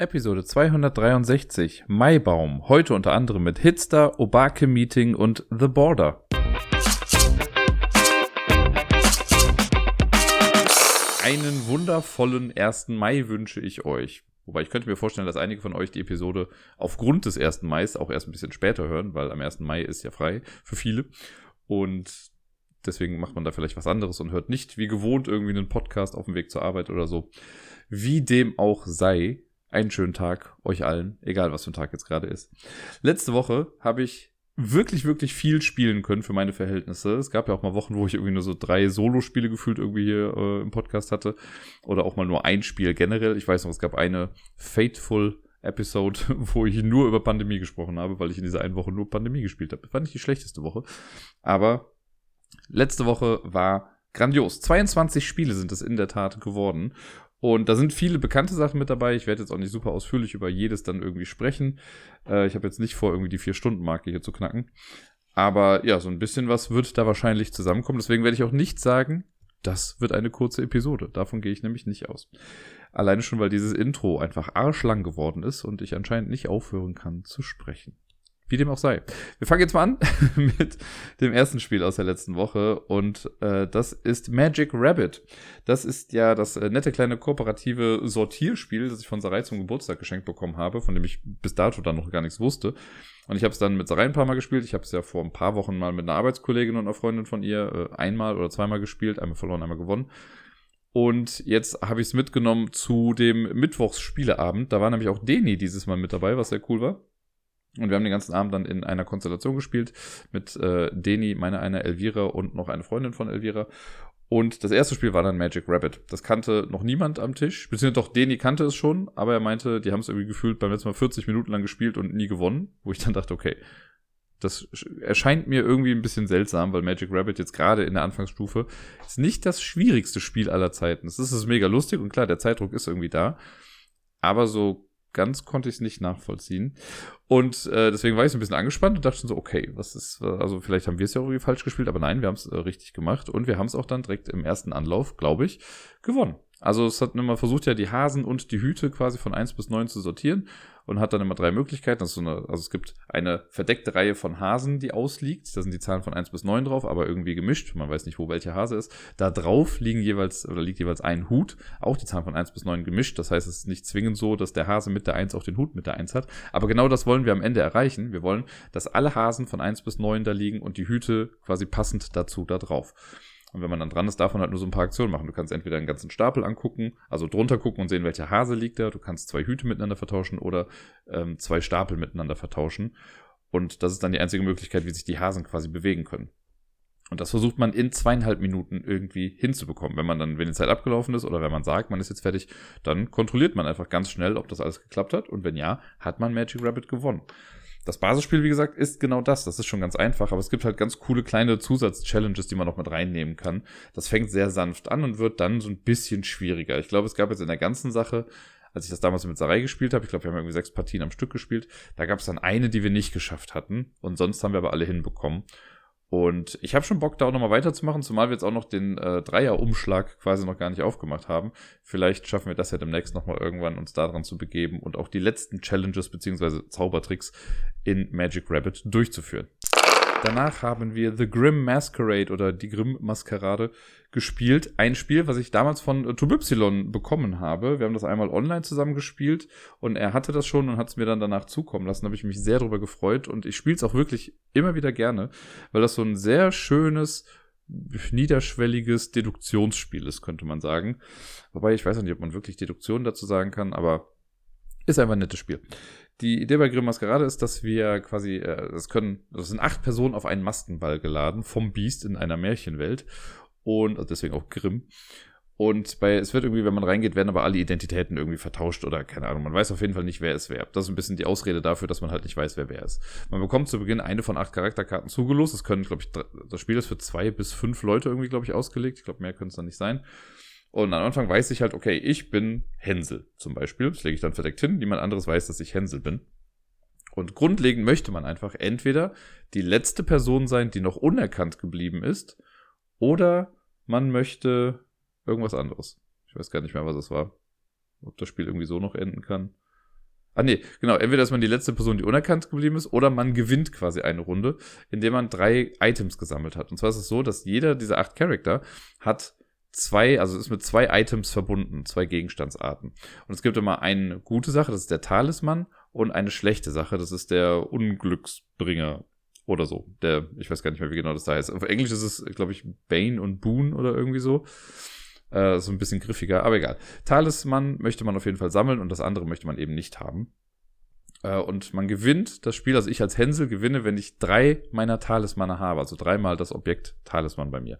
Episode 263 Maibaum. Heute unter anderem mit Hitster, Obake Meeting und The Border. Einen wundervollen 1. Mai wünsche ich euch. Wobei ich könnte mir vorstellen, dass einige von euch die Episode aufgrund des 1. Mai auch erst ein bisschen später hören, weil am 1. Mai ist ja frei für viele. Und deswegen macht man da vielleicht was anderes und hört nicht wie gewohnt irgendwie einen Podcast auf dem Weg zur Arbeit oder so. Wie dem auch sei, einen schönen Tag euch allen, egal was für ein Tag jetzt gerade ist. Letzte Woche habe ich wirklich, wirklich viel spielen können für meine Verhältnisse. Es gab ja auch mal Wochen, wo ich irgendwie nur so drei Solo-Spiele gefühlt irgendwie hier äh, im Podcast hatte. Oder auch mal nur ein Spiel generell. Ich weiß noch, es gab eine Fateful Episode, wo ich nur über Pandemie gesprochen habe, weil ich in dieser einen Woche nur Pandemie gespielt habe. Fand ich die schlechteste Woche. Aber letzte Woche war grandios. 22 Spiele sind es in der Tat geworden. Und da sind viele bekannte Sachen mit dabei. Ich werde jetzt auch nicht super ausführlich über jedes dann irgendwie sprechen. Äh, ich habe jetzt nicht vor, irgendwie die Vier-Stunden-Marke hier zu knacken. Aber ja, so ein bisschen was wird da wahrscheinlich zusammenkommen. Deswegen werde ich auch nicht sagen, das wird eine kurze Episode. Davon gehe ich nämlich nicht aus. Alleine schon, weil dieses Intro einfach arschlang geworden ist und ich anscheinend nicht aufhören kann zu sprechen. Wie dem auch sei. Wir fangen jetzt mal an mit dem ersten Spiel aus der letzten Woche und äh, das ist Magic Rabbit. Das ist ja das äh, nette kleine kooperative Sortierspiel, das ich von Sarai zum Geburtstag geschenkt bekommen habe, von dem ich bis dato dann noch gar nichts wusste. Und ich habe es dann mit Sarai ein paar Mal gespielt. Ich habe es ja vor ein paar Wochen mal mit einer Arbeitskollegin und einer Freundin von ihr äh, einmal oder zweimal gespielt, einmal verloren, einmal gewonnen. Und jetzt habe ich es mitgenommen zu dem Mittwochsspieleabend. Da war nämlich auch Deni dieses Mal mit dabei, was sehr cool war. Und wir haben den ganzen Abend dann in einer Konstellation gespielt mit äh, Deni, meiner einer Elvira und noch eine Freundin von Elvira. Und das erste Spiel war dann Magic Rabbit. Das kannte noch niemand am Tisch. Beziehungsweise doch Deni kannte es schon, aber er meinte, die haben es irgendwie gefühlt beim letzten Mal 40 Minuten lang gespielt und nie gewonnen. Wo ich dann dachte, okay, das erscheint mir irgendwie ein bisschen seltsam, weil Magic Rabbit jetzt gerade in der Anfangsstufe ist nicht das schwierigste Spiel aller Zeiten. Es ist mega lustig und klar, der Zeitdruck ist irgendwie da. Aber so ganz konnte ich es nicht nachvollziehen. Und äh, deswegen war ich so ein bisschen angespannt und dachte schon so, okay, was ist, also vielleicht haben wir es ja irgendwie falsch gespielt, aber nein, wir haben es äh, richtig gemacht und wir haben es auch dann direkt im ersten Anlauf, glaube ich, gewonnen. Also es hat immer versucht ja die Hasen und die Hüte quasi von eins bis neun zu sortieren und hat dann immer drei Möglichkeiten. Das ist so eine, also es gibt eine verdeckte Reihe von Hasen, die ausliegt. Da sind die Zahlen von eins bis neun drauf, aber irgendwie gemischt. Man weiß nicht, wo welcher Hase ist. Da drauf liegen jeweils, oder liegt jeweils ein Hut. Auch die Zahlen von eins bis neun gemischt. Das heißt, es ist nicht zwingend so, dass der Hase mit der eins auch den Hut mit der eins hat. Aber genau das wollen wir am Ende erreichen. Wir wollen, dass alle Hasen von eins bis neun da liegen und die Hüte quasi passend dazu da drauf. Und wenn man dann dran ist, man halt nur so ein paar Aktionen machen. Du kannst entweder einen ganzen Stapel angucken, also drunter gucken und sehen, welcher Hase liegt da. Du kannst zwei Hüte miteinander vertauschen oder ähm, zwei Stapel miteinander vertauschen. Und das ist dann die einzige Möglichkeit, wie sich die Hasen quasi bewegen können. Und das versucht man in zweieinhalb Minuten irgendwie hinzubekommen. Wenn man dann, wenn die Zeit abgelaufen ist oder wenn man sagt, man ist jetzt fertig, dann kontrolliert man einfach ganz schnell, ob das alles geklappt hat. Und wenn ja, hat man Magic Rabbit gewonnen. Das Basisspiel, wie gesagt, ist genau das. Das ist schon ganz einfach, aber es gibt halt ganz coole kleine Zusatz-Challenges, die man noch mit reinnehmen kann. Das fängt sehr sanft an und wird dann so ein bisschen schwieriger. Ich glaube, es gab jetzt in der ganzen Sache, als ich das damals mit Sarai gespielt habe, ich glaube, wir haben irgendwie sechs Partien am Stück gespielt, da gab es dann eine, die wir nicht geschafft hatten und sonst haben wir aber alle hinbekommen. Und ich habe schon Bock, da auch nochmal weiterzumachen, zumal wir jetzt auch noch den äh, Dreier-Umschlag quasi noch gar nicht aufgemacht haben. Vielleicht schaffen wir das ja demnächst nochmal irgendwann, uns daran zu begeben und auch die letzten Challenges beziehungsweise Zaubertricks in Magic Rabbit durchzuführen. Danach haben wir The Grim Masquerade oder die Grim Maskerade gespielt. Ein Spiel, was ich damals von Tubypsilon bekommen habe. Wir haben das einmal online zusammen gespielt und er hatte das schon und hat es mir dann danach zukommen lassen. Da habe ich mich sehr darüber gefreut und ich spiele es auch wirklich immer wieder gerne, weil das so ein sehr schönes, niederschwelliges Deduktionsspiel ist, könnte man sagen. Wobei ich weiß nicht, ob man wirklich Deduktion dazu sagen kann, aber ist einfach ein nettes Spiel. Die Idee bei Grimm Maskerade ist, dass wir quasi, äh, das können, das sind acht Personen auf einen Maskenball geladen vom Biest in einer Märchenwelt. Und also deswegen auch Grimm. Und bei, es wird irgendwie, wenn man reingeht, werden aber alle Identitäten irgendwie vertauscht oder keine Ahnung. Man weiß auf jeden Fall nicht, wer ist wer. Das ist ein bisschen die Ausrede dafür, dass man halt nicht weiß, wer wer ist. Man bekommt zu Beginn eine von acht Charakterkarten zugelost. Das können, glaube ich, das Spiel ist für zwei bis fünf Leute irgendwie, glaube ich, ausgelegt. Ich glaube, mehr können es dann nicht sein. Und am Anfang weiß ich halt, okay, ich bin Hänsel zum Beispiel. Das lege ich dann verdeckt hin. Niemand anderes weiß, dass ich Hänsel bin. Und grundlegend möchte man einfach entweder die letzte Person sein, die noch unerkannt geblieben ist, oder man möchte irgendwas anderes. Ich weiß gar nicht mehr, was es war. Ob das Spiel irgendwie so noch enden kann. Ah nee, genau. Entweder ist man die letzte Person, die unerkannt geblieben ist, oder man gewinnt quasi eine Runde, indem man drei Items gesammelt hat. Und zwar ist es so, dass jeder dieser acht Charakter hat zwei, also ist mit zwei Items verbunden, zwei Gegenstandsarten. Und es gibt immer eine gute Sache, das ist der Talisman, und eine schlechte Sache, das ist der Unglücksbringer oder so. Der, ich weiß gar nicht mehr, wie genau das da heißt. Auf Englisch ist es, glaube ich, Bane und Boon oder irgendwie so. Äh, so ein bisschen griffiger, aber egal. Talisman möchte man auf jeden Fall sammeln und das andere möchte man eben nicht haben. Äh, und man gewinnt das Spiel, also ich als Hänsel gewinne, wenn ich drei meiner Talismane habe, also dreimal das Objekt Talisman bei mir.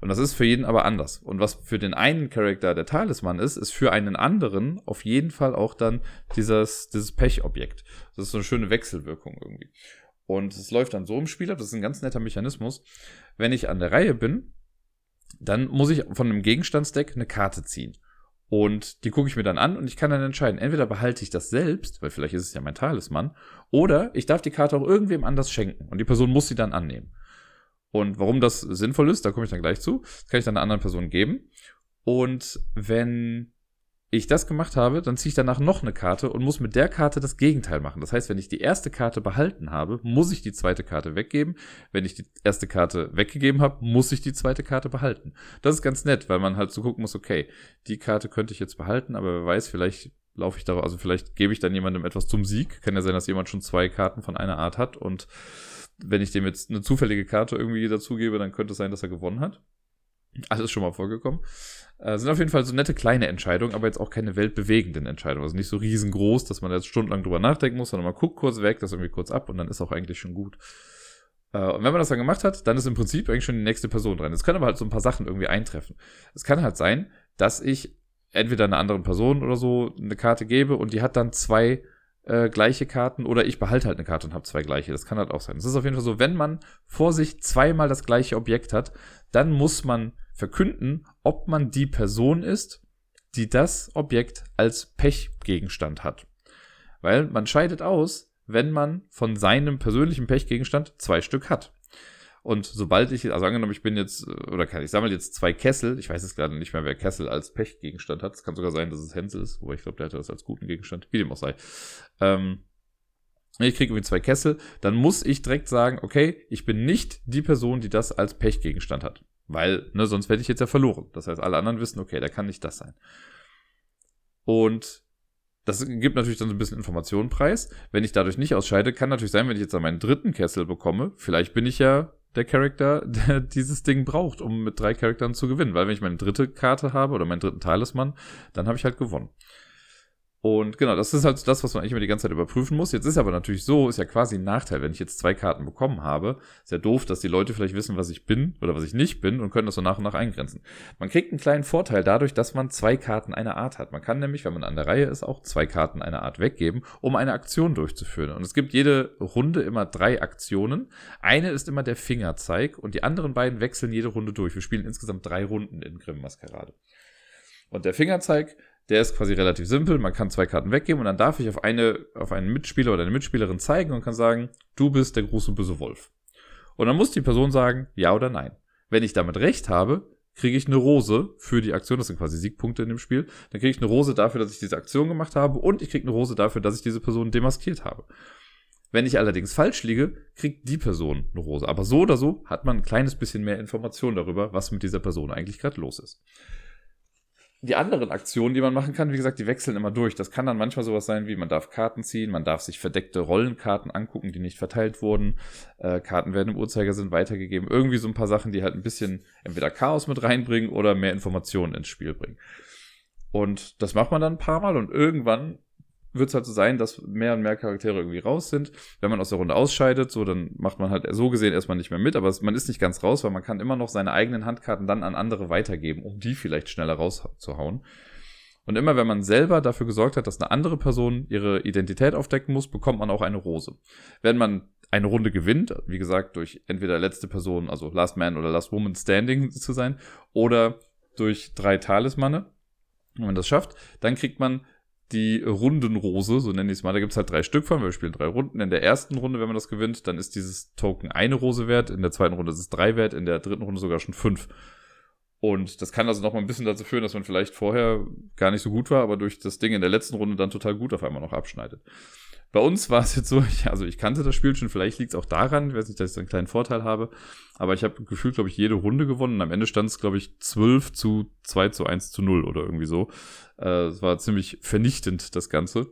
Und das ist für jeden aber anders. Und was für den einen Charakter der Talisman ist, ist für einen anderen auf jeden Fall auch dann dieses, dieses Pech-Objekt. Das ist so eine schöne Wechselwirkung irgendwie. Und es läuft dann so im Spiel ab, das ist ein ganz netter Mechanismus. Wenn ich an der Reihe bin, dann muss ich von einem Gegenstandsdeck eine Karte ziehen. Und die gucke ich mir dann an und ich kann dann entscheiden, entweder behalte ich das selbst, weil vielleicht ist es ja mein Talisman, oder ich darf die Karte auch irgendwem anders schenken und die Person muss sie dann annehmen. Und warum das sinnvoll ist, da komme ich dann gleich zu, das kann ich dann einer anderen Person geben. Und wenn ich das gemacht habe, dann ziehe ich danach noch eine Karte und muss mit der Karte das Gegenteil machen. Das heißt, wenn ich die erste Karte behalten habe, muss ich die zweite Karte weggeben. Wenn ich die erste Karte weggegeben habe, muss ich die zweite Karte behalten. Das ist ganz nett, weil man halt so gucken muss, okay, die Karte könnte ich jetzt behalten, aber wer weiß, vielleicht laufe ich da, also vielleicht gebe ich dann jemandem etwas zum Sieg. Kann ja sein, dass jemand schon zwei Karten von einer Art hat und wenn ich dem jetzt eine zufällige Karte irgendwie dazugebe, dann könnte es sein, dass er gewonnen hat. Alles schon mal vorgekommen. Äh, sind auf jeden Fall so nette kleine Entscheidungen, aber jetzt auch keine weltbewegenden Entscheidungen. Also nicht so riesengroß, dass man jetzt stundenlang drüber nachdenken muss, sondern man guckt kurz weg, das irgendwie kurz ab und dann ist auch eigentlich schon gut. Äh, und wenn man das dann gemacht hat, dann ist im Prinzip eigentlich schon die nächste Person dran. Es können aber halt so ein paar Sachen irgendwie eintreffen. Es kann halt sein, dass ich entweder einer anderen Person oder so eine Karte gebe und die hat dann zwei äh, gleiche Karten oder ich behalte halt eine Karte und habe zwei gleiche. Das kann halt auch sein. Es ist auf jeden Fall so, wenn man vor sich zweimal das gleiche Objekt hat, dann muss man verkünden, ob man die Person ist, die das Objekt als Pechgegenstand hat. Weil man scheidet aus, wenn man von seinem persönlichen Pechgegenstand zwei Stück hat. Und sobald ich, also angenommen, ich bin jetzt, oder kann ich sammle jetzt zwei Kessel, ich weiß jetzt gerade nicht mehr, wer Kessel als Pechgegenstand hat. Es kann sogar sein, dass es Hänsel ist, wobei ich glaube, der hatte das als guten Gegenstand, wie dem auch sei. Ähm, ich kriege irgendwie zwei Kessel, dann muss ich direkt sagen, okay, ich bin nicht die Person, die das als Pechgegenstand hat. Weil, ne, sonst werde ich jetzt ja verloren. Das heißt, alle anderen wissen, okay, der kann nicht das sein. Und das gibt natürlich dann so ein bisschen Informationen preis. Wenn ich dadurch nicht ausscheide, kann natürlich sein, wenn ich jetzt an meinen dritten Kessel bekomme, vielleicht bin ich ja der Charakter, der dieses Ding braucht, um mit drei Charakteren zu gewinnen. Weil wenn ich meine dritte Karte habe oder meinen dritten Talisman, dann habe ich halt gewonnen. Und genau, das ist halt das, was man eigentlich immer die ganze Zeit überprüfen muss. Jetzt ist aber natürlich so, ist ja quasi ein Nachteil, wenn ich jetzt zwei Karten bekommen habe. Ist ja doof, dass die Leute vielleicht wissen, was ich bin oder was ich nicht bin und können das so nach und nach eingrenzen. Man kriegt einen kleinen Vorteil dadurch, dass man zwei Karten einer Art hat. Man kann nämlich, wenn man an der Reihe ist, auch zwei Karten einer Art weggeben, um eine Aktion durchzuführen. Und es gibt jede Runde immer drei Aktionen. Eine ist immer der Fingerzeig und die anderen beiden wechseln jede Runde durch. Wir spielen insgesamt drei Runden in Grimm Maskerade. Und der Fingerzeig der ist quasi relativ simpel. Man kann zwei Karten weggeben und dann darf ich auf eine, auf einen Mitspieler oder eine Mitspielerin zeigen und kann sagen, du bist der große böse Wolf. Und dann muss die Person sagen, ja oder nein. Wenn ich damit recht habe, kriege ich eine Rose für die Aktion, das sind quasi Siegpunkte in dem Spiel. Dann kriege ich eine Rose dafür, dass ich diese Aktion gemacht habe und ich kriege eine Rose dafür, dass ich diese Person demaskiert habe. Wenn ich allerdings falsch liege, kriegt die Person eine Rose. Aber so oder so hat man ein kleines bisschen mehr Information darüber, was mit dieser Person eigentlich gerade los ist die anderen Aktionen, die man machen kann, wie gesagt, die wechseln immer durch. Das kann dann manchmal sowas sein, wie man darf Karten ziehen, man darf sich verdeckte Rollenkarten angucken, die nicht verteilt wurden. Äh, Karten werden im Uhrzeigersinn weitergegeben. Irgendwie so ein paar Sachen, die halt ein bisschen entweder Chaos mit reinbringen oder mehr Informationen ins Spiel bringen. Und das macht man dann ein paar Mal und irgendwann wird es halt so sein, dass mehr und mehr Charaktere irgendwie raus sind. Wenn man aus der Runde ausscheidet, so, dann macht man halt so gesehen erstmal nicht mehr mit, aber man ist nicht ganz raus, weil man kann immer noch seine eigenen Handkarten dann an andere weitergeben, um die vielleicht schneller rauszuhauen. Und immer wenn man selber dafür gesorgt hat, dass eine andere Person ihre Identität aufdecken muss, bekommt man auch eine Rose. Wenn man eine Runde gewinnt, wie gesagt, durch entweder letzte Person, also Last Man oder Last Woman Standing zu sein, oder durch drei Talismane, wenn man das schafft, dann kriegt man die Rundenrose, so nenne ich es mal. Da gibt es halt drei Stück von. Wir spielen drei Runden. In der ersten Runde, wenn man das gewinnt, dann ist dieses Token eine Rose wert. In der zweiten Runde ist es drei wert. In der dritten Runde sogar schon fünf. Und das kann also noch mal ein bisschen dazu führen, dass man vielleicht vorher gar nicht so gut war, aber durch das Ding in der letzten Runde dann total gut auf einmal noch abschneidet. Bei uns war es jetzt so, ich, also ich kannte das Spiel schon, vielleicht liegt es auch daran, ich weiß nicht, dass ich einen kleinen Vorteil habe, aber ich habe gefühlt, glaube ich, jede Runde gewonnen. Und am Ende stand es, glaube ich, 12 zu 2 zu 1 zu 0 oder irgendwie so. Äh, es war ziemlich vernichtend, das Ganze.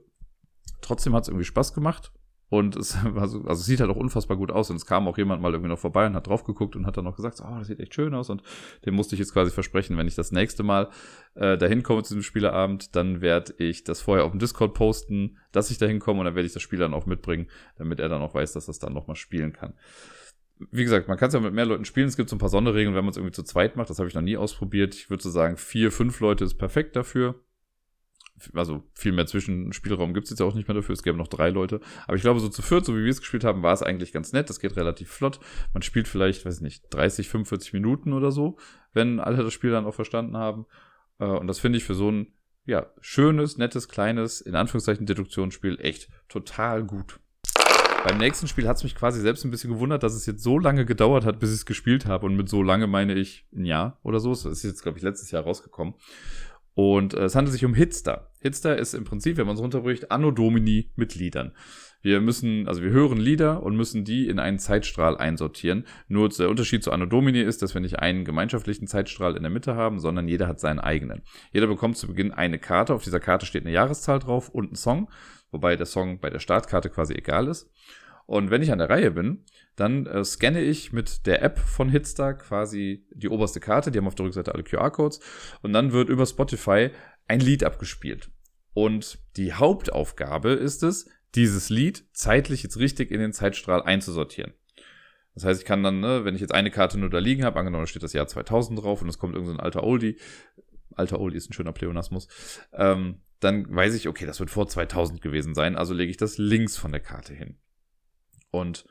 Trotzdem hat es irgendwie Spaß gemacht. Und es war so, also es sieht halt auch unfassbar gut aus. Und es kam auch jemand mal irgendwie noch vorbei und hat drauf geguckt und hat dann noch gesagt, oh, das sieht echt schön aus. Und dem musste ich jetzt quasi versprechen, wenn ich das nächste Mal äh, dahin komme zu diesem Spieleabend, dann werde ich das vorher auf dem Discord posten, dass ich dahin komme und dann werde ich das Spiel dann auch mitbringen, damit er dann auch weiß, dass das dann nochmal spielen kann. Wie gesagt, man kann es ja mit mehr Leuten spielen. Es gibt so ein paar Sonderregeln, wenn man es irgendwie zu zweit macht. Das habe ich noch nie ausprobiert. Ich würde so sagen, vier, fünf Leute ist perfekt dafür also viel mehr Zwischenspielraum gibt es jetzt auch nicht mehr dafür. Es gäbe noch drei Leute. Aber ich glaube, so zu viert, so wie wir es gespielt haben, war es eigentlich ganz nett. Das geht relativ flott. Man spielt vielleicht, weiß ich nicht, 30, 45 Minuten oder so, wenn alle das Spiel dann auch verstanden haben. Äh, und das finde ich für so ein, ja, schönes, nettes, kleines, in Anführungszeichen Deduktionsspiel echt total gut. Beim nächsten Spiel hat es mich quasi selbst ein bisschen gewundert, dass es jetzt so lange gedauert hat, bis ich es gespielt habe. Und mit so lange meine ich ein Jahr oder so. Es ist jetzt, glaube ich, letztes Jahr rausgekommen. Und äh, es handelt sich um Hitster. Hitster ist im Prinzip, wenn man es runterbricht, Anno Domini mit Liedern. Wir müssen, also wir hören Lieder und müssen die in einen Zeitstrahl einsortieren. Nur der Unterschied zu Anno Domini ist, dass wir nicht einen gemeinschaftlichen Zeitstrahl in der Mitte haben, sondern jeder hat seinen eigenen. Jeder bekommt zu Beginn eine Karte. Auf dieser Karte steht eine Jahreszahl drauf und ein Song, wobei der Song bei der Startkarte quasi egal ist. Und wenn ich an der Reihe bin, dann äh, scanne ich mit der App von Hitstar quasi die oberste Karte. Die haben auf der Rückseite alle QR-Codes. Und dann wird über Spotify ein Lied abgespielt. Und die Hauptaufgabe ist es, dieses Lied zeitlich jetzt richtig in den Zeitstrahl einzusortieren. Das heißt, ich kann dann, ne, wenn ich jetzt eine Karte nur da liegen habe, angenommen, da steht das Jahr 2000 drauf und es kommt irgendein so alter Oldie, alter Oldie ist ein schöner Pleonasmus, ähm, dann weiß ich, okay, das wird vor 2000 gewesen sein, also lege ich das links von der Karte hin. Und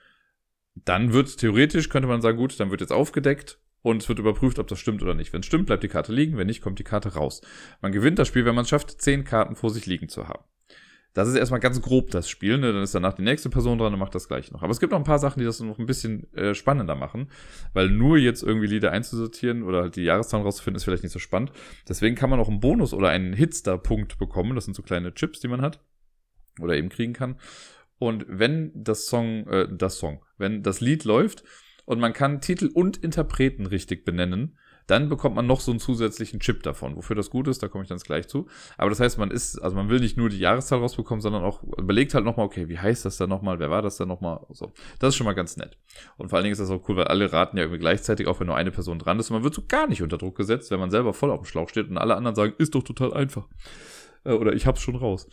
dann wird theoretisch, könnte man sagen, gut, dann wird jetzt aufgedeckt und es wird überprüft, ob das stimmt oder nicht. Wenn es stimmt, bleibt die Karte liegen, wenn nicht, kommt die Karte raus. Man gewinnt das Spiel, wenn man es schafft, zehn Karten vor sich liegen zu haben. Das ist erstmal ganz grob das Spiel, ne? dann ist danach die nächste Person dran und macht das gleich noch. Aber es gibt noch ein paar Sachen, die das noch ein bisschen äh, spannender machen, weil nur jetzt irgendwie Lieder einzusortieren oder halt die Jahreszahlen rauszufinden, ist vielleicht nicht so spannend. Deswegen kann man auch einen Bonus oder einen Hitster-Punkt bekommen. Das sind so kleine Chips, die man hat oder eben kriegen kann. Und wenn das Song, äh, das Song, wenn das Lied läuft und man kann Titel und Interpreten richtig benennen, dann bekommt man noch so einen zusätzlichen Chip davon. Wofür das gut ist, da komme ich dann gleich zu. Aber das heißt, man ist, also man will nicht nur die Jahreszahl rausbekommen, sondern auch überlegt halt nochmal, okay, wie heißt das da nochmal, wer war das da nochmal? So. Das ist schon mal ganz nett. Und vor allen Dingen ist das auch cool, weil alle raten ja irgendwie gleichzeitig, auch wenn nur eine Person dran ist. Und man wird so gar nicht unter Druck gesetzt, wenn man selber voll auf dem Schlauch steht und alle anderen sagen, ist doch total einfach. Äh, oder ich hab's schon raus.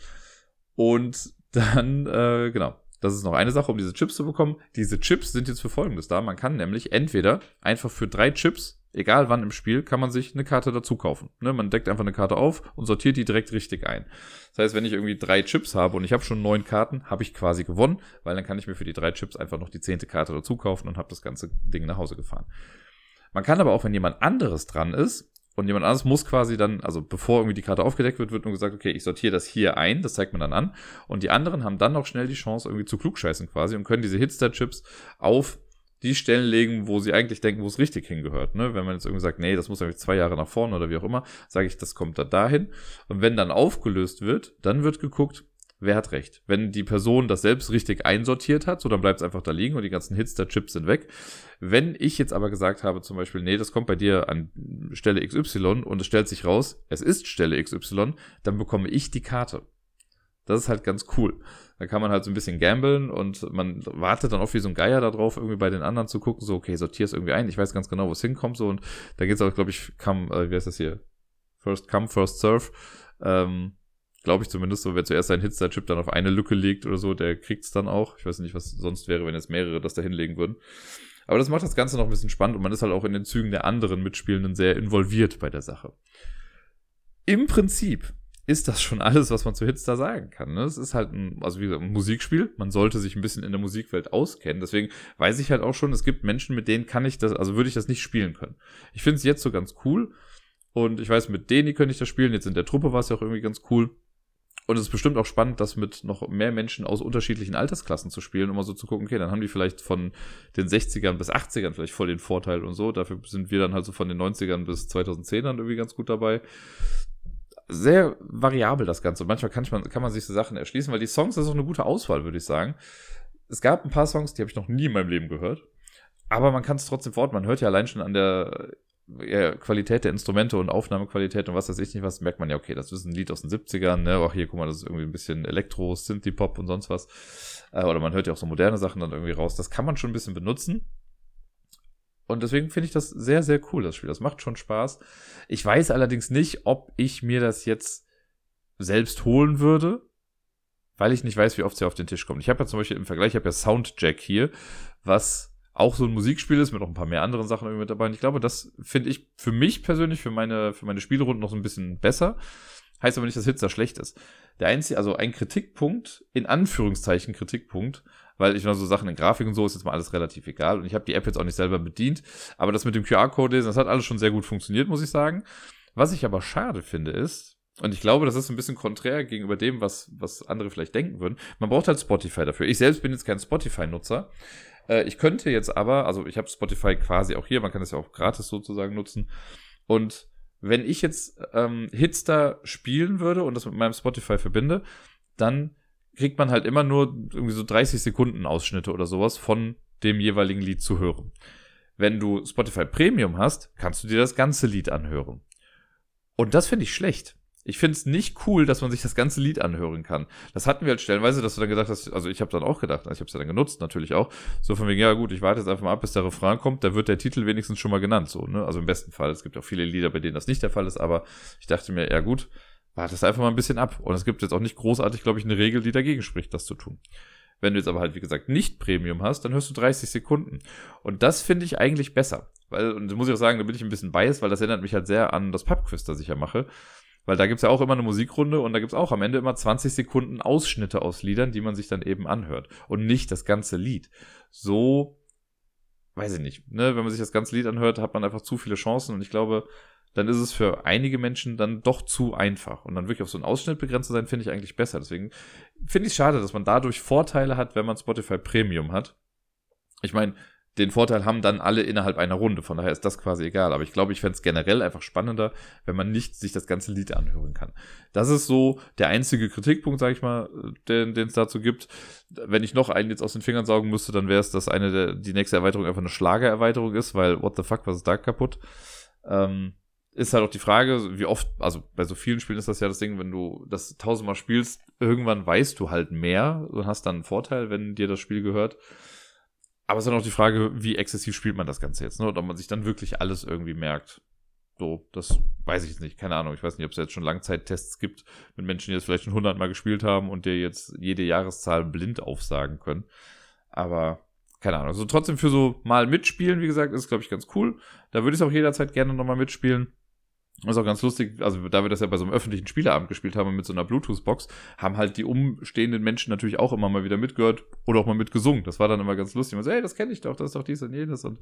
Und dann, äh, genau. Das ist noch eine Sache, um diese Chips zu bekommen. Diese Chips sind jetzt für Folgendes da. Man kann nämlich entweder einfach für drei Chips, egal wann im Spiel, kann man sich eine Karte dazu kaufen. Ne? Man deckt einfach eine Karte auf und sortiert die direkt richtig ein. Das heißt, wenn ich irgendwie drei Chips habe und ich habe schon neun Karten, habe ich quasi gewonnen, weil dann kann ich mir für die drei Chips einfach noch die zehnte Karte dazu kaufen und habe das ganze Ding nach Hause gefahren. Man kann aber auch, wenn jemand anderes dran ist, und jemand anderes muss quasi dann, also bevor irgendwie die Karte aufgedeckt wird, wird nur gesagt, okay, ich sortiere das hier ein, das zeigt man dann an. Und die anderen haben dann noch schnell die Chance, irgendwie zu klugscheißen quasi und können diese Hitster-Chips auf die Stellen legen, wo sie eigentlich denken, wo es richtig hingehört. Ne? Wenn man jetzt irgendwie sagt, nee, das muss eigentlich zwei Jahre nach vorne oder wie auch immer, sage ich, das kommt da dahin. Und wenn dann aufgelöst wird, dann wird geguckt, wer hat recht. Wenn die Person das selbst richtig einsortiert hat, so dann bleibt es einfach da liegen und die ganzen Hits der Chips sind weg. Wenn ich jetzt aber gesagt habe, zum Beispiel, nee, das kommt bei dir an Stelle XY und es stellt sich raus, es ist Stelle XY, dann bekomme ich die Karte. Das ist halt ganz cool. Da kann man halt so ein bisschen gamblen und man wartet dann auch wie so ein Geier darauf, irgendwie bei den anderen zu gucken, so, okay, sortier es irgendwie ein. Ich weiß ganz genau, wo es hinkommt, so und da geht es auch, glaube ich, come, äh, wie heißt das hier? First come, first serve. Ähm, Glaube ich zumindest so. Wer zuerst seinen Hitster-Chip dann auf eine Lücke legt oder so, der kriegt's dann auch. Ich weiß nicht, was sonst wäre, wenn jetzt mehrere das da hinlegen würden. Aber das macht das Ganze noch ein bisschen spannend und man ist halt auch in den Zügen der anderen Mitspielenden sehr involviert bei der Sache. Im Prinzip ist das schon alles, was man zu Hitster sagen kann. Ne? Es ist halt ein, also wie gesagt, ein Musikspiel. Man sollte sich ein bisschen in der Musikwelt auskennen. Deswegen weiß ich halt auch schon, es gibt Menschen, mit denen kann ich das, also würde ich das nicht spielen können. Ich finde es jetzt so ganz cool. Und ich weiß, mit denen könnte ich das spielen. Jetzt in der Truppe war es ja auch irgendwie ganz cool. Und es ist bestimmt auch spannend, das mit noch mehr Menschen aus unterschiedlichen Altersklassen zu spielen, um mal so zu gucken, okay, dann haben die vielleicht von den 60ern bis 80ern vielleicht voll den Vorteil und so. Dafür sind wir dann halt so von den 90ern bis 2010ern irgendwie ganz gut dabei. Sehr variabel das Ganze. Und manchmal kann man, kann man sich so Sachen erschließen, weil die Songs, das ist auch eine gute Auswahl, würde ich sagen. Es gab ein paar Songs, die habe ich noch nie in meinem Leben gehört. Aber man kann es trotzdem fort. Man hört ja allein schon an der ja, Qualität der Instrumente und Aufnahmequalität und was weiß ich nicht was, merkt man ja, okay, das ist ein Lied aus den 70ern, ne, auch hier, guck mal, das ist irgendwie ein bisschen Elektro, Synthie-Pop und sonst was. Äh, oder man hört ja auch so moderne Sachen dann irgendwie raus. Das kann man schon ein bisschen benutzen. Und deswegen finde ich das sehr, sehr cool, das Spiel. Das macht schon Spaß. Ich weiß allerdings nicht, ob ich mir das jetzt selbst holen würde, weil ich nicht weiß, wie oft sie auf den Tisch kommt. Ich habe ja zum Beispiel im Vergleich, ich habe ja Soundjack hier, was auch so ein Musikspiel ist, mit noch ein paar mehr anderen Sachen irgendwie mit dabei. Und ich glaube, das finde ich für mich persönlich, für meine, für meine Spielrunden noch so ein bisschen besser. Heißt aber nicht, dass Hitzer schlecht ist. Der einzige, also ein Kritikpunkt, in Anführungszeichen Kritikpunkt, weil ich noch so Sachen in Grafik und so ist jetzt mal alles relativ egal und ich habe die App jetzt auch nicht selber bedient, aber das mit dem QR-Code lesen, das hat alles schon sehr gut funktioniert, muss ich sagen. Was ich aber schade finde ist, und ich glaube, das ist ein bisschen konträr gegenüber dem, was, was andere vielleicht denken würden. Man braucht halt Spotify dafür. Ich selbst bin jetzt kein Spotify-Nutzer. Äh, ich könnte jetzt aber, also ich habe Spotify quasi auch hier, man kann es ja auch gratis sozusagen nutzen. Und wenn ich jetzt ähm, Hitster spielen würde und das mit meinem Spotify verbinde, dann kriegt man halt immer nur irgendwie so 30 Sekunden Ausschnitte oder sowas von dem jeweiligen Lied zu hören. Wenn du Spotify Premium hast, kannst du dir das ganze Lied anhören. Und das finde ich schlecht ich finde es nicht cool, dass man sich das ganze Lied anhören kann. Das hatten wir halt stellenweise, dass du dann gedacht hast, also ich habe dann auch gedacht, ich habe es ja dann genutzt natürlich auch, so von wegen, ja gut, ich warte jetzt einfach mal ab, bis der Refrain kommt, da wird der Titel wenigstens schon mal genannt, so, ne? Also im besten Fall. Es gibt auch viele Lieder, bei denen das nicht der Fall ist, aber ich dachte mir, ja gut, warte es einfach mal ein bisschen ab. Und es gibt jetzt auch nicht großartig, glaube ich, eine Regel, die dagegen spricht, das zu tun. Wenn du jetzt aber halt, wie gesagt, nicht Premium hast, dann hörst du 30 Sekunden. Und das finde ich eigentlich besser. Weil, und da muss ich auch sagen, da bin ich ein bisschen biased, weil das erinnert mich halt sehr an das Pubquiz, das ich ja mache. Weil da gibt's ja auch immer eine Musikrunde und da gibt's auch am Ende immer 20 Sekunden Ausschnitte aus Liedern, die man sich dann eben anhört. Und nicht das ganze Lied. So, weiß ich nicht, ne? Wenn man sich das ganze Lied anhört, hat man einfach zu viele Chancen und ich glaube, dann ist es für einige Menschen dann doch zu einfach. Und dann wirklich auf so einen Ausschnitt begrenzt zu sein, finde ich eigentlich besser. Deswegen finde ich es schade, dass man dadurch Vorteile hat, wenn man Spotify Premium hat. Ich meine, den Vorteil haben dann alle innerhalb einer Runde. Von daher ist das quasi egal. Aber ich glaube, ich fände es generell einfach spannender, wenn man nicht sich das ganze Lied anhören kann. Das ist so der einzige Kritikpunkt, sag ich mal, den es dazu gibt. Wenn ich noch einen jetzt aus den Fingern saugen müsste, dann wäre es, dass eine der, die nächste Erweiterung einfach eine Schlagererweiterung ist, weil what the fuck, was ist da kaputt? Ähm, ist halt auch die Frage, wie oft, also bei so vielen Spielen ist das ja das Ding, wenn du das tausendmal spielst, irgendwann weißt du halt mehr und hast dann einen Vorteil, wenn dir das Spiel gehört. Aber es ist dann auch die Frage, wie exzessiv spielt man das Ganze jetzt, ne? Und ob man sich dann wirklich alles irgendwie merkt. So, das weiß ich jetzt nicht. Keine Ahnung. Ich weiß nicht, ob es jetzt schon Langzeittests gibt mit Menschen, die jetzt vielleicht schon hundertmal gespielt haben und dir jetzt jede Jahreszahl blind aufsagen können. Aber keine Ahnung. Also trotzdem für so mal mitspielen, wie gesagt, ist, glaube ich, ganz cool. Da würde ich es auch jederzeit gerne nochmal mitspielen. Das ist auch ganz lustig, also da wir das ja bei so einem öffentlichen Spieleabend gespielt haben mit so einer Bluetooth-Box, haben halt die umstehenden Menschen natürlich auch immer mal wieder mitgehört oder auch mal mitgesungen. Das war dann immer ganz lustig. Man so, hey, das kenne ich doch, das ist doch dies und jenes. Und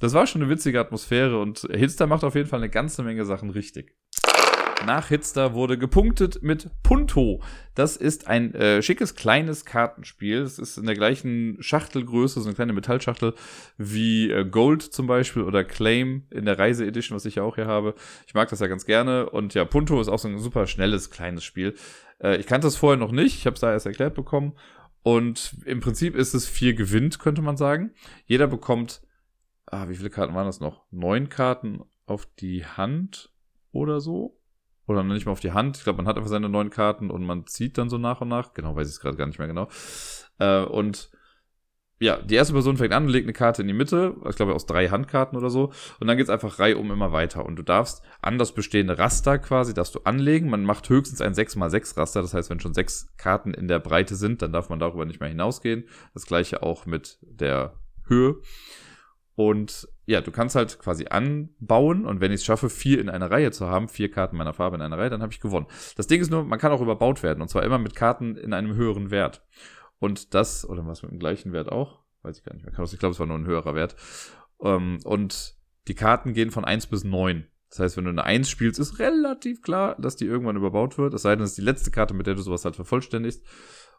das war schon eine witzige Atmosphäre und Hitster macht auf jeden Fall eine ganze Menge Sachen richtig. Nach Hitster wurde gepunktet mit Punto. Das ist ein äh, schickes kleines Kartenspiel. Es ist in der gleichen Schachtelgröße, so eine kleine Metallschachtel wie äh, Gold zum Beispiel oder Claim in der Reise Edition, was ich ja auch hier habe. Ich mag das ja ganz gerne. Und ja, Punto ist auch so ein super schnelles kleines Spiel. Äh, ich kannte das vorher noch nicht. Ich habe es da erst erklärt bekommen. Und im Prinzip ist es vier gewinnt, könnte man sagen. Jeder bekommt, ah, wie viele Karten waren das noch? Neun Karten auf die Hand oder so oder nicht mal auf die Hand. Ich glaube, man hat einfach seine neuen Karten und man zieht dann so nach und nach. Genau, weiß ich es gerade gar nicht mehr genau. Äh, und ja, die erste Person fängt an, legt eine Karte in die Mitte, ich glaube aus drei Handkarten oder so, und dann geht's einfach reihum immer weiter. Und du darfst an das bestehende Raster quasi, darfst du anlegen. Man macht höchstens ein 6x6 Raster, das heißt, wenn schon sechs Karten in der Breite sind, dann darf man darüber nicht mehr hinausgehen. Das gleiche auch mit der Höhe. Und ja, du kannst halt quasi anbauen und wenn ich es schaffe, vier in einer Reihe zu haben, vier Karten meiner Farbe in einer Reihe, dann habe ich gewonnen. Das Ding ist nur, man kann auch überbaut werden und zwar immer mit Karten in einem höheren Wert. Und das, oder was mit dem gleichen Wert auch? Weiß ich gar nicht mehr. Ich glaube, es war nur ein höherer Wert. Ähm, und die Karten gehen von eins bis neun. Das heißt, wenn du eine 1 spielst, ist relativ klar, dass die irgendwann überbaut wird. Es sei denn, es ist die letzte Karte, mit der du sowas halt vervollständigst.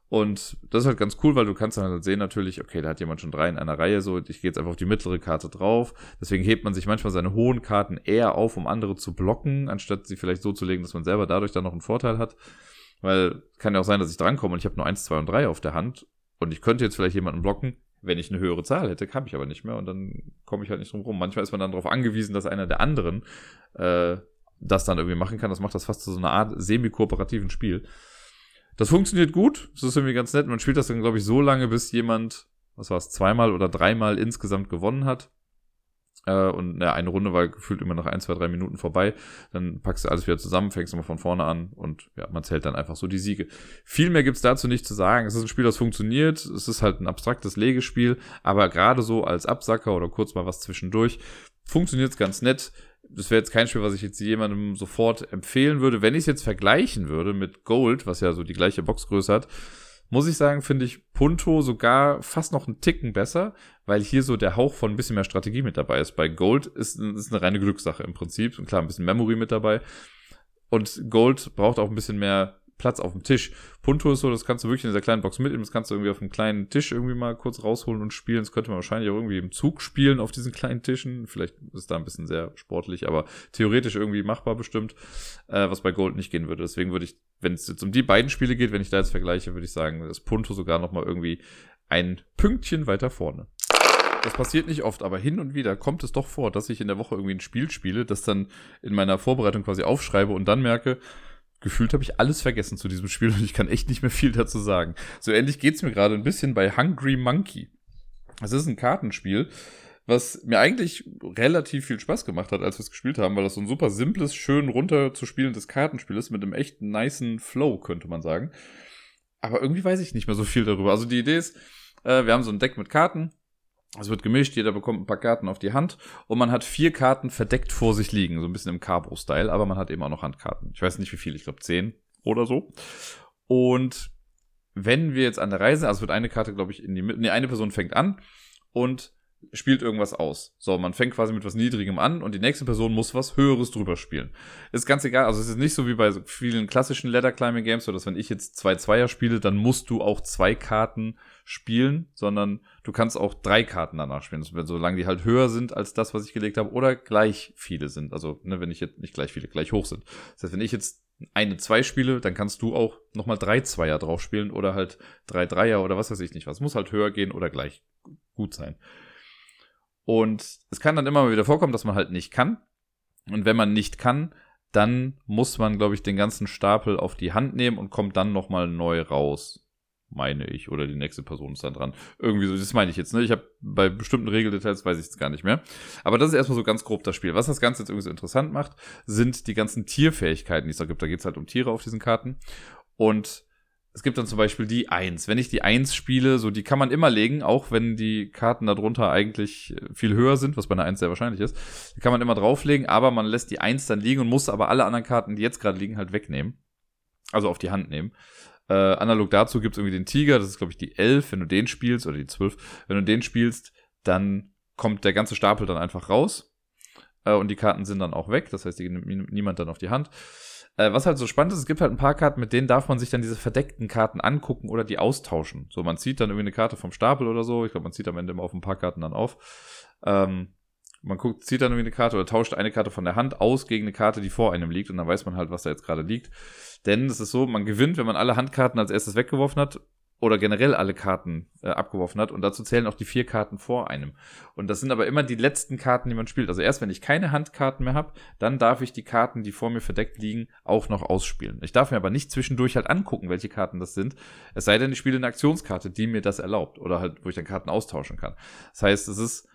Und das ist halt ganz cool, weil du kannst dann halt sehen natürlich, okay, da hat jemand schon drei in einer Reihe, so ich gehe jetzt einfach auf die mittlere Karte drauf. Deswegen hebt man sich manchmal seine hohen Karten eher auf, um andere zu blocken, anstatt sie vielleicht so zu legen, dass man selber dadurch dann noch einen Vorteil hat. Weil kann ja auch sein, dass ich drankomme und ich habe nur eins, zwei und drei auf der Hand und ich könnte jetzt vielleicht jemanden blocken, wenn ich eine höhere Zahl hätte, kann ich aber nicht mehr und dann komme ich halt nicht drum rum. Manchmal ist man dann darauf angewiesen, dass einer der anderen äh, das dann irgendwie machen kann. Das macht das fast zu so einer Art semi-kooperativen Spiel. Das funktioniert gut. Das ist irgendwie ganz nett. Man spielt das dann, glaube ich, so lange, bis jemand, was war es, zweimal oder dreimal insgesamt gewonnen hat. Äh, und ja, eine Runde war gefühlt immer nach ein, zwei, drei Minuten vorbei. Dann packst du alles wieder zusammen, fängst immer von vorne an und ja, man zählt dann einfach so die Siege. Viel mehr gibt's dazu nicht zu sagen. Es ist ein Spiel, das funktioniert. Es ist halt ein abstraktes Legespiel, aber gerade so als Absacker oder kurz mal was zwischendurch funktioniert's ganz nett das wäre jetzt kein Spiel, was ich jetzt jemandem sofort empfehlen würde. Wenn ich es jetzt vergleichen würde mit Gold, was ja so die gleiche Boxgröße hat, muss ich sagen, finde ich Punto sogar fast noch einen Ticken besser, weil hier so der Hauch von ein bisschen mehr Strategie mit dabei ist. Bei Gold ist, ist eine reine Glückssache im Prinzip. Und klar, ein bisschen Memory mit dabei. Und Gold braucht auch ein bisschen mehr Platz auf dem Tisch. Punto ist so, das kannst du wirklich in dieser kleinen Box mitnehmen, das kannst du irgendwie auf einem kleinen Tisch irgendwie mal kurz rausholen und spielen. Das könnte man wahrscheinlich auch irgendwie im Zug spielen auf diesen kleinen Tischen. Vielleicht ist da ein bisschen sehr sportlich, aber theoretisch irgendwie machbar bestimmt, äh, was bei Gold nicht gehen würde. Deswegen würde ich, wenn es jetzt um die beiden Spiele geht, wenn ich da jetzt vergleiche, würde ich sagen, das Punto sogar nochmal irgendwie ein Pünktchen weiter vorne. Das passiert nicht oft, aber hin und wieder kommt es doch vor, dass ich in der Woche irgendwie ein Spiel spiele, das dann in meiner Vorbereitung quasi aufschreibe und dann merke, gefühlt habe ich alles vergessen zu diesem Spiel und ich kann echt nicht mehr viel dazu sagen. So ähnlich geht's mir gerade ein bisschen bei Hungry Monkey. Es ist ein Kartenspiel, was mir eigentlich relativ viel Spaß gemacht hat, als wir es gespielt haben, weil das so ein super simples, schön runter zu spielendes Kartenspiel ist mit einem echt niceen Flow, könnte man sagen. Aber irgendwie weiß ich nicht mehr so viel darüber. Also die Idee ist, äh, wir haben so ein Deck mit Karten es wird gemischt, jeder bekommt ein paar Karten auf die Hand und man hat vier Karten verdeckt vor sich liegen, so ein bisschen im Cabo-Style, aber man hat eben auch noch Handkarten. Ich weiß nicht wie viel, ich glaube zehn oder so. Und wenn wir jetzt an der Reise, also wird eine Karte, glaube ich, in die Mitte, nee, eine Person fängt an und spielt irgendwas aus. So, man fängt quasi mit was Niedrigem an und die nächste Person muss was Höheres drüber spielen. Ist ganz egal, also es ist nicht so wie bei so vielen klassischen Ladder Climbing Games, so dass wenn ich jetzt zwei Zweier spiele, dann musst du auch zwei Karten spielen, sondern du kannst auch drei Karten danach spielen, solange die halt höher sind als das, was ich gelegt habe, oder gleich viele sind. Also, ne, wenn ich jetzt nicht gleich viele, gleich hoch sind. Das heißt, wenn ich jetzt eine zwei spiele, dann kannst du auch nochmal drei Zweier drauf spielen oder halt drei Dreier oder was weiß ich nicht was. Muss halt höher gehen oder gleich gut sein. Und es kann dann immer mal wieder vorkommen, dass man halt nicht kann. Und wenn man nicht kann, dann muss man, glaube ich, den ganzen Stapel auf die Hand nehmen und kommt dann nochmal neu raus. Meine ich. Oder die nächste Person ist dann dran. Irgendwie so, das meine ich jetzt, ne? Ich habe bei bestimmten Regeldetails weiß ich es gar nicht mehr. Aber das ist erstmal so ganz grob das Spiel. Was das Ganze jetzt irgendwie so interessant macht, sind die ganzen Tierfähigkeiten, die es da gibt. Da geht es halt um Tiere auf diesen Karten. Und es gibt dann zum Beispiel die Eins. Wenn ich die Eins spiele, so die kann man immer legen, auch wenn die Karten darunter eigentlich äh, viel höher sind, was bei einer Eins sehr wahrscheinlich ist. Die kann man immer drauflegen, aber man lässt die Eins dann liegen und muss aber alle anderen Karten, die jetzt gerade liegen, halt wegnehmen. Also auf die Hand nehmen. Äh, analog dazu gibt es irgendwie den Tiger, das ist glaube ich die Elf, wenn du den spielst, oder die Zwölf. Wenn du den spielst, dann kommt der ganze Stapel dann einfach raus. Äh, und die Karten sind dann auch weg, das heißt, die nimmt niemand dann auf die Hand. Äh, was halt so spannend ist, es gibt halt ein paar Karten, mit denen darf man sich dann diese verdeckten Karten angucken oder die austauschen. So, man zieht dann irgendwie eine Karte vom Stapel oder so. Ich glaube, man zieht am Ende immer auf ein paar Karten dann auf. Ähm, man guckt, zieht dann irgendwie eine Karte oder tauscht eine Karte von der Hand aus gegen eine Karte, die vor einem liegt und dann weiß man halt, was da jetzt gerade liegt. Denn es ist so, man gewinnt, wenn man alle Handkarten als erstes weggeworfen hat oder generell alle Karten äh, abgeworfen hat und dazu zählen auch die vier Karten vor einem. Und das sind aber immer die letzten Karten, die man spielt. Also erst wenn ich keine Handkarten mehr habe, dann darf ich die Karten, die vor mir verdeckt liegen, auch noch ausspielen. Ich darf mir aber nicht zwischendurch halt angucken, welche Karten das sind. Es sei denn, ich spiele eine Aktionskarte, die mir das erlaubt oder halt, wo ich dann Karten austauschen kann. Das heißt, es ist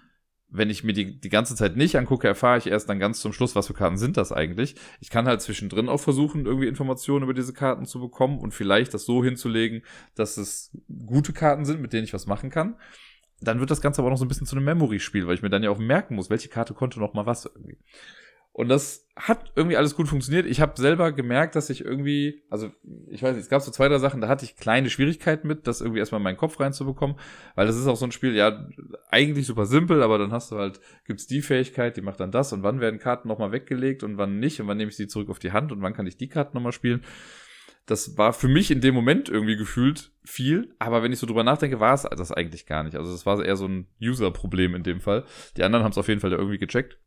wenn ich mir die, die ganze Zeit nicht angucke, erfahre ich erst dann ganz zum Schluss, was für Karten sind das eigentlich. Ich kann halt zwischendrin auch versuchen, irgendwie Informationen über diese Karten zu bekommen und vielleicht das so hinzulegen, dass es gute Karten sind, mit denen ich was machen kann. Dann wird das Ganze aber noch so ein bisschen zu einem Memory-Spiel, weil ich mir dann ja auch merken muss, welche Karte konnte noch mal was irgendwie. Und das hat irgendwie alles gut funktioniert. Ich habe selber gemerkt, dass ich irgendwie, also ich weiß nicht, es gab so zwei, drei Sachen, da hatte ich kleine Schwierigkeiten mit, das irgendwie erstmal in meinen Kopf reinzubekommen, weil das ist auch so ein Spiel, ja, eigentlich super simpel, aber dann hast du halt, gibt's die Fähigkeit, die macht dann das und wann werden Karten nochmal weggelegt und wann nicht und wann nehme ich sie zurück auf die Hand und wann kann ich die Karten nochmal spielen. Das war für mich in dem Moment irgendwie gefühlt viel, aber wenn ich so drüber nachdenke, war es das eigentlich gar nicht. Also das war eher so ein User-Problem in dem Fall. Die anderen haben es auf jeden Fall irgendwie gecheckt.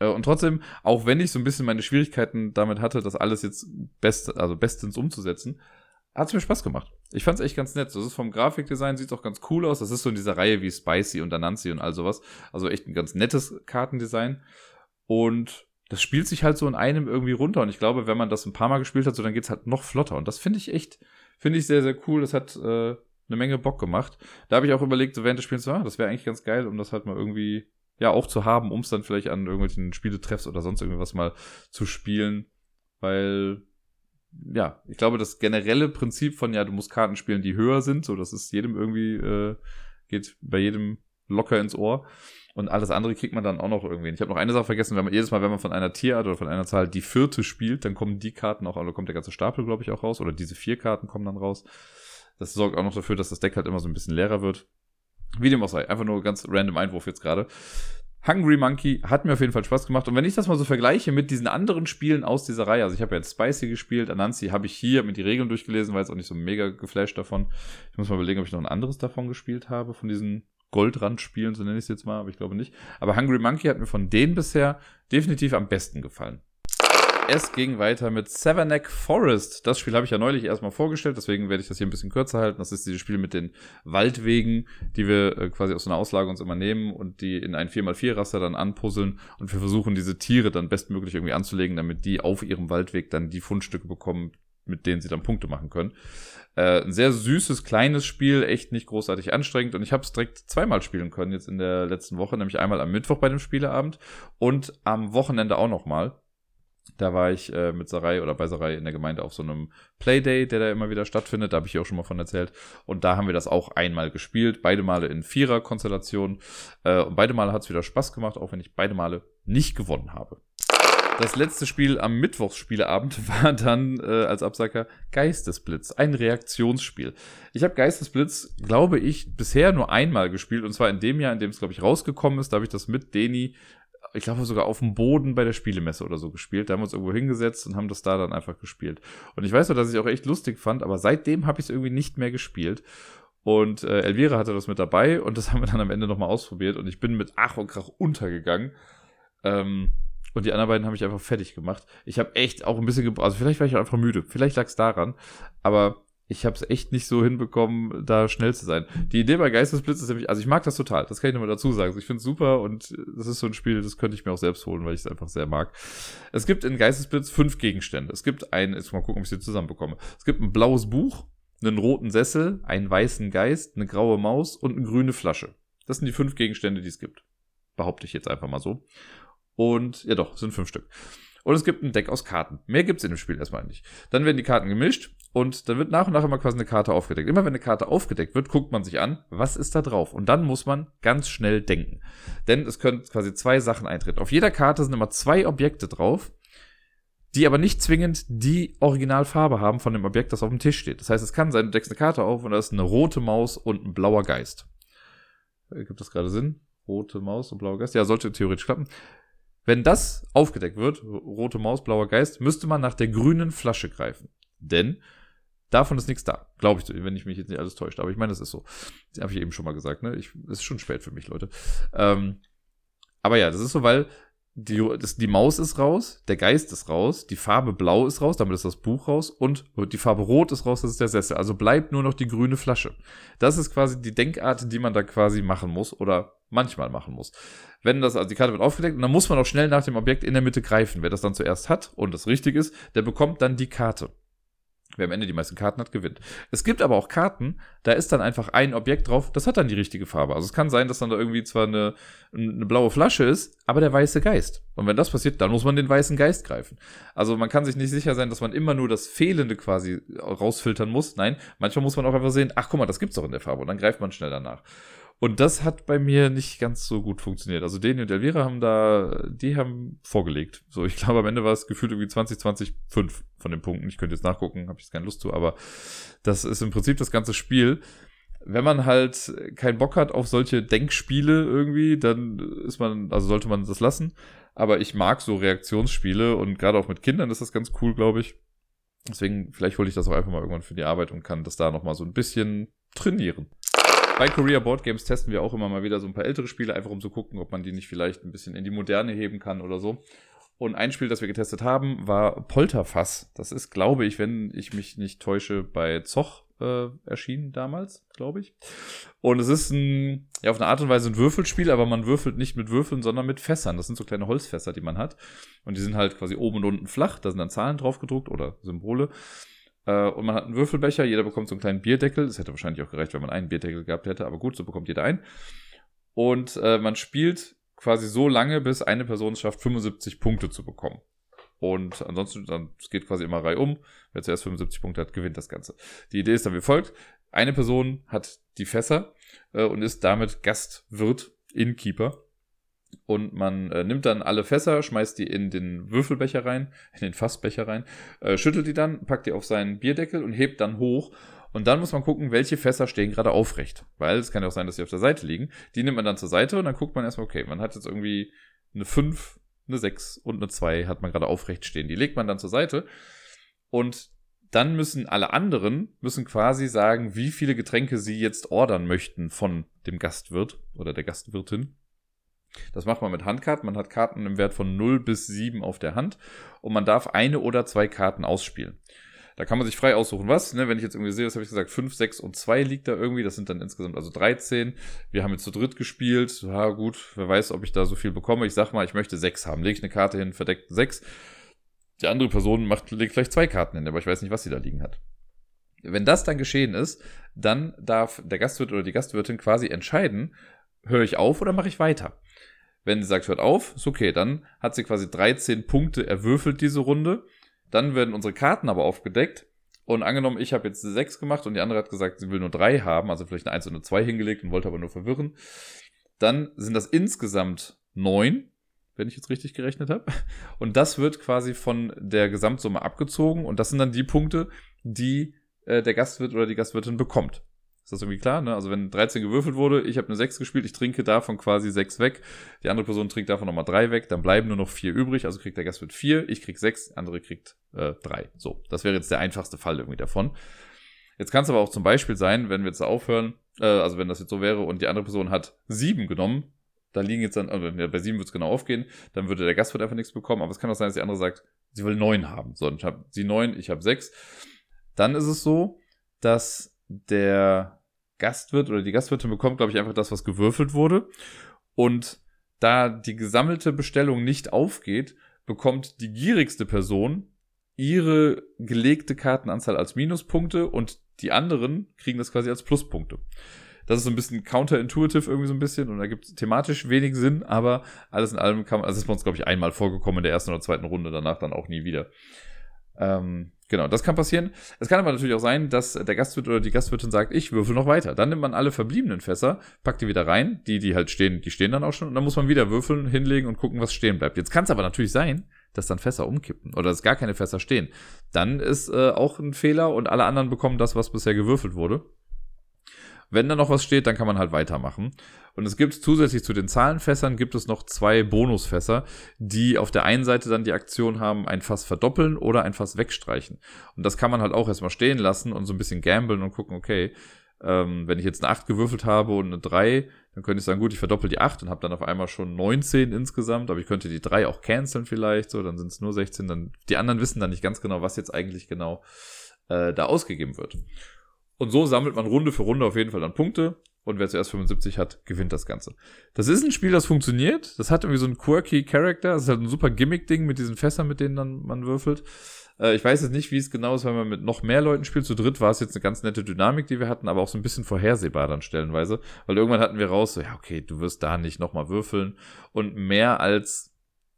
Äh, und trotzdem, auch wenn ich so ein bisschen meine Schwierigkeiten damit hatte, das alles jetzt best, also bestens umzusetzen, hat es mir Spaß gemacht. Ich fand es echt ganz nett. Das ist vom Grafikdesign, sieht auch ganz cool aus. Das ist so in dieser Reihe wie Spicy und Anansi und all sowas. Also echt ein ganz nettes Kartendesign. Und das spielt sich halt so in einem irgendwie runter. Und ich glaube, wenn man das ein paar Mal gespielt hat, so dann geht's halt noch flotter. Und das finde ich echt, finde ich sehr, sehr cool. Das hat äh, eine Menge Bock gemacht. Da habe ich auch überlegt, so während des Spiels, ah, das wäre eigentlich ganz geil, um das halt mal irgendwie ja auch zu haben, um es dann vielleicht an irgendwelchen Spieletreffs oder sonst irgendwas mal zu spielen, weil ja, ich glaube, das generelle Prinzip von ja, du musst Karten spielen, die höher sind, so das ist jedem irgendwie äh, geht bei jedem locker ins Ohr und alles andere kriegt man dann auch noch irgendwie. Ich habe noch eine Sache vergessen, wenn man jedes Mal, wenn man von einer Tierart oder von einer Zahl die vierte spielt, dann kommen die Karten auch, also kommt der ganze Stapel, glaube ich, auch raus oder diese vier Karten kommen dann raus. Das sorgt auch noch dafür, dass das Deck halt immer so ein bisschen leerer wird. Wie dem auch sei, einfach nur ganz random Einwurf jetzt gerade. Hungry Monkey hat mir auf jeden Fall Spaß gemacht. Und wenn ich das mal so vergleiche mit diesen anderen Spielen aus dieser Reihe, also ich habe ja jetzt Spicy gespielt, Anansi habe ich hier mit die Regeln durchgelesen, weil es auch nicht so mega geflasht davon. Ich muss mal überlegen, ob ich noch ein anderes davon gespielt habe, von diesen Goldrand-Spielen, so nenne ich es jetzt mal, aber ich glaube nicht. Aber Hungry Monkey hat mir von denen bisher definitiv am besten gefallen. Es ging weiter mit Savanac Forest. Das Spiel habe ich ja neulich erstmal vorgestellt, deswegen werde ich das hier ein bisschen kürzer halten. Das ist dieses Spiel mit den Waldwegen, die wir äh, quasi aus einer Auslage uns immer nehmen und die in ein 4x4-Raster dann anpuzzeln und wir versuchen diese Tiere dann bestmöglich irgendwie anzulegen, damit die auf ihrem Waldweg dann die Fundstücke bekommen, mit denen sie dann Punkte machen können. Äh, ein sehr süßes, kleines Spiel, echt nicht großartig anstrengend und ich habe es direkt zweimal spielen können jetzt in der letzten Woche, nämlich einmal am Mittwoch bei dem Spieleabend und am Wochenende auch nochmal. Da war ich äh, mit Sarai oder bei Sarai in der Gemeinde auf so einem Playdate, der da immer wieder stattfindet. Da habe ich auch schon mal von erzählt. Und da haben wir das auch einmal gespielt. Beide Male in Vierer-Konstellation. Äh, und beide Male hat es wieder Spaß gemacht, auch wenn ich beide Male nicht gewonnen habe. Das letzte Spiel am Mittwochsspieleabend war dann äh, als Absacker Geistesblitz, ein Reaktionsspiel. Ich habe Geistesblitz, glaube ich, bisher nur einmal gespielt und zwar in dem Jahr, in dem es, glaube ich, rausgekommen ist. Da habe ich das mit Deni ich glaube sogar auf dem Boden bei der Spielemesse oder so gespielt. Da haben wir uns irgendwo hingesetzt und haben das da dann einfach gespielt. Und ich weiß nur, dass ich auch echt lustig fand, aber seitdem habe ich es irgendwie nicht mehr gespielt. Und äh, Elvira hatte das mit dabei und das haben wir dann am Ende nochmal ausprobiert und ich bin mit Ach und Krach untergegangen. Ähm, und die anderen beiden habe ich einfach fertig gemacht. Ich habe echt auch ein bisschen. Also vielleicht war ich auch einfach müde. Vielleicht lag es daran. Aber ich habe es echt nicht so hinbekommen, da schnell zu sein. Die Idee bei Geistesblitz ist nämlich, also ich mag das total, das kann ich nochmal dazu sagen. Ich finde es super und das ist so ein Spiel, das könnte ich mir auch selbst holen, weil ich es einfach sehr mag. Es gibt in Geistesblitz fünf Gegenstände. Es gibt ein, jetzt mal gucken, ob ich sie zusammenbekomme. Es gibt ein blaues Buch, einen roten Sessel, einen weißen Geist, eine graue Maus und eine grüne Flasche. Das sind die fünf Gegenstände, die es gibt. Behaupte ich jetzt einfach mal so. Und ja doch, sind fünf Stück. Und es gibt ein Deck aus Karten. Mehr gibt's in dem Spiel erstmal nicht. Dann werden die Karten gemischt und dann wird nach und nach immer quasi eine Karte aufgedeckt. Immer wenn eine Karte aufgedeckt wird, guckt man sich an, was ist da drauf. Und dann muss man ganz schnell denken. Denn es können quasi zwei Sachen eintreten. Auf jeder Karte sind immer zwei Objekte drauf, die aber nicht zwingend die Originalfarbe haben von dem Objekt, das auf dem Tisch steht. Das heißt, es kann sein, du deckst eine Karte auf und da ist eine rote Maus und ein blauer Geist. Äh, gibt das gerade Sinn? Rote Maus und blauer Geist? Ja, sollte theoretisch klappen. Wenn das aufgedeckt wird, rote Maus, blauer Geist, müsste man nach der grünen Flasche greifen. Denn davon ist nichts da. Glaube ich, wenn ich mich jetzt nicht alles täuscht. Aber ich meine, das ist so. Habe ich eben schon mal gesagt. Ne? Ich, es ist schon spät für mich, Leute. Ähm, aber ja, das ist so, weil die, das, die Maus ist raus, der Geist ist raus, die Farbe blau ist raus, damit ist das Buch raus und die Farbe rot ist raus, das ist der Sessel. Also bleibt nur noch die grüne Flasche. Das ist quasi die Denkart, die man da quasi machen muss oder manchmal machen muss. Wenn das, also die Karte wird aufgedeckt und dann muss man auch schnell nach dem Objekt in der Mitte greifen. Wer das dann zuerst hat und das richtig ist, der bekommt dann die Karte. Wer am Ende die meisten Karten hat, gewinnt. Es gibt aber auch Karten, da ist dann einfach ein Objekt drauf, das hat dann die richtige Farbe. Also es kann sein, dass dann da irgendwie zwar eine, eine blaue Flasche ist, aber der weiße Geist. Und wenn das passiert, dann muss man den weißen Geist greifen. Also man kann sich nicht sicher sein, dass man immer nur das Fehlende quasi rausfiltern muss. Nein, manchmal muss man auch einfach sehen, ach guck mal, das gibt's doch in der Farbe. Und dann greift man schnell danach. Und das hat bei mir nicht ganz so gut funktioniert. Also Deni und Elvira haben da, die haben vorgelegt. So, ich glaube, am Ende war es gefühlt irgendwie 20, 20, 5 von den Punkten. Ich könnte jetzt nachgucken, habe ich keine Lust zu, aber das ist im Prinzip das ganze Spiel. Wenn man halt keinen Bock hat auf solche Denkspiele irgendwie, dann ist man, also sollte man das lassen. Aber ich mag so Reaktionsspiele und gerade auch mit Kindern ist das ganz cool, glaube ich. Deswegen, vielleicht hole ich das auch einfach mal irgendwann für die Arbeit und kann das da nochmal so ein bisschen trainieren. Bei Korea Board Games testen wir auch immer mal wieder so ein paar ältere Spiele, einfach um zu gucken, ob man die nicht vielleicht ein bisschen in die Moderne heben kann oder so. Und ein Spiel, das wir getestet haben, war Polterfass. Das ist, glaube ich, wenn ich mich nicht täusche, bei Zoch äh, erschienen damals, glaube ich. Und es ist ein, ja, auf eine Art und Weise ein Würfelspiel, aber man würfelt nicht mit Würfeln, sondern mit Fässern. Das sind so kleine Holzfässer, die man hat. Und die sind halt quasi oben und unten flach. Da sind dann Zahlen drauf gedruckt oder Symbole. Äh, und man hat einen Würfelbecher, jeder bekommt so einen kleinen Bierdeckel. Das hätte wahrscheinlich auch gereicht, wenn man einen Bierdeckel gehabt hätte, aber gut, so bekommt jeder einen. Und äh, man spielt quasi so lange, bis eine Person es schafft, 75 Punkte zu bekommen. Und ansonsten, dann es geht quasi immer Reihe um. Wer zuerst 75 Punkte hat, gewinnt das Ganze. Die Idee ist dann wie folgt. Eine Person hat die Fässer äh, und ist damit Gastwirt, Innkeeper und man äh, nimmt dann alle Fässer, schmeißt die in den Würfelbecher rein, in den Fassbecher rein, äh, schüttelt die dann, packt die auf seinen Bierdeckel und hebt dann hoch. Und dann muss man gucken, welche Fässer stehen gerade aufrecht. Weil es kann ja auch sein, dass sie auf der Seite liegen. Die nimmt man dann zur Seite und dann guckt man erstmal, okay, man hat jetzt irgendwie eine 5, eine 6 und eine 2 hat man gerade aufrecht stehen. Die legt man dann zur Seite. Und dann müssen alle anderen, müssen quasi sagen, wie viele Getränke sie jetzt ordern möchten von dem Gastwirt oder der Gastwirtin. Das macht man mit Handkarten. Man hat Karten im Wert von 0 bis 7 auf der Hand und man darf eine oder zwei Karten ausspielen. Da kann man sich frei aussuchen, was. Ne? Wenn ich jetzt irgendwie sehe, was habe ich gesagt, 5, 6 und 2 liegt da irgendwie. Das sind dann insgesamt also 13. Wir haben jetzt zu dritt gespielt. Ja, gut, wer weiß, ob ich da so viel bekomme. Ich sag mal, ich möchte 6 haben. Lege ich eine Karte hin, verdeckt 6. Die andere Person macht, legt vielleicht zwei Karten hin, aber ich weiß nicht, was sie da liegen hat. Wenn das dann geschehen ist, dann darf der Gastwirt oder die Gastwirtin quasi entscheiden, höre ich auf oder mache ich weiter. Wenn sie sagt, hört auf, ist okay. Dann hat sie quasi 13 Punkte erwürfelt diese Runde. Dann werden unsere Karten aber aufgedeckt. Und angenommen, ich habe jetzt 6 gemacht und die andere hat gesagt, sie will nur 3 haben, also vielleicht eine 1 und eine 2 hingelegt und wollte aber nur verwirren. Dann sind das insgesamt 9, wenn ich jetzt richtig gerechnet habe. Und das wird quasi von der Gesamtsumme abgezogen. Und das sind dann die Punkte, die äh, der Gastwirt oder die Gastwirtin bekommt. Ist das irgendwie klar? Ne? Also wenn 13 gewürfelt wurde, ich habe eine 6 gespielt, ich trinke davon quasi 6 weg, die andere Person trinkt davon nochmal 3 weg, dann bleiben nur noch 4 übrig, also kriegt der Gast mit 4, ich krieg 6, andere kriegt äh, 3. So, das wäre jetzt der einfachste Fall irgendwie davon. Jetzt kann es aber auch zum Beispiel sein, wenn wir jetzt aufhören, äh, also wenn das jetzt so wäre und die andere Person hat 7 genommen, da liegen jetzt dann, also bei 7 wird es genau aufgehen, dann würde der Gastwirt einfach nichts bekommen, aber es kann auch sein, dass die andere sagt, sie will 9 haben. So, ich habe sie 9, ich habe 6. Dann ist es so, dass der Gastwirt oder die Gastwirtin bekommt, glaube ich, einfach das, was gewürfelt wurde. Und da die gesammelte Bestellung nicht aufgeht, bekommt die gierigste Person ihre gelegte Kartenanzahl als Minuspunkte und die anderen kriegen das quasi als Pluspunkte. Das ist so ein bisschen counterintuitive irgendwie so ein bisschen und da gibt es thematisch wenig Sinn, aber alles in allem kann man, also ist bei uns, glaube ich, einmal vorgekommen in der ersten oder zweiten Runde, danach dann auch nie wieder. Ähm, Genau, das kann passieren. Es kann aber natürlich auch sein, dass der Gastwirt oder die Gastwirtin sagt, ich würfel noch weiter. Dann nimmt man alle verbliebenen Fässer, packt die wieder rein, die, die halt stehen, die stehen dann auch schon, und dann muss man wieder würfeln, hinlegen und gucken, was stehen bleibt. Jetzt kann es aber natürlich sein, dass dann Fässer umkippen oder dass gar keine Fässer stehen. Dann ist äh, auch ein Fehler und alle anderen bekommen das, was bisher gewürfelt wurde. Wenn da noch was steht, dann kann man halt weitermachen. Und es gibt zusätzlich zu den Zahlenfässern gibt es noch zwei Bonusfässer, die auf der einen Seite dann die Aktion haben, ein Fass verdoppeln oder ein Fass wegstreichen. Und das kann man halt auch erstmal stehen lassen und so ein bisschen gamblen und gucken, okay, ähm, wenn ich jetzt eine 8 gewürfelt habe und eine 3, dann könnte ich sagen, gut, ich verdoppel die 8 und habe dann auf einmal schon 19 insgesamt, aber ich könnte die 3 auch canceln vielleicht, so, dann sind es nur 16, dann die anderen wissen dann nicht ganz genau, was jetzt eigentlich genau äh, da ausgegeben wird. Und so sammelt man Runde für Runde auf jeden Fall dann Punkte. Und wer zuerst 75 hat, gewinnt das Ganze. Das ist ein Spiel, das funktioniert. Das hat irgendwie so einen quirky Character. Das ist halt ein super Gimmick-Ding mit diesen Fässern, mit denen dann man würfelt. Äh, ich weiß jetzt nicht, wie es genau ist, wenn man mit noch mehr Leuten spielt. Zu dritt war es jetzt eine ganz nette Dynamik, die wir hatten, aber auch so ein bisschen vorhersehbar dann stellenweise. Weil irgendwann hatten wir raus, so, ja, okay, du wirst da nicht nochmal würfeln. Und mehr als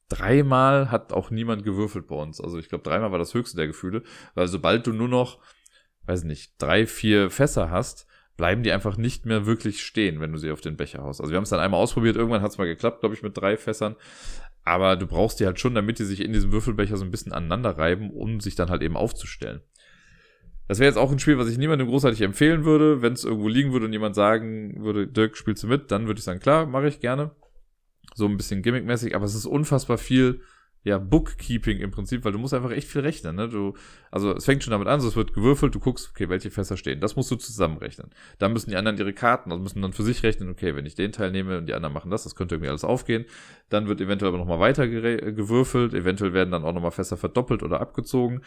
dreimal hat auch niemand gewürfelt bei uns. Also ich glaube, dreimal war das höchste der Gefühle. Weil sobald du nur noch, weiß nicht, drei, vier Fässer hast, bleiben die einfach nicht mehr wirklich stehen, wenn du sie auf den Becher haust. Also wir haben es dann einmal ausprobiert, irgendwann hat es mal geklappt, glaube ich, mit drei Fässern. Aber du brauchst die halt schon, damit die sich in diesem Würfelbecher so ein bisschen aneinander reiben, um sich dann halt eben aufzustellen. Das wäre jetzt auch ein Spiel, was ich niemandem großartig empfehlen würde. Wenn es irgendwo liegen würde und jemand sagen würde, Dirk, spielst du mit, dann würde ich sagen, klar, mache ich gerne. So ein bisschen gimmickmäßig, aber es ist unfassbar viel ja, Bookkeeping im Prinzip, weil du musst einfach echt viel rechnen. Ne? Du, also es fängt schon damit an, so es wird gewürfelt, du guckst, okay, welche Fässer stehen. Das musst du zusammenrechnen. Dann müssen die anderen ihre Karten, also müssen dann für sich rechnen, okay, wenn ich den Teil nehme und die anderen machen das, das könnte irgendwie alles aufgehen. Dann wird eventuell aber nochmal weiter gewürfelt, eventuell werden dann auch nochmal Fässer verdoppelt oder abgezogen.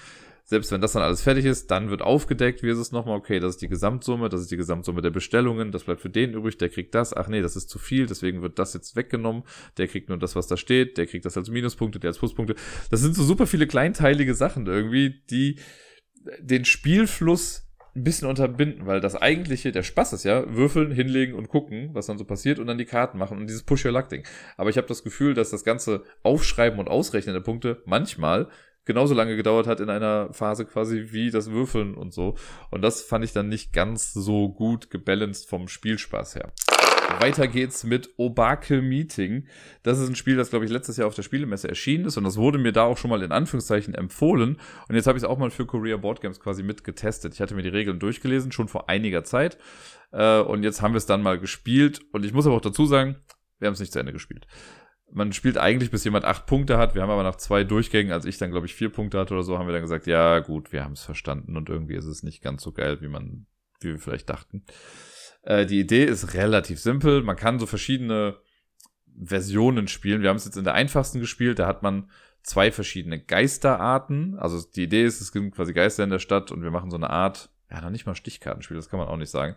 Selbst wenn das dann alles fertig ist, dann wird aufgedeckt, wie ist es nochmal, okay, das ist die Gesamtsumme, das ist die Gesamtsumme der Bestellungen, das bleibt für den übrig, der kriegt das, ach nee, das ist zu viel, deswegen wird das jetzt weggenommen, der kriegt nur das, was da steht, der kriegt das als Minuspunkte, der als Pluspunkte. Das sind so super viele kleinteilige Sachen irgendwie, die den Spielfluss ein bisschen unterbinden, weil das eigentliche, der Spaß ist ja, würfeln, hinlegen und gucken, was dann so passiert und dann die Karten machen und dieses Push-Your-Luck-Ding. Aber ich habe das Gefühl, dass das ganze Aufschreiben und Ausrechnen der Punkte manchmal genauso lange gedauert hat in einer Phase quasi wie das Würfeln und so. Und das fand ich dann nicht ganz so gut gebalanced vom Spielspaß her. Weiter geht's mit Obake Meeting. Das ist ein Spiel, das, glaube ich, letztes Jahr auf der Spielemesse erschienen ist und das wurde mir da auch schon mal in Anführungszeichen empfohlen. Und jetzt habe ich es auch mal für Korea Board Games quasi mitgetestet. Ich hatte mir die Regeln durchgelesen, schon vor einiger Zeit. Äh, und jetzt haben wir es dann mal gespielt. Und ich muss aber auch dazu sagen, wir haben es nicht zu Ende gespielt. Man spielt eigentlich, bis jemand acht Punkte hat. Wir haben aber nach zwei Durchgängen, als ich dann, glaube ich, vier Punkte hatte oder so, haben wir dann gesagt, ja, gut, wir haben es verstanden und irgendwie ist es nicht ganz so geil, wie man, wie wir vielleicht dachten. Äh, die Idee ist relativ simpel. Man kann so verschiedene Versionen spielen. Wir haben es jetzt in der einfachsten gespielt. Da hat man zwei verschiedene Geisterarten. Also die Idee ist, es gibt quasi Geister in der Stadt und wir machen so eine Art, ja, noch nicht mal Stichkartenspiel, das kann man auch nicht sagen.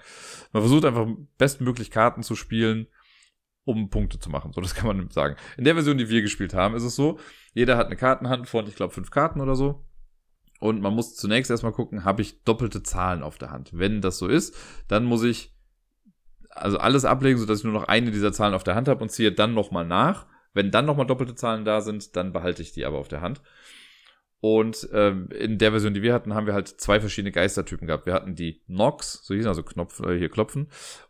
Man versucht einfach bestmöglich Karten zu spielen, um Punkte zu machen. So, das kann man sagen. In der Version, die wir gespielt haben, ist es so, jeder hat eine Kartenhand von, ich glaube, fünf Karten oder so. Und man muss zunächst erstmal gucken, habe ich doppelte Zahlen auf der Hand. Wenn das so ist, dann muss ich also alles ablegen, sodass ich nur noch eine dieser Zahlen auf der Hand habe und ziehe dann nochmal nach. Wenn dann nochmal doppelte Zahlen da sind, dann behalte ich die aber auf der Hand. Und ähm, in der Version, die wir hatten, haben wir halt zwei verschiedene Geistertypen gehabt. Wir hatten die Nox, so hießen also Knopf, äh, hier klopfen,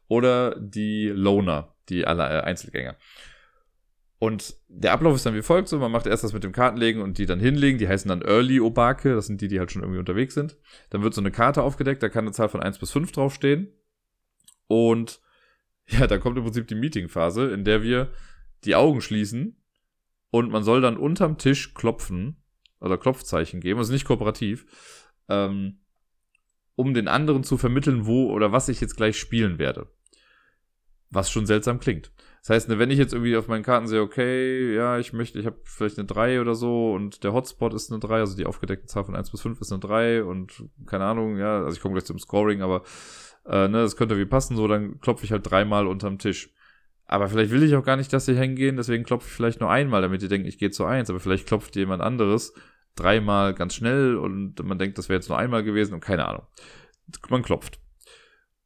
oder die Loner, die äh, Einzelgänger. Und der Ablauf ist dann wie folgt: so, man macht erst das mit dem Kartenlegen und die dann hinlegen. Die heißen dann Early Obake, das sind die, die halt schon irgendwie unterwegs sind. Dann wird so eine Karte aufgedeckt, da kann eine Zahl von 1 bis 5 draufstehen. Und ja, da kommt im Prinzip die Meetingphase, in der wir die Augen schließen und man soll dann unterm Tisch klopfen oder Klopfzeichen geben, also nicht kooperativ, ähm, um den anderen zu vermitteln, wo oder was ich jetzt gleich spielen werde. Was schon seltsam klingt. Das heißt, ne, wenn ich jetzt irgendwie auf meinen Karten sehe, okay, ja, ich möchte, ich habe vielleicht eine 3 oder so und der Hotspot ist eine 3, also die aufgedeckte Zahl von 1 bis 5 ist eine 3 und keine Ahnung, ja, also ich komme gleich zum Scoring, aber äh, ne, das könnte wie passen, so, dann klopfe ich halt dreimal unterm Tisch. Aber vielleicht will ich auch gar nicht, dass sie hängen deswegen klopfe ich vielleicht nur einmal, damit ihr denkt, ich gehe zu eins. Aber vielleicht klopft jemand anderes dreimal ganz schnell und man denkt, das wäre jetzt nur einmal gewesen und keine Ahnung. Man klopft.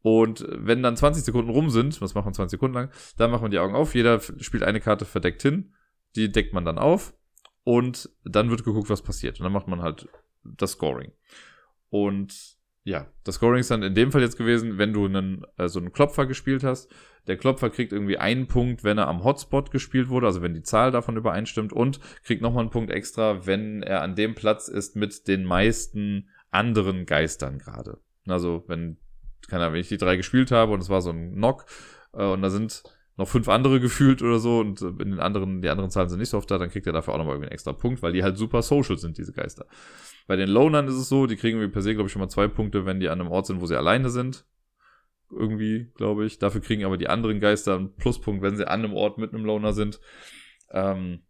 Und wenn dann 20 Sekunden rum sind, was macht man 20 Sekunden lang, dann macht man die Augen auf, jeder spielt eine Karte verdeckt hin, die deckt man dann auf und dann wird geguckt, was passiert. Und dann macht man halt das Scoring. Und ja, das Scoring ist dann in dem Fall jetzt gewesen, wenn du einen, also einen Klopfer gespielt hast. Der Klopfer kriegt irgendwie einen Punkt, wenn er am Hotspot gespielt wurde, also wenn die Zahl davon übereinstimmt und kriegt nochmal einen Punkt extra, wenn er an dem Platz ist mit den meisten anderen Geistern gerade. Also wenn, keine Ahnung, wenn ich die drei gespielt habe und es war so ein Knock äh, und da sind noch fünf andere gefühlt oder so und in den anderen, die anderen Zahlen sind nicht so oft da, dann kriegt er dafür auch nochmal irgendwie einen extra Punkt, weil die halt super social sind, diese Geister. Bei den Lonern ist es so, die kriegen wir per se, glaube ich, schon mal zwei Punkte, wenn die an einem Ort sind, wo sie alleine sind. Irgendwie, glaube ich. Dafür kriegen aber die anderen Geister einen Pluspunkt, wenn sie an einem Ort mit einem Loner sind. Ähm,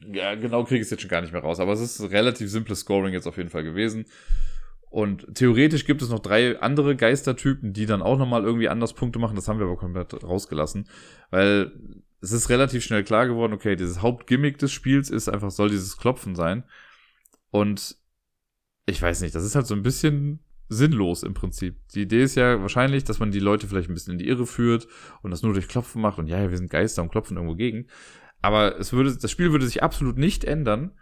ja, genau kriege ich es jetzt schon gar nicht mehr raus. Aber es ist relativ simples Scoring jetzt auf jeden Fall gewesen. Und theoretisch gibt es noch drei andere Geistertypen, die dann auch nochmal irgendwie anders Punkte machen. Das haben wir aber komplett rausgelassen. Weil es ist relativ schnell klar geworden, okay, dieses Hauptgimmick des Spiels ist einfach, soll dieses Klopfen sein. Und ich weiß nicht, das ist halt so ein bisschen sinnlos im Prinzip. Die Idee ist ja wahrscheinlich, dass man die Leute vielleicht ein bisschen in die Irre führt und das nur durch Klopfen macht und ja, wir sind Geister und klopfen irgendwo gegen. Aber es würde, das Spiel würde sich absolut nicht ändern,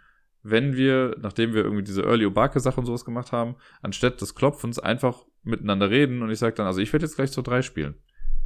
wenn wir, nachdem wir irgendwie diese Early Obake-Sache und sowas gemacht haben, anstatt des Klopfens einfach miteinander reden und ich sage dann, also ich werde jetzt gleich zur 3 spielen.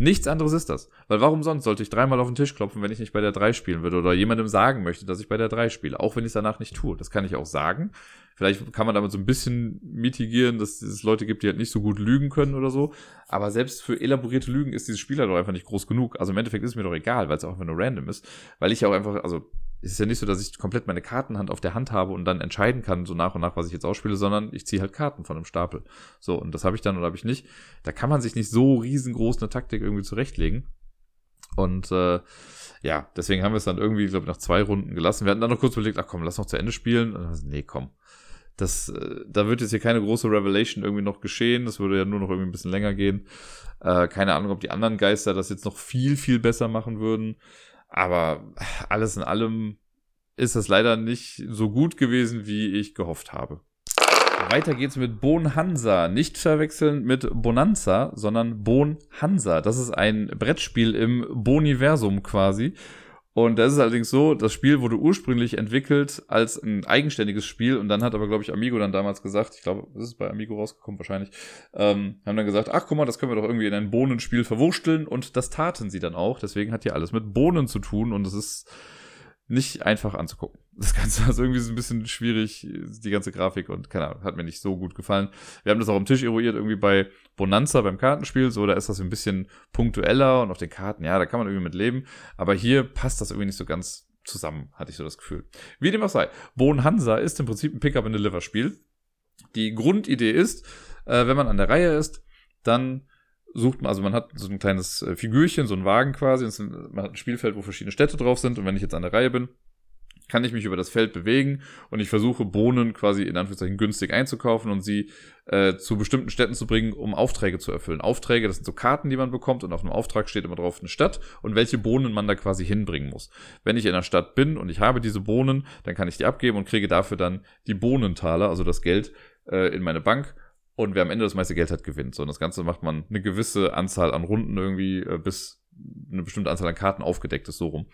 Nichts anderes ist das. Weil warum sonst sollte ich dreimal auf den Tisch klopfen, wenn ich nicht bei der 3 spielen würde oder jemandem sagen möchte, dass ich bei der 3 spiele, auch wenn ich es danach nicht tue. Das kann ich auch sagen. Vielleicht kann man damit so ein bisschen mitigieren, dass es Leute gibt, die halt nicht so gut lügen können oder so. Aber selbst für elaborierte Lügen ist dieses Spiel halt doch einfach nicht groß genug. Also im Endeffekt ist es mir doch egal, weil es auch einfach nur random ist. Weil ich auch einfach, also es ist ja nicht so, dass ich komplett meine Kartenhand auf der Hand habe und dann entscheiden kann, so nach und nach, was ich jetzt ausspiele, sondern ich ziehe halt Karten von einem Stapel. So, und das habe ich dann oder habe ich nicht. Da kann man sich nicht so riesengroß eine Taktik irgendwie zurechtlegen. Und äh, ja, deswegen haben wir es dann irgendwie, glaube ich, nach zwei Runden gelassen. Wir hatten dann noch kurz überlegt, ach komm, lass noch zu Ende spielen. Und dann, nee, komm. Das, äh, da wird jetzt hier keine große Revelation irgendwie noch geschehen. Das würde ja nur noch irgendwie ein bisschen länger gehen. Äh, keine Ahnung, ob die anderen Geister das jetzt noch viel, viel besser machen würden. Aber alles in allem ist das leider nicht so gut gewesen, wie ich gehofft habe. Weiter geht's mit Bonhansa. Nicht verwechseln mit Bonanza, sondern Bonhansa. Das ist ein Brettspiel im Boniversum quasi. Und das ist allerdings so, das Spiel wurde ursprünglich entwickelt als ein eigenständiges Spiel und dann hat aber, glaube ich, Amigo dann damals gesagt, ich glaube, das ist bei Amigo rausgekommen wahrscheinlich, ähm, haben dann gesagt, ach guck mal, das können wir doch irgendwie in ein Bohnenspiel verwursteln und das taten sie dann auch. Deswegen hat hier alles mit Bohnen zu tun und es ist nicht einfach anzugucken. Das Ganze ist irgendwie so ein bisschen schwierig, die ganze Grafik und keine Ahnung, hat mir nicht so gut gefallen. Wir haben das auch am Tisch eruiert, irgendwie bei Bonanza beim Kartenspiel, so, da ist das ein bisschen punktueller und auf den Karten, ja, da kann man irgendwie mit leben. Aber hier passt das irgendwie nicht so ganz zusammen, hatte ich so das Gefühl. Wie dem auch sei. Bonhansa ist im Prinzip ein Pick-up-and-Deliver-Spiel. Die Grundidee ist, äh, wenn man an der Reihe ist, dann sucht man, also man hat so ein kleines äh, Figürchen, so ein Wagen quasi, man hat ein Spielfeld, wo verschiedene Städte drauf sind und wenn ich jetzt an der Reihe bin, kann ich mich über das Feld bewegen und ich versuche Bohnen quasi in Anführungszeichen günstig einzukaufen und sie äh, zu bestimmten Städten zu bringen, um Aufträge zu erfüllen. Aufträge, das sind so Karten, die man bekommt und auf einem Auftrag steht immer drauf eine Stadt und welche Bohnen man da quasi hinbringen muss. Wenn ich in einer Stadt bin und ich habe diese Bohnen, dann kann ich die abgeben und kriege dafür dann die Bohnentaler, also das Geld äh, in meine Bank und wer am Ende das meiste Geld hat, gewinnt. So, und das Ganze macht man eine gewisse Anzahl an Runden irgendwie, äh, bis eine bestimmte Anzahl an Karten aufgedeckt ist, so rum.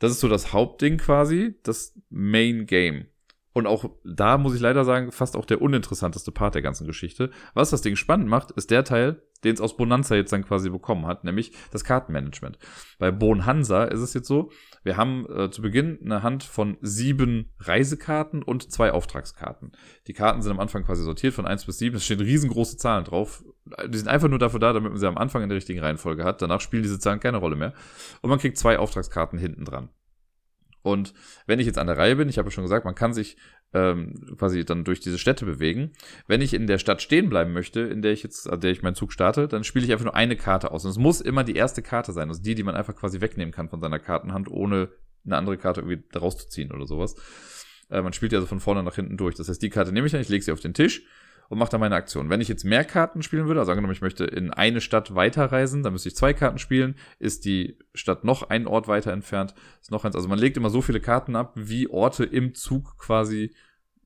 Das ist so das Hauptding quasi, das Main Game. Und auch da muss ich leider sagen, fast auch der uninteressanteste Part der ganzen Geschichte. Was das Ding spannend macht, ist der Teil, den es aus Bonanza jetzt dann quasi bekommen hat, nämlich das Kartenmanagement. Bei Bonhansa ist es jetzt so, wir haben äh, zu Beginn eine Hand von sieben Reisekarten und zwei Auftragskarten. Die Karten sind am Anfang quasi sortiert von eins bis sieben. Es stehen riesengroße Zahlen drauf. Die sind einfach nur dafür da, damit man sie am Anfang in der richtigen Reihenfolge hat. Danach spielen diese Zahlen keine Rolle mehr. Und man kriegt zwei Auftragskarten hinten dran. Und wenn ich jetzt an der Reihe bin, ich habe ja schon gesagt, man kann sich ähm, quasi dann durch diese Städte bewegen. Wenn ich in der Stadt stehen bleiben möchte, in der ich jetzt, an der ich meinen Zug starte, dann spiele ich einfach nur eine Karte aus. Und es muss immer die erste Karte sein, also die, die man einfach quasi wegnehmen kann von seiner Kartenhand, ohne eine andere Karte irgendwie rauszuziehen oder sowas. Äh, man spielt ja also von vorne nach hinten durch. Das heißt, die Karte nehme ich dann, ich lege sie auf den Tisch und mache da meine Aktion. Wenn ich jetzt mehr Karten spielen würde, also angenommen, ich möchte in eine Stadt weiterreisen, dann müsste ich zwei Karten spielen. Ist die Stadt noch einen Ort weiter entfernt, ist noch eins. Also man legt immer so viele Karten ab, wie Orte im Zug quasi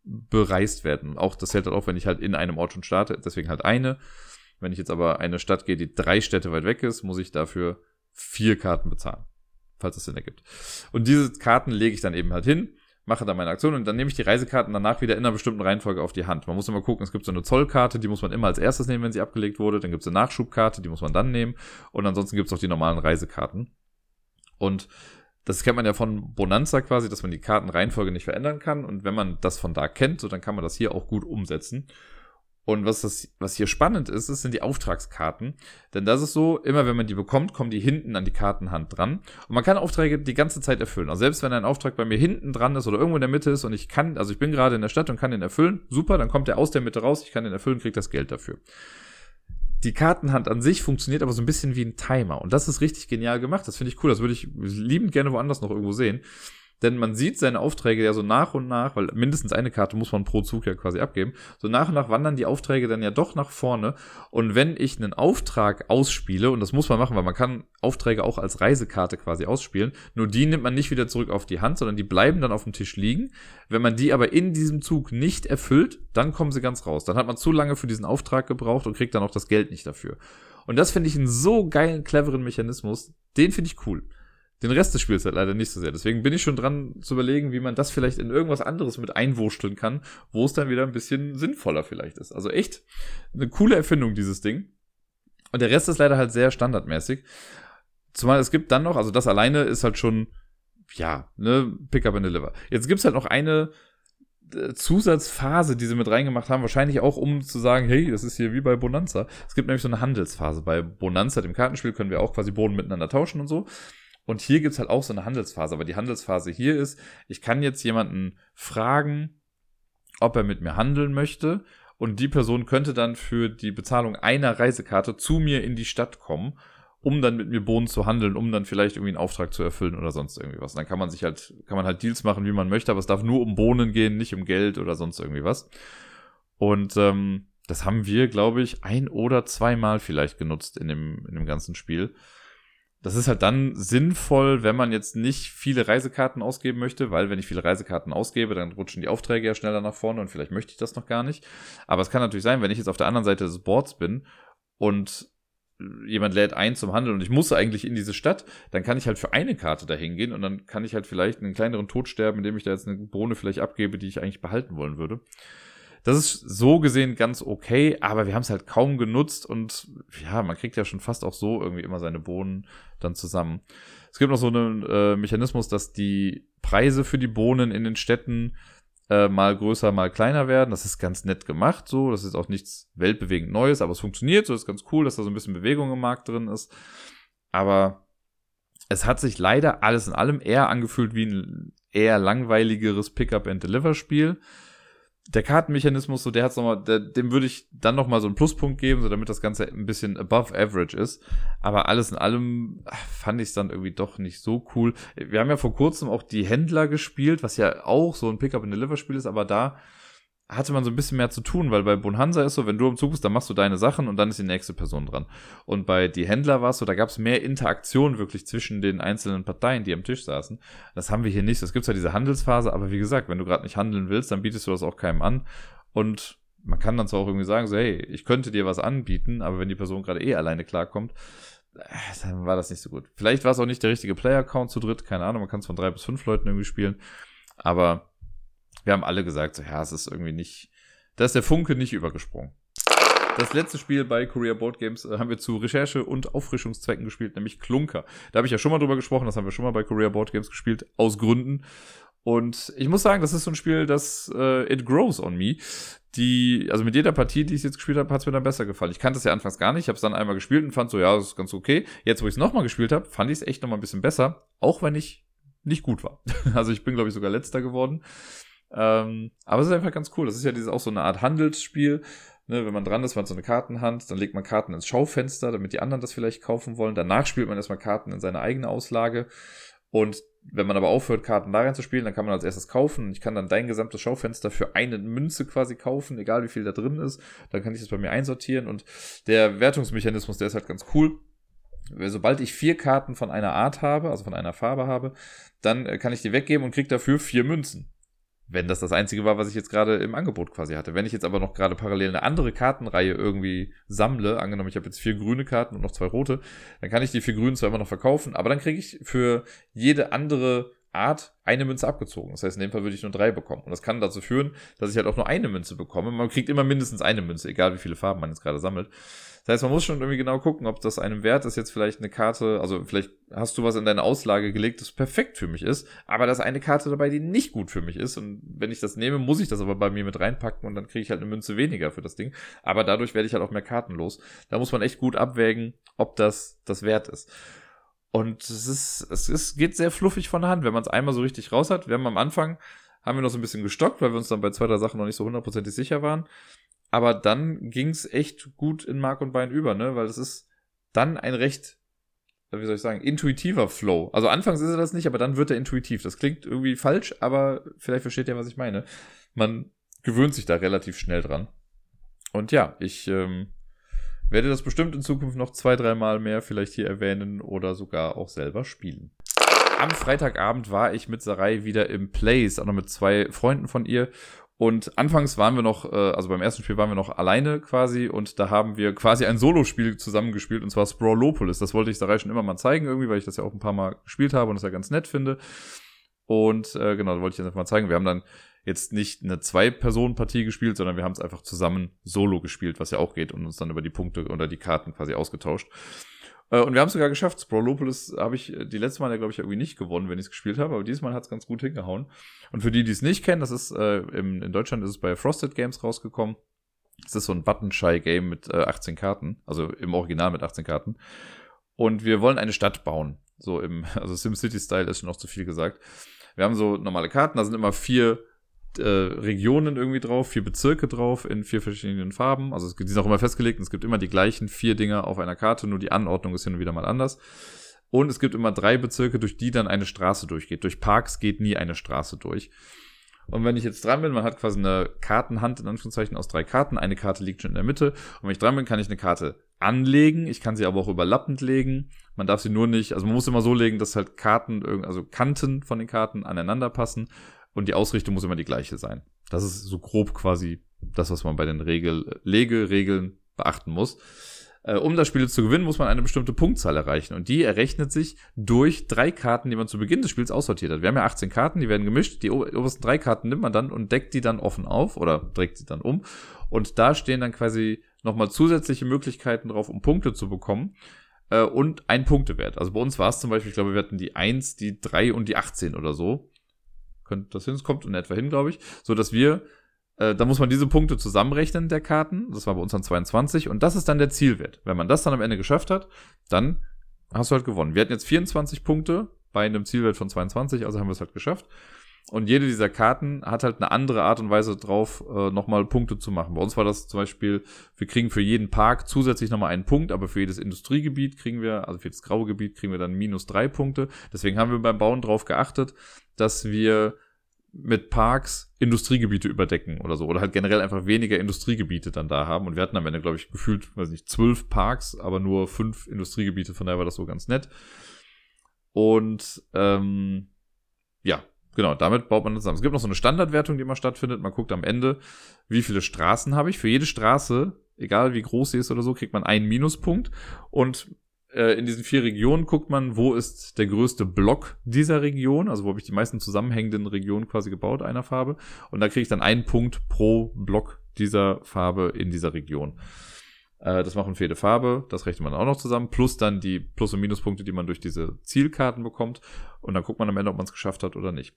bereist werden. Auch das hält halt auf, wenn ich halt in einem Ort schon starte, deswegen halt eine. Wenn ich jetzt aber eine Stadt gehe, die drei Städte weit weg ist, muss ich dafür vier Karten bezahlen. Falls es Sinn ergibt. Und diese Karten lege ich dann eben halt hin mache dann meine Aktion und dann nehme ich die Reisekarten danach wieder in einer bestimmten Reihenfolge auf die Hand. Man muss immer gucken, es gibt so eine Zollkarte, die muss man immer als erstes nehmen, wenn sie abgelegt wurde. Dann gibt es eine Nachschubkarte, die muss man dann nehmen. Und ansonsten gibt es auch die normalen Reisekarten. Und das kennt man ja von Bonanza quasi, dass man die Kartenreihenfolge nicht verändern kann. Und wenn man das von da kennt, so dann kann man das hier auch gut umsetzen. Und was, das, was hier spannend ist, ist, sind die Auftragskarten. Denn das ist so, immer wenn man die bekommt, kommen die hinten an die Kartenhand dran. Und man kann Aufträge die ganze Zeit erfüllen. Also selbst wenn ein Auftrag bei mir hinten dran ist oder irgendwo in der Mitte ist und ich kann, also ich bin gerade in der Stadt und kann den erfüllen, super, dann kommt der aus der Mitte raus, ich kann den erfüllen, kriege das Geld dafür. Die Kartenhand an sich funktioniert aber so ein bisschen wie ein Timer. Und das ist richtig genial gemacht. Das finde ich cool. Das würde ich liebend gerne woanders noch irgendwo sehen. Denn man sieht seine Aufträge ja so nach und nach, weil mindestens eine Karte muss man pro Zug ja quasi abgeben. So nach und nach wandern die Aufträge dann ja doch nach vorne. Und wenn ich einen Auftrag ausspiele, und das muss man machen, weil man kann Aufträge auch als Reisekarte quasi ausspielen, nur die nimmt man nicht wieder zurück auf die Hand, sondern die bleiben dann auf dem Tisch liegen. Wenn man die aber in diesem Zug nicht erfüllt, dann kommen sie ganz raus. Dann hat man zu lange für diesen Auftrag gebraucht und kriegt dann auch das Geld nicht dafür. Und das finde ich einen so geilen, cleveren Mechanismus. Den finde ich cool. Den Rest des Spiels halt leider nicht so sehr. Deswegen bin ich schon dran zu überlegen, wie man das vielleicht in irgendwas anderes mit einwurschteln kann, wo es dann wieder ein bisschen sinnvoller vielleicht ist. Also echt eine coole Erfindung, dieses Ding. Und der Rest ist leider halt sehr standardmäßig. Zumal es gibt dann noch, also das alleine ist halt schon, ja, ne, Pick up and Deliver. Jetzt gibt's halt noch eine äh, Zusatzphase, die sie mit reingemacht haben, wahrscheinlich auch um zu sagen, hey, das ist hier wie bei Bonanza. Es gibt nämlich so eine Handelsphase. Bei Bonanza, dem Kartenspiel, können wir auch quasi Boden miteinander tauschen und so. Und hier gibt's halt auch so eine Handelsphase. Aber die Handelsphase hier ist, ich kann jetzt jemanden fragen, ob er mit mir handeln möchte. Und die Person könnte dann für die Bezahlung einer Reisekarte zu mir in die Stadt kommen, um dann mit mir Bohnen zu handeln, um dann vielleicht irgendwie einen Auftrag zu erfüllen oder sonst irgendwie was. Und dann kann man sich halt, kann man halt Deals machen, wie man möchte, aber es darf nur um Bohnen gehen, nicht um Geld oder sonst irgendwie was. Und ähm, das haben wir, glaube ich, ein oder zweimal vielleicht genutzt in dem, in dem ganzen Spiel das ist halt dann sinnvoll, wenn man jetzt nicht viele Reisekarten ausgeben möchte, weil wenn ich viele Reisekarten ausgebe, dann rutschen die Aufträge ja schneller nach vorne und vielleicht möchte ich das noch gar nicht. Aber es kann natürlich sein, wenn ich jetzt auf der anderen Seite des Boards bin und jemand lädt ein zum Handeln und ich muss eigentlich in diese Stadt, dann kann ich halt für eine Karte dahin gehen und dann kann ich halt vielleicht einen kleineren Tod sterben, indem ich da jetzt eine Bohne vielleicht abgebe, die ich eigentlich behalten wollen würde. Das ist so gesehen ganz okay, aber wir haben es halt kaum genutzt und ja, man kriegt ja schon fast auch so irgendwie immer seine Bohnen dann zusammen. Es gibt noch so einen äh, Mechanismus, dass die Preise für die Bohnen in den Städten äh, mal größer, mal kleiner werden. Das ist ganz nett gemacht, so. Das ist auch nichts weltbewegend Neues, aber es funktioniert so. Das ist ganz cool, dass da so ein bisschen Bewegung im Markt drin ist. Aber es hat sich leider alles in allem eher angefühlt wie ein eher langweiligeres Pickup-and-Deliver-Spiel der Kartenmechanismus, so der hat's nochmal, der, dem würde ich dann nochmal so einen Pluspunkt geben, so damit das Ganze ein bisschen above average ist. Aber alles in allem fand ich es dann irgendwie doch nicht so cool. Wir haben ja vor kurzem auch die Händler gespielt, was ja auch so ein Pickup-and-Deliver-Spiel ist, aber da hatte man so ein bisschen mehr zu tun, weil bei Bonhansa ist so, wenn du im Zug bist, dann machst du deine Sachen und dann ist die nächste Person dran. Und bei die Händler war es so, da gab es mehr Interaktion wirklich zwischen den einzelnen Parteien, die am Tisch saßen. Das haben wir hier nicht. Es gibt zwar diese Handelsphase, aber wie gesagt, wenn du gerade nicht handeln willst, dann bietest du das auch keinem an. Und man kann dann zwar auch irgendwie sagen, so, hey, ich könnte dir was anbieten, aber wenn die Person gerade eh alleine klarkommt, äh, dann war das nicht so gut. Vielleicht war es auch nicht der richtige Player-Account zu dritt, keine Ahnung, man kann es von drei bis fünf Leuten irgendwie spielen. Aber wir haben alle gesagt, so, ja, es ist irgendwie nicht, da ist der Funke nicht übergesprungen. Das letzte Spiel bei Korea Board Games äh, haben wir zu Recherche- und Auffrischungszwecken gespielt, nämlich Klunker. Da habe ich ja schon mal drüber gesprochen, das haben wir schon mal bei Korea Board Games gespielt, aus Gründen. Und ich muss sagen, das ist so ein Spiel, das äh, it grows on me. Die, also mit jeder Partie, die ich jetzt gespielt habe, hat es mir dann besser gefallen. Ich kannte es ja anfangs gar nicht, ich habe es dann einmal gespielt und fand so, ja, das ist ganz okay. Jetzt, wo ich es nochmal gespielt habe, fand ich es echt nochmal ein bisschen besser, auch wenn ich nicht gut war. Also ich bin, glaube ich, sogar letzter geworden. Ähm, aber es ist einfach ganz cool. Das ist ja dieses auch so eine Art Handelsspiel. Ne, wenn man dran ist, man hat so eine Kartenhand, dann legt man Karten ins Schaufenster, damit die anderen das vielleicht kaufen wollen. Danach spielt man erstmal Karten in seine eigene Auslage. Und wenn man aber aufhört, Karten da rein zu spielen, dann kann man als erstes kaufen. Ich kann dann dein gesamtes Schaufenster für eine Münze quasi kaufen, egal wie viel da drin ist. Dann kann ich das bei mir einsortieren. Und der Wertungsmechanismus, der ist halt ganz cool. Sobald ich vier Karten von einer Art habe, also von einer Farbe habe, dann äh, kann ich die weggeben und kriege dafür vier Münzen wenn das das einzige war, was ich jetzt gerade im Angebot quasi hatte. Wenn ich jetzt aber noch gerade parallel eine andere Kartenreihe irgendwie sammle, angenommen, ich habe jetzt vier grüne Karten und noch zwei rote, dann kann ich die vier grünen zwar immer noch verkaufen, aber dann kriege ich für jede andere Art eine Münze abgezogen. Das heißt, in dem Fall würde ich nur drei bekommen. Und das kann dazu führen, dass ich halt auch nur eine Münze bekomme. Man kriegt immer mindestens eine Münze, egal wie viele Farben man jetzt gerade sammelt. Das heißt, man muss schon irgendwie genau gucken, ob das einem wert ist, jetzt vielleicht eine Karte, also vielleicht hast du was in deine Auslage gelegt, das perfekt für mich ist, aber da ist eine Karte dabei, die nicht gut für mich ist. Und wenn ich das nehme, muss ich das aber bei mir mit reinpacken und dann kriege ich halt eine Münze weniger für das Ding. Aber dadurch werde ich halt auch mehr Karten los. Da muss man echt gut abwägen, ob das das wert ist. Und es ist, es ist, geht sehr fluffig von der Hand, wenn man es einmal so richtig raus hat. Wir haben am Anfang, haben wir noch so ein bisschen gestockt, weil wir uns dann bei zwei, drei Sachen noch nicht so hundertprozentig sicher waren. Aber dann ging's echt gut in Mark und Bein über, ne? Weil es ist dann ein recht wie soll ich sagen, intuitiver Flow. Also anfangs ist er das nicht, aber dann wird er intuitiv. Das klingt irgendwie falsch, aber vielleicht versteht ihr, was ich meine. Man gewöhnt sich da relativ schnell dran. Und ja, ich ähm, werde das bestimmt in Zukunft noch zwei, dreimal mehr vielleicht hier erwähnen oder sogar auch selber spielen. Am Freitagabend war ich mit Sarai wieder im Place, auch noch mit zwei Freunden von ihr und anfangs waren wir noch, äh, also beim ersten Spiel waren wir noch alleine quasi und da haben wir quasi ein Solospiel zusammengespielt und zwar Sprawlopolis. Das wollte ich Sarai schon immer mal zeigen irgendwie, weil ich das ja auch ein paar Mal gespielt habe und das ja ganz nett finde. Und äh, genau, da wollte ich jetzt einfach mal zeigen. Wir haben dann jetzt nicht eine Zwei-Personen-Partie gespielt, sondern wir haben es einfach zusammen solo gespielt, was ja auch geht und uns dann über die Punkte oder die Karten quasi ausgetauscht. Äh, und wir haben es sogar geschafft. Sprolopolis habe ich äh, die letzte Mal glaube ich, irgendwie nicht gewonnen, wenn ich es gespielt habe, aber diesmal hat es ganz gut hingehauen. Und für die, die es nicht kennen, das ist äh, im, in Deutschland ist es bei Frosted Games rausgekommen. Es ist so ein Button-Shy-Game mit äh, 18 Karten, also im Original mit 18 Karten. Und wir wollen eine Stadt bauen. So im, also SimCity-Style ist schon noch zu viel gesagt. Wir haben so normale Karten, da sind immer vier äh, Regionen irgendwie drauf, vier Bezirke drauf in vier verschiedenen Farben. Also es, die sind auch immer festgelegt und es gibt immer die gleichen vier Dinger auf einer Karte, nur die Anordnung ist hin und wieder mal anders. Und es gibt immer drei Bezirke, durch die dann eine Straße durchgeht. Durch Parks geht nie eine Straße durch. Und wenn ich jetzt dran bin, man hat quasi eine Kartenhand in Anführungszeichen aus drei Karten. Eine Karte liegt schon in der Mitte. Und wenn ich dran bin, kann ich eine Karte anlegen. Ich kann sie aber auch überlappend legen. Man darf sie nur nicht, also man muss immer so legen, dass halt Karten, also Kanten von den Karten aneinander passen und die Ausrichtung muss immer die gleiche sein. Das ist so grob quasi das, was man bei den Regel Legeregeln beachten muss. Äh, um das Spiel zu gewinnen, muss man eine bestimmte Punktzahl erreichen. Und die errechnet sich durch drei Karten, die man zu Beginn des Spiels aussortiert hat. Wir haben ja 18 Karten, die werden gemischt. Die obersten drei Karten nimmt man dann und deckt die dann offen auf oder trägt sie dann um. Und da stehen dann quasi nochmal zusätzliche Möglichkeiten drauf, um Punkte zu bekommen. Äh, und ein Punktewert. Also bei uns war es zum Beispiel, ich glaube, wir hatten die 1, die 3 und die 18 oder so könnte das hin, es kommt in etwa hin, glaube ich, so dass wir, äh, da muss man diese Punkte zusammenrechnen der Karten, das war bei uns dann 22 und das ist dann der Zielwert. Wenn man das dann am Ende geschafft hat, dann hast du halt gewonnen. Wir hatten jetzt 24 Punkte bei einem Zielwert von 22, also haben wir es halt geschafft. Und jede dieser Karten hat halt eine andere Art und Weise drauf, äh, nochmal Punkte zu machen. Bei uns war das zum Beispiel, wir kriegen für jeden Park zusätzlich nochmal einen Punkt, aber für jedes Industriegebiet kriegen wir, also für jedes graue Gebiet kriegen wir dann minus drei Punkte. Deswegen haben wir beim Bauen drauf geachtet, dass wir mit Parks Industriegebiete überdecken oder so. Oder halt generell einfach weniger Industriegebiete dann da haben. Und wir hatten am Ende, glaube ich, gefühlt, weiß nicht, zwölf Parks, aber nur fünf Industriegebiete. Von daher war das so ganz nett. Und ähm, ja, genau, damit baut man das zusammen. Es gibt noch so eine Standardwertung, die immer stattfindet. Man guckt am Ende, wie viele Straßen habe ich. Für jede Straße, egal wie groß sie ist oder so, kriegt man einen Minuspunkt. Und äh, in diesen vier Regionen guckt man, wo ist der größte Block dieser Region, also wo habe ich die meisten zusammenhängenden Regionen quasi gebaut einer Farbe. Und da kriege ich dann einen Punkt pro Block dieser Farbe in dieser Region. Äh, das machen für jede Farbe, das rechnet man auch noch zusammen, plus dann die Plus- und Minuspunkte, die man durch diese Zielkarten bekommt. Und dann guckt man am Ende, ob man es geschafft hat oder nicht.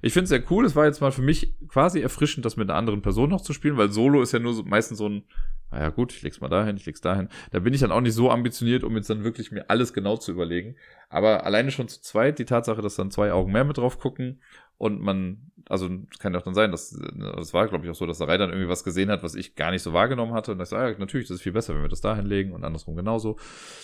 Ich finde es sehr cool. Es war jetzt mal für mich quasi erfrischend, das mit einer anderen Person noch zu spielen, weil Solo ist ja nur so, meistens so ein, naja gut, ich leg's mal dahin, ich leg's dahin. Da bin ich dann auch nicht so ambitioniert, um jetzt dann wirklich mir alles genau zu überlegen. Aber alleine schon zu zweit, die Tatsache, dass dann zwei Augen mehr mit drauf gucken und man, also kann ja auch dann sein, dass das war, glaube ich, auch so, dass der Reiter dann irgendwie was gesehen hat, was ich gar nicht so wahrgenommen hatte. Und ich sage, ja, natürlich, das ist viel besser, wenn wir das da hinlegen und andersrum genauso.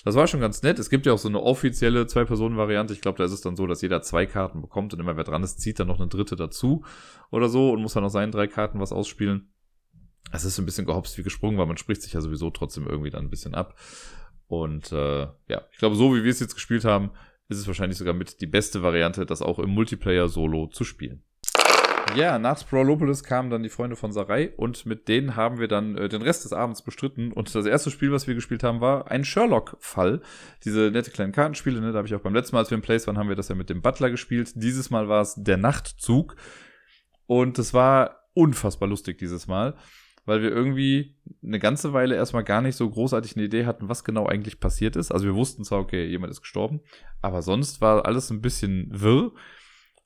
Das war schon ganz nett. Es gibt ja auch so eine offizielle Zwei-Personen-Variante. Ich glaube, da ist es dann so, dass jeder zwei Karten bekommt und immer wer dran ist, zieht dann noch eine dritte dazu oder so und muss dann aus seinen drei Karten was ausspielen. Es ist ein bisschen gehopst wie gesprungen, weil man spricht sich ja sowieso trotzdem irgendwie dann ein bisschen ab. Und äh, ja, ich glaube, so wie wir es jetzt gespielt haben, ist es wahrscheinlich sogar mit die beste Variante, das auch im Multiplayer Solo zu spielen. Ja, nach Sprawlopolis kamen dann die Freunde von Sarai und mit denen haben wir dann äh, den Rest des Abends bestritten. Und das erste Spiel, was wir gespielt haben, war ein Sherlock-Fall. Diese nette kleinen Kartenspiele, ne? da habe ich auch beim letzten Mal, als wir im Place waren, haben wir das ja mit dem Butler gespielt. Dieses Mal war es der Nachtzug. Und es war unfassbar lustig dieses Mal weil wir irgendwie eine ganze Weile erstmal gar nicht so großartig eine Idee hatten, was genau eigentlich passiert ist. Also wir wussten zwar, okay, jemand ist gestorben, aber sonst war alles ein bisschen wirr.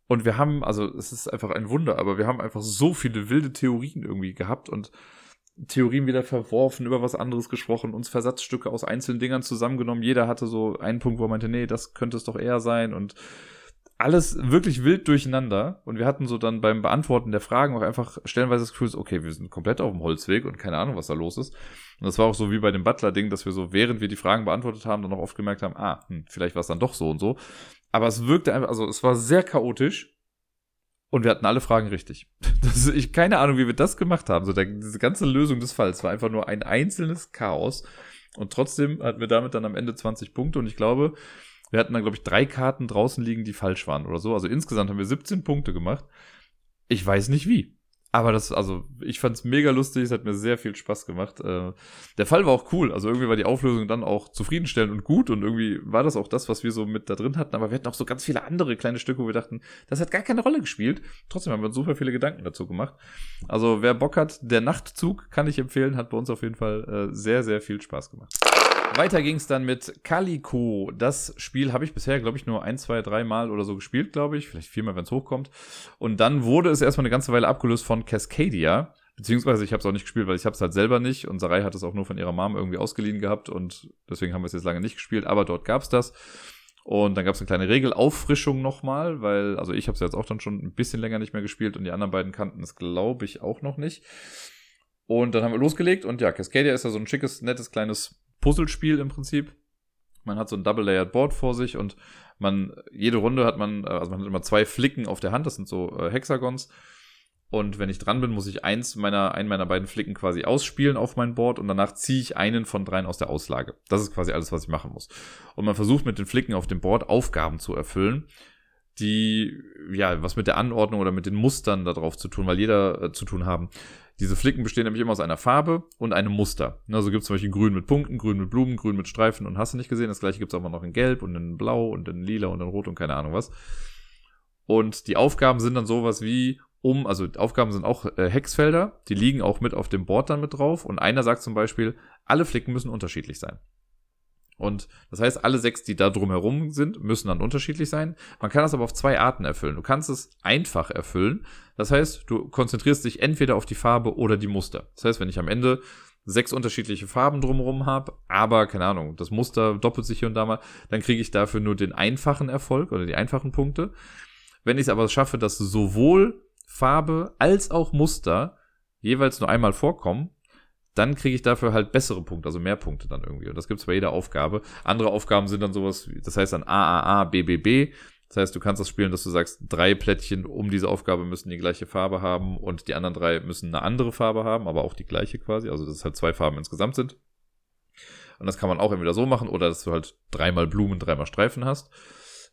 Und wir haben, also es ist einfach ein Wunder, aber wir haben einfach so viele wilde Theorien irgendwie gehabt und Theorien wieder verworfen, über was anderes gesprochen, uns Versatzstücke aus einzelnen Dingern zusammengenommen. Jeder hatte so einen Punkt, wo er meinte, nee, das könnte es doch eher sein und alles wirklich wild durcheinander. Und wir hatten so dann beim Beantworten der Fragen auch einfach stellenweise das Gefühl, okay, wir sind komplett auf dem Holzweg und keine Ahnung, was da los ist. Und das war auch so wie bei dem Butler-Ding, dass wir so, während wir die Fragen beantwortet haben, dann auch oft gemerkt haben, ah, hm, vielleicht war es dann doch so und so. Aber es wirkte einfach, also es war sehr chaotisch. Und wir hatten alle Fragen richtig. Das ist, ich keine Ahnung, wie wir das gemacht haben. So der, diese ganze Lösung des Falls war einfach nur ein einzelnes Chaos. Und trotzdem hatten wir damit dann am Ende 20 Punkte. Und ich glaube, wir hatten dann, glaube ich, drei Karten draußen liegen, die falsch waren oder so. Also insgesamt haben wir 17 Punkte gemacht. Ich weiß nicht wie. Aber das, also, ich fand es mega lustig, es hat mir sehr viel Spaß gemacht. Äh, der Fall war auch cool, also irgendwie war die Auflösung dann auch zufriedenstellend und gut und irgendwie war das auch das, was wir so mit da drin hatten. Aber wir hatten auch so ganz viele andere kleine Stücke, wo wir dachten, das hat gar keine Rolle gespielt. Trotzdem haben wir uns super viele Gedanken dazu gemacht. Also, wer Bock hat, der Nachtzug kann ich empfehlen, hat bei uns auf jeden Fall äh, sehr, sehr viel Spaß gemacht. Weiter ging es dann mit Calico. Das Spiel habe ich bisher, glaube ich, nur ein, zwei, drei Mal oder so gespielt, glaube ich. Vielleicht viermal, wenn es hochkommt. Und dann wurde es erstmal eine ganze Weile abgelöst von Cascadia. Beziehungsweise ich habe es auch nicht gespielt, weil ich habe es halt selber nicht. Und Sarai hat es auch nur von ihrer Mom irgendwie ausgeliehen gehabt. Und deswegen haben wir es jetzt lange nicht gespielt. Aber dort gab es das. Und dann gab es eine kleine Regelauffrischung nochmal, weil, also ich habe es jetzt auch dann schon ein bisschen länger nicht mehr gespielt und die anderen beiden kannten es, glaube ich, auch noch nicht. Und dann haben wir losgelegt und ja, Cascadia ist ja so ein schickes, nettes, kleines Puzzlespiel im Prinzip. Man hat so ein Double-Layered Board vor sich und man, jede Runde hat man, äh, also man hat immer zwei Flicken auf der Hand, das sind so äh, Hexagons. Und wenn ich dran bin, muss ich eins meiner, einen meiner beiden Flicken quasi ausspielen auf mein Board und danach ziehe ich einen von dreien aus der Auslage. Das ist quasi alles, was ich machen muss. Und man versucht mit den Flicken auf dem Board Aufgaben zu erfüllen, die, ja, was mit der Anordnung oder mit den Mustern darauf zu tun, weil jeder äh, zu tun haben. Diese Flicken bestehen nämlich immer aus einer Farbe und einem Muster. Also gibt es zum Beispiel grün mit Punkten, grün mit Blumen, grün mit Streifen und hast du nicht gesehen. Das gleiche gibt es aber noch in gelb und in blau und in lila und in rot und keine Ahnung was. Und die Aufgaben sind dann sowas wie um, also Aufgaben sind auch äh, Hexfelder, die liegen auch mit auf dem Board dann mit drauf und einer sagt zum Beispiel, alle Flicken müssen unterschiedlich sein. Und das heißt, alle sechs, die da drumherum sind, müssen dann unterschiedlich sein. Man kann das aber auf zwei Arten erfüllen. Du kannst es einfach erfüllen. Das heißt, du konzentrierst dich entweder auf die Farbe oder die Muster. Das heißt, wenn ich am Ende sechs unterschiedliche Farben drumherum habe, aber keine Ahnung, das Muster doppelt sich hier und da mal, dann kriege ich dafür nur den einfachen Erfolg oder die einfachen Punkte. Wenn ich es aber schaffe, dass sowohl Farbe als auch Muster jeweils nur einmal vorkommen, dann kriege ich dafür halt bessere Punkte, also mehr Punkte dann irgendwie. Und das gibt es bei jeder Aufgabe. Andere Aufgaben sind dann sowas, das heißt dann AAA, BBB. Das heißt, du kannst das spielen, dass du sagst, drei Plättchen um diese Aufgabe müssen die gleiche Farbe haben und die anderen drei müssen eine andere Farbe haben, aber auch die gleiche quasi. Also, dass es halt zwei Farben insgesamt sind. Und das kann man auch entweder so machen oder dass du halt dreimal Blumen, dreimal Streifen hast.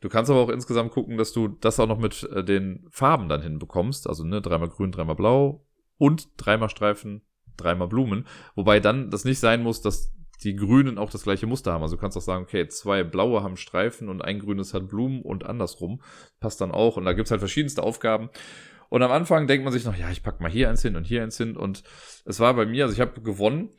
Du kannst aber auch insgesamt gucken, dass du das auch noch mit äh, den Farben dann hinbekommst. Also, ne, dreimal grün, dreimal blau und dreimal Streifen, dreimal Blumen. Wobei dann das nicht sein muss, dass die Grünen auch das gleiche Muster haben. Also du kannst auch sagen, okay, zwei blaue haben Streifen und ein grünes hat Blumen und andersrum. Passt dann auch. Und da gibt's halt verschiedenste Aufgaben. Und am Anfang denkt man sich noch, ja, ich pack mal hier eins hin und hier eins hin. Und es war bei mir, also ich habe gewonnen,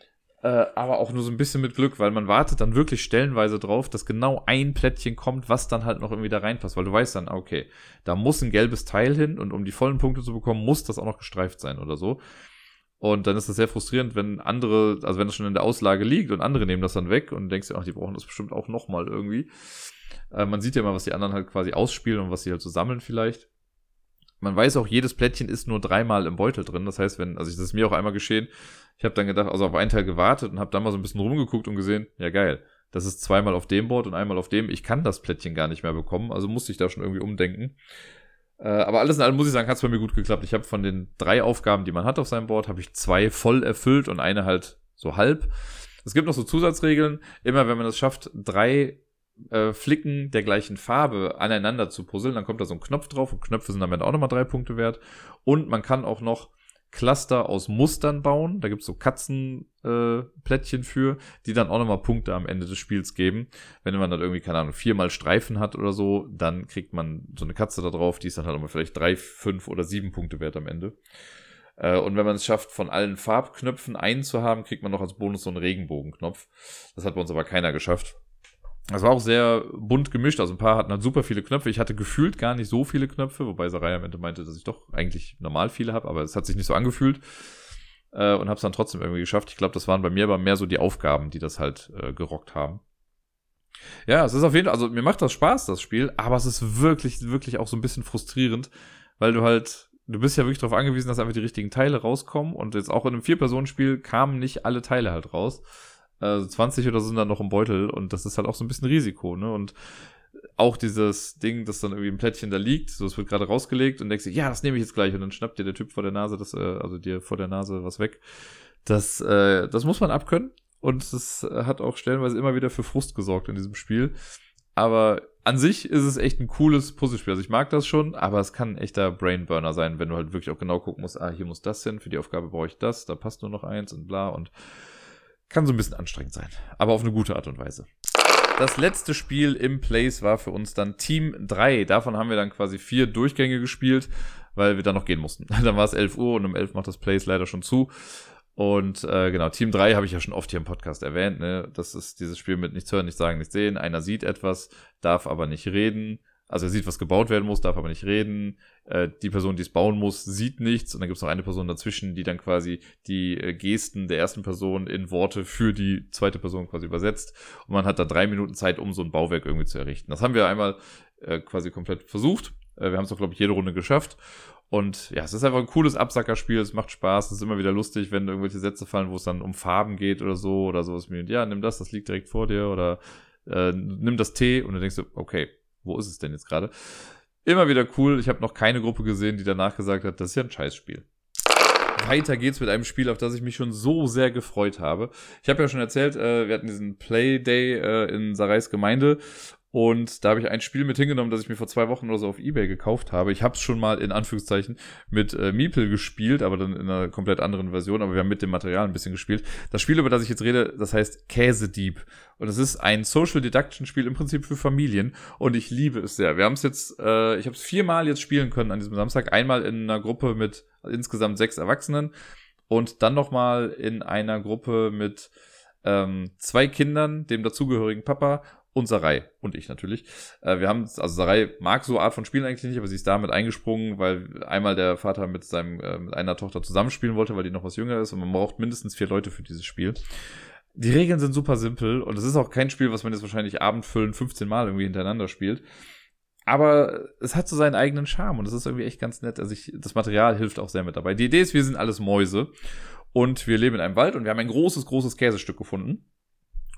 äh, aber auch nur so ein bisschen mit Glück, weil man wartet dann wirklich stellenweise drauf, dass genau ein Plättchen kommt, was dann halt noch irgendwie da reinpasst. Weil du weißt dann, okay, da muss ein gelbes Teil hin und um die vollen Punkte zu bekommen, muss das auch noch gestreift sein oder so. Und dann ist das sehr frustrierend, wenn andere, also wenn das schon in der Auslage liegt und andere nehmen das dann weg und denkst dir, ach, die brauchen das bestimmt auch nochmal irgendwie. Äh, man sieht ja immer, was die anderen halt quasi ausspielen und was sie halt so sammeln vielleicht. Man weiß auch, jedes Plättchen ist nur dreimal im Beutel drin. Das heißt, wenn, also das ist mir auch einmal geschehen, ich habe dann gedacht, also auf einen Teil gewartet und habe dann mal so ein bisschen rumgeguckt und gesehen, ja geil, das ist zweimal auf dem Board und einmal auf dem. Ich kann das Plättchen gar nicht mehr bekommen, also musste ich da schon irgendwie umdenken. Äh, aber alles in allem muss ich sagen, hat es bei mir gut geklappt. Ich habe von den drei Aufgaben, die man hat auf seinem Board, habe ich zwei voll erfüllt und eine halt so halb. Es gibt noch so Zusatzregeln. Immer wenn man es schafft, drei äh, Flicken der gleichen Farbe aneinander zu puzzeln, dann kommt da so ein Knopf drauf und Knöpfe sind damit auch nochmal drei Punkte wert. Und man kann auch noch Cluster aus Mustern bauen. Da gibt's so Katzenplättchen äh, für, die dann auch nochmal Punkte am Ende des Spiels geben. Wenn man dann irgendwie, keine Ahnung, viermal Streifen hat oder so, dann kriegt man so eine Katze da drauf, die ist dann halt immer vielleicht drei, fünf oder sieben Punkte wert am Ende. Äh, und wenn man es schafft, von allen Farbknöpfen einen zu haben, kriegt man noch als Bonus so einen Regenbogenknopf. Das hat bei uns aber keiner geschafft. Das war auch sehr bunt gemischt. Also ein paar hatten halt super viele Knöpfe. Ich hatte gefühlt gar nicht so viele Knöpfe, wobei Sarai am Ende meinte, dass ich doch eigentlich normal viele habe, aber es hat sich nicht so angefühlt. Äh, und habe es dann trotzdem irgendwie geschafft. Ich glaube, das waren bei mir aber mehr so die Aufgaben, die das halt äh, gerockt haben. Ja, es ist auf jeden Fall, also mir macht das Spaß, das Spiel, aber es ist wirklich, wirklich auch so ein bisschen frustrierend, weil du halt, du bist ja wirklich darauf angewiesen, dass einfach die richtigen Teile rauskommen und jetzt auch in einem Vier-Personen-Spiel kamen nicht alle Teile halt raus. Also 20 oder so sind dann noch im Beutel und das ist halt auch so ein bisschen Risiko, ne? Und auch dieses Ding, das dann irgendwie im Plättchen da liegt, so es wird gerade rausgelegt und denkst dir, ja, das nehme ich jetzt gleich und dann schnappt dir der Typ vor der Nase, das, äh, also dir vor der Nase was weg. Das, äh, das muss man abkönnen und es hat auch stellenweise immer wieder für Frust gesorgt in diesem Spiel. Aber an sich ist es echt ein cooles Puzzlespiel. Also ich mag das schon, aber es kann ein echter Brainburner sein, wenn du halt wirklich auch genau gucken musst, ah, hier muss das hin, für die Aufgabe brauche ich das, da passt nur noch eins und bla und kann so ein bisschen anstrengend sein. Aber auf eine gute Art und Weise. Das letzte Spiel im Place war für uns dann Team 3. Davon haben wir dann quasi vier Durchgänge gespielt, weil wir dann noch gehen mussten. dann war es 11 Uhr und um 11 macht das Place leider schon zu. Und äh, genau, Team 3 habe ich ja schon oft hier im Podcast erwähnt. Ne? Das ist dieses Spiel mit nichts hören, nichts sagen, nichts sehen. Einer sieht etwas, darf aber nicht reden. Also er sieht, was gebaut werden muss, darf aber nicht reden. Äh, die Person, die es bauen muss, sieht nichts. Und dann gibt es noch eine Person dazwischen, die dann quasi die äh, Gesten der ersten Person in Worte für die zweite Person quasi übersetzt. Und man hat da drei Minuten Zeit, um so ein Bauwerk irgendwie zu errichten. Das haben wir einmal äh, quasi komplett versucht. Äh, wir haben es auch, glaube ich, jede Runde geschafft. Und ja, es ist einfach ein cooles Absackerspiel, es macht Spaß, es ist immer wieder lustig, wenn irgendwelche Sätze fallen, wo es dann um Farben geht oder so oder sowas ja, nimm das, das liegt direkt vor dir oder äh, nimm das Tee und dann denkst du, okay, wo ist es denn jetzt gerade? Immer wieder cool, ich habe noch keine Gruppe gesehen, die danach gesagt hat, das ist ja ein Scheißspiel. Weiter geht's mit einem Spiel, auf das ich mich schon so sehr gefreut habe. Ich habe ja schon erzählt, äh, wir hatten diesen Playday äh, in Sarais Gemeinde und da habe ich ein Spiel mit hingenommen, das ich mir vor zwei Wochen oder so auf Ebay gekauft habe. Ich habe es schon mal in Anführungszeichen mit äh, Meeple gespielt, aber dann in einer komplett anderen Version. Aber wir haben mit dem Material ein bisschen gespielt. Das Spiel, über das ich jetzt rede, das heißt Käsedieb. Und es ist ein Social Deduction Spiel im Prinzip für Familien. Und ich liebe es sehr. Wir haben es jetzt, äh, ich habe es viermal jetzt spielen können an diesem Samstag. Einmal in einer Gruppe mit insgesamt sechs Erwachsenen und dann nochmal in einer Gruppe mit ähm, zwei Kindern, dem dazugehörigen Papa und Sarai und ich natürlich. Äh, wir haben, also Sarai mag so Art von Spielen eigentlich nicht, aber sie ist damit eingesprungen, weil einmal der Vater mit seinem, äh, mit einer Tochter zusammenspielen wollte, weil die noch was jünger ist und man braucht mindestens vier Leute für dieses Spiel. Die Regeln sind super simpel und es ist auch kein Spiel, was man jetzt wahrscheinlich abendfüllend 15 Mal irgendwie hintereinander spielt. Aber es hat so seinen eigenen Charme und es ist irgendwie echt ganz nett. Also ich, das Material hilft auch sehr mit dabei. Die Idee ist, wir sind alles Mäuse und wir leben in einem Wald und wir haben ein großes, großes Käsestück gefunden.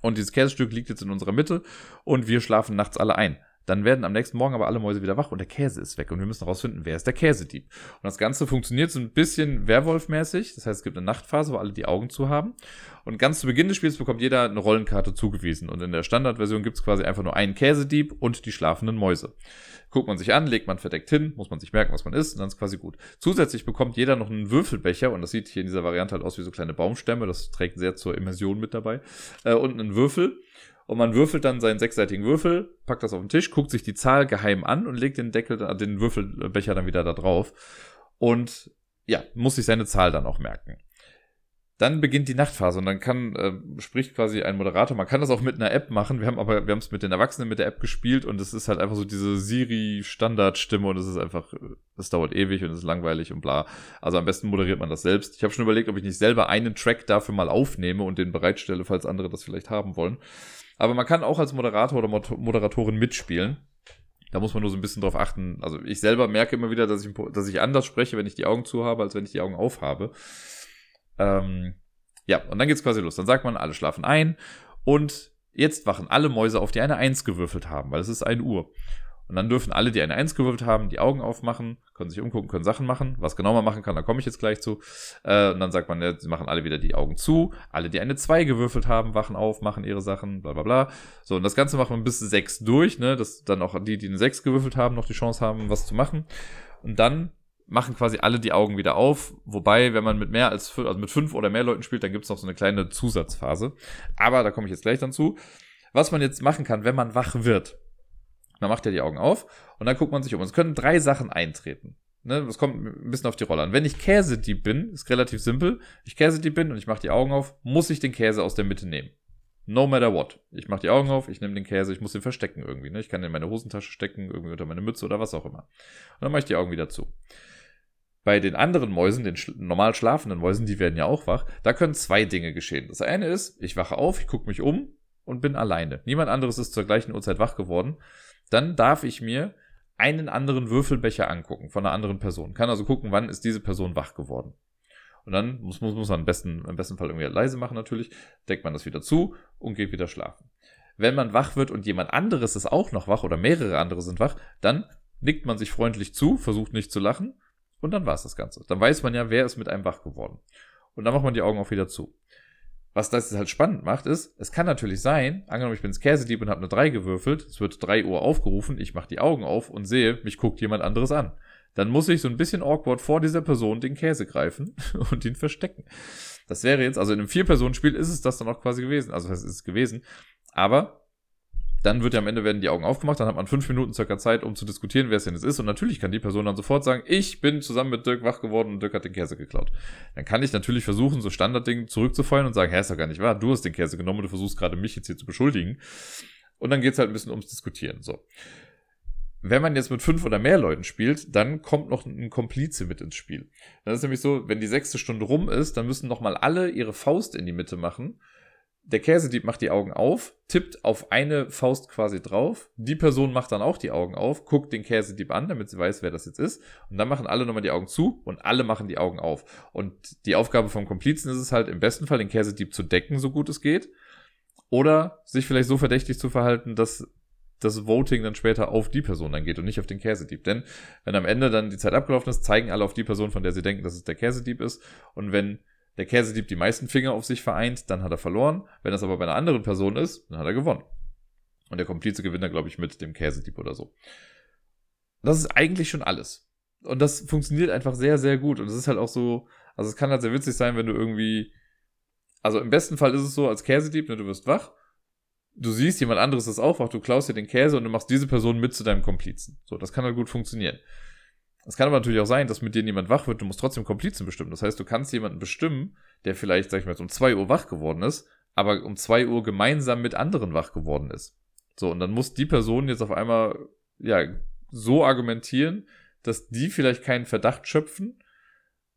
Und dieses Käsestück liegt jetzt in unserer Mitte und wir schlafen nachts alle ein. Dann werden am nächsten Morgen aber alle Mäuse wieder wach und der Käse ist weg und wir müssen herausfinden, wer ist der Käsedieb. Und das Ganze funktioniert so ein bisschen Werwolf-mäßig. Das heißt, es gibt eine Nachtphase, wo alle die Augen zu haben. Und ganz zu Beginn des Spiels bekommt jeder eine Rollenkarte zugewiesen. Und in der Standardversion gibt es quasi einfach nur einen Käsedieb und die schlafenden Mäuse. Guckt man sich an, legt man verdeckt hin, muss man sich merken, was man ist, und dann ist quasi gut. Zusätzlich bekommt jeder noch einen Würfelbecher, und das sieht hier in dieser Variante halt aus wie so kleine Baumstämme, das trägt sehr zur Immersion mit dabei, äh, und einen Würfel. Und man würfelt dann seinen sechsseitigen Würfel, packt das auf den Tisch, guckt sich die Zahl geheim an und legt den Deckel, den Würfelbecher dann wieder da drauf. Und ja, muss sich seine Zahl dann auch merken. Dann beginnt die Nachtphase und dann kann, äh, spricht quasi ein Moderator. Man kann das auch mit einer App machen. Wir haben aber, wir haben es mit den Erwachsenen mit der App gespielt und es ist halt einfach so diese Siri-Standardstimme und es ist einfach, es dauert ewig und es ist langweilig und bla. Also am besten moderiert man das selbst. Ich habe schon überlegt, ob ich nicht selber einen Track dafür mal aufnehme und den bereitstelle, falls andere das vielleicht haben wollen. Aber man kann auch als Moderator oder Moderatorin mitspielen. Da muss man nur so ein bisschen drauf achten. Also ich selber merke immer wieder, dass ich, dass ich anders spreche, wenn ich die Augen zu habe, als wenn ich die Augen auf habe. Ähm, ja, und dann geht's quasi los. Dann sagt man, alle schlafen ein und jetzt wachen alle Mäuse auf, die eine Eins gewürfelt haben, weil es ist 1 Uhr. Und dann dürfen alle, die eine Eins gewürfelt haben, die Augen aufmachen, können sich umgucken, können Sachen machen. Was genau man machen kann, da komme ich jetzt gleich zu. Äh, und dann sagt man, ja, sie machen alle wieder die Augen zu. Alle, die eine Zwei gewürfelt haben, wachen auf, machen ihre Sachen, bla bla bla. So, und das Ganze macht man bis sechs durch, ne? Dass dann auch die, die eine Sechs gewürfelt haben, noch die Chance haben, was zu machen. Und dann machen quasi alle die Augen wieder auf. Wobei, wenn man mit mehr als fünf, also mit fünf oder mehr Leuten spielt, dann gibt's noch so eine kleine Zusatzphase. Aber da komme ich jetzt gleich dann zu. Was man jetzt machen kann, wenn man wach wird, dann macht er die Augen auf und dann guckt man sich um. Es können drei Sachen eintreten. Ne, das kommt ein bisschen auf die Rolle an. Wenn ich Käsedieb bin, ist relativ simpel. Ich Käsedieb bin und ich mache die Augen auf, muss ich den Käse aus der Mitte nehmen. No matter what. Ich mache die Augen auf, ich nehme den Käse, ich muss den verstecken irgendwie. Ne? Ich kann den in meine Hosentasche stecken, irgendwie unter meine Mütze oder was auch immer. Und dann mache ich die Augen wieder zu. Bei den anderen Mäusen, den schl normal schlafenden Mäusen, die werden ja auch wach, da können zwei Dinge geschehen. Das eine ist, ich wache auf, ich gucke mich um und bin alleine. Niemand anderes ist zur gleichen Uhrzeit wach geworden. Dann darf ich mir einen anderen Würfelbecher angucken von einer anderen Person. Kann also gucken, wann ist diese Person wach geworden. Und dann muss, muss, muss man am besten, im besten Fall irgendwie leise machen natürlich, deckt man das wieder zu und geht wieder schlafen. Wenn man wach wird und jemand anderes ist auch noch wach oder mehrere andere sind wach, dann nickt man sich freundlich zu, versucht nicht zu lachen und dann war es das Ganze. Dann weiß man ja, wer ist mit einem wach geworden. Und dann macht man die Augen auch wieder zu. Was das halt spannend macht, ist, es kann natürlich sein, angenommen, ich bin ins Käsedieb und habe eine 3 gewürfelt, es wird 3 Uhr aufgerufen, ich mache die Augen auf und sehe, mich guckt jemand anderes an. Dann muss ich so ein bisschen awkward vor dieser Person den Käse greifen und ihn verstecken. Das wäre jetzt, also in einem Vier-Personen-Spiel ist es das dann auch quasi gewesen. Also das ist es gewesen. Aber dann wird ja am Ende werden die Augen aufgemacht, dann hat man fünf Minuten circa Zeit, um zu diskutieren, wer es denn jetzt ist. Und natürlich kann die Person dann sofort sagen, ich bin zusammen mit Dirk wach geworden und Dirk hat den Käse geklaut. Dann kann ich natürlich versuchen, so Standardding zurückzufeuern und sagen, hä, ist doch gar nicht wahr, du hast den Käse genommen und du versuchst gerade mich jetzt hier zu beschuldigen. Und dann geht's halt ein bisschen ums Diskutieren. So. Wenn man jetzt mit fünf oder mehr Leuten spielt, dann kommt noch ein Komplize mit ins Spiel. Dann ist nämlich so, wenn die sechste Stunde rum ist, dann müssen nochmal alle ihre Faust in die Mitte machen der Käsedieb macht die Augen auf, tippt auf eine Faust quasi drauf. Die Person macht dann auch die Augen auf, guckt den Käsedieb an, damit sie weiß, wer das jetzt ist. Und dann machen alle nochmal die Augen zu und alle machen die Augen auf. Und die Aufgabe vom Komplizen ist es halt im besten Fall, den Käsedieb zu decken, so gut es geht. Oder sich vielleicht so verdächtig zu verhalten, dass das Voting dann später auf die Person dann geht und nicht auf den Käsedieb. Denn wenn am Ende dann die Zeit abgelaufen ist, zeigen alle auf die Person, von der sie denken, dass es der Käsedieb ist. Und wenn der Käsedieb die meisten Finger auf sich vereint, dann hat er verloren. Wenn das aber bei einer anderen Person ist, dann hat er gewonnen. Und der Komplize gewinnt dann, glaube ich, mit dem Käsedieb oder so. Das ist eigentlich schon alles. Und das funktioniert einfach sehr, sehr gut. Und es ist halt auch so, also es kann halt sehr witzig sein, wenn du irgendwie, also im besten Fall ist es so, als Käsedieb, ne, du wirst wach, du siehst, jemand anderes ist auch wach, du klaust dir den Käse und du machst diese Person mit zu deinem Komplizen. So, das kann halt gut funktionieren. Es kann aber natürlich auch sein, dass mit dir jemand wach wird, du musst trotzdem Komplizen bestimmen. Das heißt, du kannst jemanden bestimmen, der vielleicht, sag ich mal, um zwei Uhr wach geworden ist, aber um zwei Uhr gemeinsam mit anderen wach geworden ist. So, und dann muss die Person jetzt auf einmal, ja, so argumentieren, dass die vielleicht keinen Verdacht schöpfen,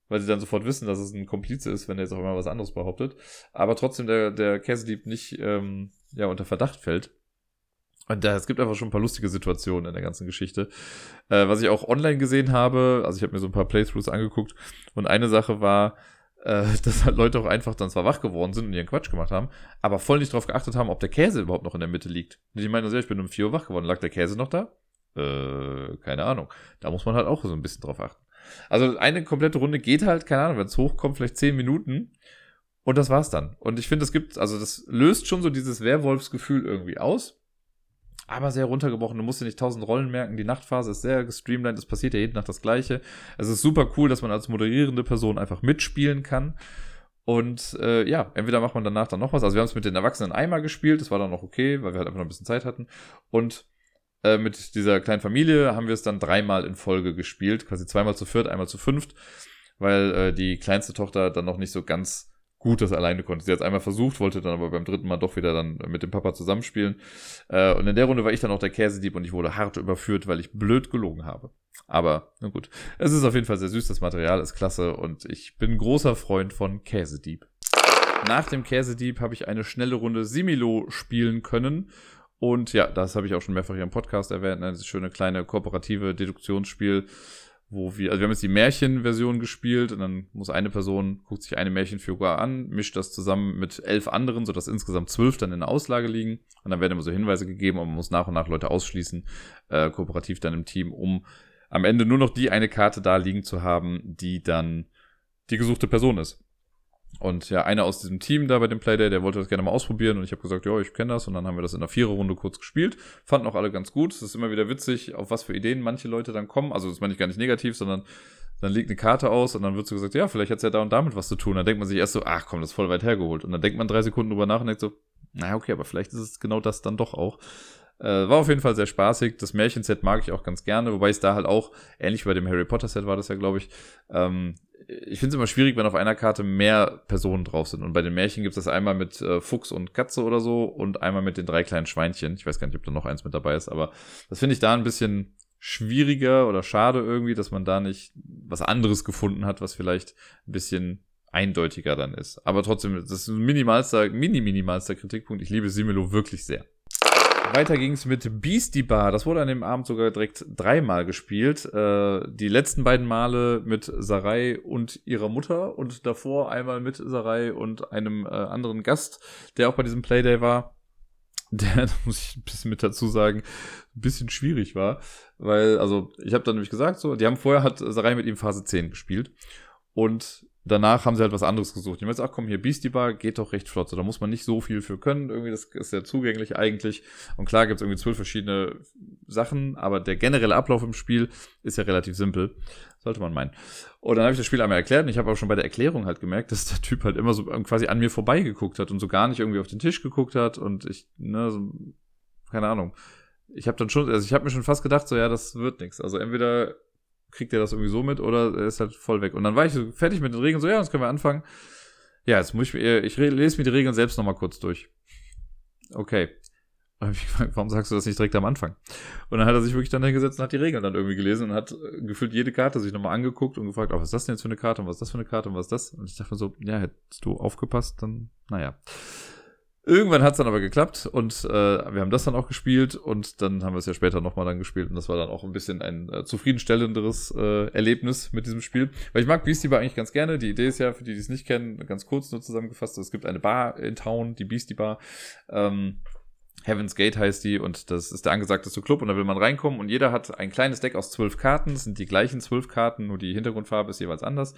weil sie dann sofort wissen, dass es ein Komplize ist, wenn er jetzt auf einmal was anderes behauptet, aber trotzdem der, der Käsedieb nicht, ähm, ja, unter Verdacht fällt. Und da, es gibt einfach schon ein paar lustige Situationen in der ganzen Geschichte. Äh, was ich auch online gesehen habe, also ich habe mir so ein paar Playthroughs angeguckt und eine Sache war, äh, dass halt Leute auch einfach dann zwar wach geworden sind und ihren Quatsch gemacht haben, aber voll nicht drauf geachtet haben, ob der Käse überhaupt noch in der Mitte liegt. Und die meinen, also, ja, ich bin um 4 Uhr wach geworden. Lag der Käse noch da? Äh, keine Ahnung. Da muss man halt auch so ein bisschen drauf achten. Also eine komplette Runde geht halt, keine Ahnung, wenn es hochkommt, vielleicht 10 Minuten. Und das war's dann. Und ich finde, es gibt, also das löst schon so dieses Werwolfsgefühl irgendwie aus aber sehr runtergebrochen. Du musst dir nicht tausend Rollen merken. Die Nachtphase ist sehr gestreamlined. Es passiert ja jeden Nacht das Gleiche. Es ist super cool, dass man als moderierende Person einfach mitspielen kann. Und äh, ja, entweder macht man danach dann noch was. Also wir haben es mit den Erwachsenen einmal gespielt. Das war dann noch okay, weil wir halt einfach noch ein bisschen Zeit hatten. Und äh, mit dieser kleinen Familie haben wir es dann dreimal in Folge gespielt. Quasi zweimal zu viert, einmal zu fünft. Weil äh, die kleinste Tochter dann noch nicht so ganz gut das alleine konnte. Sie hat es einmal versucht, wollte dann aber beim dritten Mal doch wieder dann mit dem Papa zusammenspielen. Äh, und in der Runde war ich dann auch der Käsedieb und ich wurde hart überführt, weil ich blöd gelogen habe. Aber, na gut. Es ist auf jeden Fall sehr süß, das Material ist klasse und ich bin großer Freund von Käsedieb. Nach dem Käsedieb habe ich eine schnelle Runde Similo spielen können. Und ja, das habe ich auch schon mehrfach hier im Podcast erwähnt. Ein schöne kleine kooperative Deduktionsspiel wo wir, also wir haben jetzt die Märchenversion gespielt und dann muss eine Person, guckt sich eine Märchenfigur an, mischt das zusammen mit elf anderen, sodass insgesamt zwölf dann in der Auslage liegen und dann werden immer so Hinweise gegeben und man muss nach und nach Leute ausschließen, äh, kooperativ dann im Team, um am Ende nur noch die eine Karte da liegen zu haben, die dann die gesuchte Person ist. Und ja, einer aus diesem Team da bei dem Playday, der wollte das gerne mal ausprobieren und ich habe gesagt, ja, ich kenne das und dann haben wir das in der Viererrunde kurz gespielt. Fanden auch alle ganz gut. Es ist immer wieder witzig, auf was für Ideen manche Leute dann kommen. Also das meine ich gar nicht negativ, sondern dann liegt eine Karte aus und dann wird so gesagt, ja, vielleicht hat's ja da und damit was zu tun. Dann denkt man sich erst so, ach komm, das ist voll weit hergeholt. Und dann denkt man drei Sekunden drüber nach und denkt so, naja, okay, aber vielleicht ist es genau das dann doch auch. Äh, war auf jeden Fall sehr spaßig. Das Märchenset mag ich auch ganz gerne, wobei es da halt auch, ähnlich wie bei dem Harry Potter Set war das ja, glaube ich, ähm, ich finde es immer schwierig, wenn auf einer Karte mehr Personen drauf sind. Und bei den Märchen gibt es das einmal mit äh, Fuchs und Katze oder so und einmal mit den drei kleinen Schweinchen. Ich weiß gar nicht, ob da noch eins mit dabei ist, aber das finde ich da ein bisschen schwieriger oder schade irgendwie, dass man da nicht was anderes gefunden hat, was vielleicht ein bisschen eindeutiger dann ist. Aber trotzdem, das ist ein minimalster, mini-minimalster Kritikpunkt. Ich liebe Simelo wirklich sehr. Weiter ging es mit Beastie Bar. Das wurde an dem Abend sogar direkt dreimal gespielt. Äh, die letzten beiden Male mit Sarai und ihrer Mutter und davor einmal mit Sarai und einem äh, anderen Gast, der auch bei diesem Playday war. Der, da muss ich ein bisschen mit dazu sagen, ein bisschen schwierig war. Weil, also, ich habe dann nämlich gesagt, so, die haben vorher, hat Sarai mit ihm Phase 10 gespielt. Und danach haben sie halt was anderes gesucht. Ich meine, ach komm, hier Beastie Bar geht doch recht flott. So, da muss man nicht so viel für können. Irgendwie, das ist ja zugänglich eigentlich. Und klar gibt es irgendwie zwölf verschiedene Sachen, aber der generelle Ablauf im Spiel ist ja relativ simpel. Sollte man meinen. Und dann habe ich das Spiel einmal erklärt und ich habe auch schon bei der Erklärung halt gemerkt, dass der Typ halt immer so quasi an mir vorbeigeguckt hat und so gar nicht irgendwie auf den Tisch geguckt hat und ich, ne, so, keine Ahnung. Ich habe dann schon, also ich habe mir schon fast gedacht, so ja, das wird nichts. Also entweder kriegt er das irgendwie so mit oder er ist halt voll weg. Und dann war ich so fertig mit den Regeln, so, ja, jetzt können wir anfangen. Ja, jetzt muss ich, ich lese mir die Regeln selbst nochmal kurz durch. Okay. Warum sagst du das nicht direkt am Anfang? Und dann hat er sich wirklich dann hingesetzt und hat die Regeln dann irgendwie gelesen und hat äh, gefühlt jede Karte sich nochmal angeguckt und gefragt, oh, was ist das denn jetzt für eine Karte und was ist das für eine Karte und was ist das? Und ich dachte mir so, ja, hättest du aufgepasst, dann, naja. Irgendwann hat es dann aber geklappt und äh, wir haben das dann auch gespielt und dann haben wir es ja später nochmal dann gespielt und das war dann auch ein bisschen ein äh, zufriedenstellenderes äh, Erlebnis mit diesem Spiel. Weil ich mag Beastie Bar eigentlich ganz gerne. Die Idee ist ja, für die, die es nicht kennen, ganz kurz nur zusammengefasst, es gibt eine Bar in Town, die Beastie Bar. Ähm, Heaven's Gate heißt die und das ist der angesagteste Club und da will man reinkommen und jeder hat ein kleines Deck aus zwölf Karten. Das sind die gleichen zwölf Karten, nur die Hintergrundfarbe ist jeweils anders.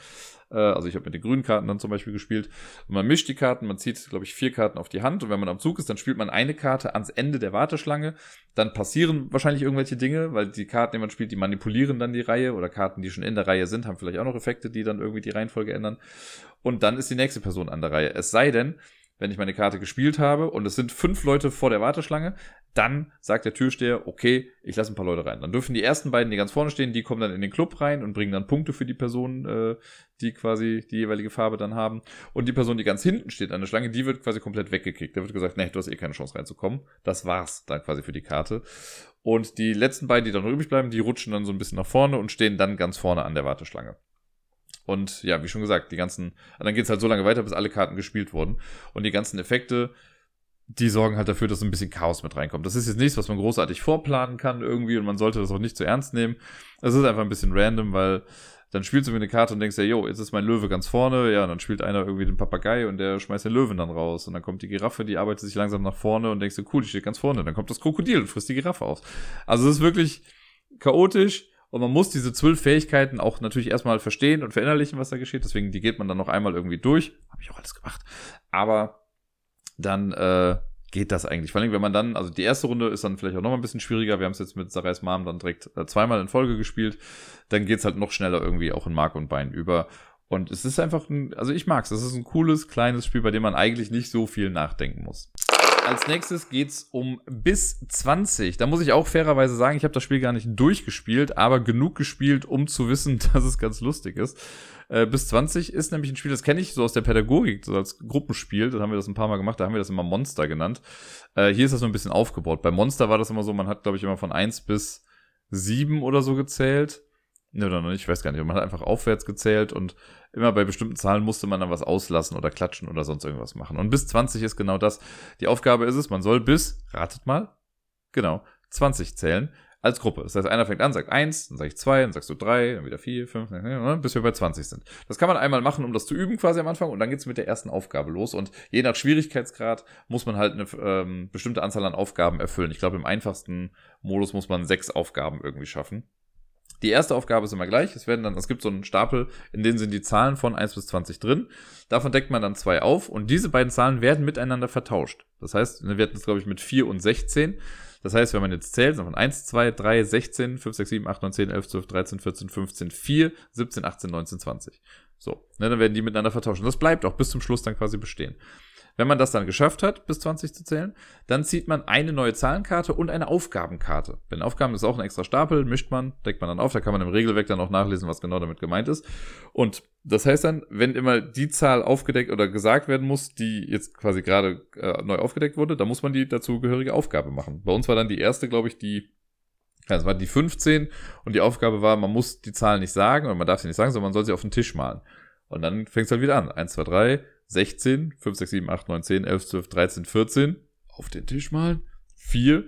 Äh, also ich habe mit den grünen Karten dann zum Beispiel gespielt. Und man mischt die Karten, man zieht, glaube ich, vier Karten auf die Hand und wenn man am Zug ist, dann spielt man eine Karte ans Ende der Warteschlange. Dann passieren wahrscheinlich irgendwelche Dinge, weil die Karten, die man spielt, die manipulieren dann die Reihe oder Karten, die schon in der Reihe sind, haben vielleicht auch noch Effekte, die dann irgendwie die Reihenfolge ändern. Und dann ist die nächste Person an der Reihe. Es sei denn, wenn ich meine Karte gespielt habe und es sind fünf Leute vor der Warteschlange, dann sagt der Türsteher, okay, ich lasse ein paar Leute rein. Dann dürfen die ersten beiden, die ganz vorne stehen, die kommen dann in den Club rein und bringen dann Punkte für die Person, äh, die quasi die jeweilige Farbe dann haben. Und die Person, die ganz hinten steht an der Schlange, die wird quasi komplett weggekickt. Da wird gesagt, nee, du hast eh keine Chance reinzukommen. Das war's dann quasi für die Karte. Und die letzten beiden, die dann übrig bleiben, die rutschen dann so ein bisschen nach vorne und stehen dann ganz vorne an der Warteschlange. Und ja, wie schon gesagt, die ganzen, dann geht es halt so lange weiter, bis alle Karten gespielt wurden. Und die ganzen Effekte, die sorgen halt dafür, dass ein bisschen Chaos mit reinkommt. Das ist jetzt nichts, was man großartig vorplanen kann irgendwie und man sollte das auch nicht zu ernst nehmen. Es ist einfach ein bisschen random, weil dann spielst du mir eine Karte und denkst ja, jo, jetzt ist mein Löwe ganz vorne, ja, und dann spielt einer irgendwie den Papagei und der schmeißt den Löwen dann raus und dann kommt die Giraffe, die arbeitet sich langsam nach vorne und denkst du, cool, die steht ganz vorne, dann kommt das Krokodil und frisst die Giraffe aus. Also es ist wirklich chaotisch, und man muss diese zwölf Fähigkeiten auch natürlich erstmal verstehen und verinnerlichen, was da geschieht. Deswegen, die geht man dann noch einmal irgendwie durch. Habe ich auch alles gemacht. Aber dann äh, geht das eigentlich. Vor allem, wenn man dann, also die erste Runde ist dann vielleicht auch noch mal ein bisschen schwieriger. Wir haben es jetzt mit Sarais Mom dann direkt äh, zweimal in Folge gespielt. Dann geht's halt noch schneller irgendwie auch in Mark und Bein über. Und es ist einfach ein, also ich mag's. Es ist ein cooles, kleines Spiel, bei dem man eigentlich nicht so viel nachdenken muss. Als nächstes geht's um bis 20. Da muss ich auch fairerweise sagen, ich habe das Spiel gar nicht durchgespielt, aber genug gespielt, um zu wissen, dass es ganz lustig ist. Äh, bis 20 ist nämlich ein Spiel, das kenne ich so aus der Pädagogik, so als Gruppenspiel. Da haben wir das ein paar Mal gemacht, da haben wir das immer Monster genannt. Äh, hier ist das so ein bisschen aufgebaut. Bei Monster war das immer so, man hat, glaube ich, immer von 1 bis 7 oder so gezählt. Ne, oder noch nicht, ich weiß gar nicht. Man hat einfach aufwärts gezählt und immer bei bestimmten Zahlen musste man dann was auslassen oder klatschen oder sonst irgendwas machen. Und bis 20 ist genau das. Die Aufgabe ist es, man soll bis, ratet mal, genau, 20 zählen als Gruppe. Das heißt, einer fängt an, sagt eins, dann sage ich zwei, dann sagst du drei, dann wieder vier, fünf, bis wir bei 20 sind. Das kann man einmal machen, um das zu üben quasi am Anfang und dann geht's mit der ersten Aufgabe los und je nach Schwierigkeitsgrad muss man halt eine ähm, bestimmte Anzahl an Aufgaben erfüllen. Ich glaube, im einfachsten Modus muss man sechs Aufgaben irgendwie schaffen. Die erste Aufgabe ist immer gleich. Es werden dann, es gibt so einen Stapel, in dem sind die Zahlen von 1 bis 20 drin. Davon deckt man dann zwei auf und diese beiden Zahlen werden miteinander vertauscht. Das heißt, wir hatten es, glaube ich, mit 4 und 16. Das heißt, wenn man jetzt zählt, sind von 1, 2, 3, 16, 5, 6, 7, 8, 9, 10, 11, 12, 13, 14, 15, 4, 17, 18, 19, 20. So, ne, dann werden die miteinander vertauscht. Und das bleibt auch bis zum Schluss dann quasi bestehen. Wenn man das dann geschafft hat, bis 20 zu zählen, dann zieht man eine neue Zahlenkarte und eine Aufgabenkarte. Bei den Aufgaben ist auch ein extra Stapel, mischt man, deckt man dann auf, da kann man im Regelwerk dann auch nachlesen, was genau damit gemeint ist. Und das heißt dann, wenn immer die Zahl aufgedeckt oder gesagt werden muss, die jetzt quasi gerade äh, neu aufgedeckt wurde, dann muss man die dazugehörige Aufgabe machen. Bei uns war dann die erste, glaube ich, die ja, das war die 15 und die Aufgabe war, man muss die Zahl nicht sagen oder man darf sie nicht sagen, sondern man soll sie auf den Tisch malen. Und dann fängt es halt wieder an. 1, 2, 3, 16, 5, 6, 7, 8, 9, 10, 11, 12, 13, 14. Auf den Tisch malen. 4,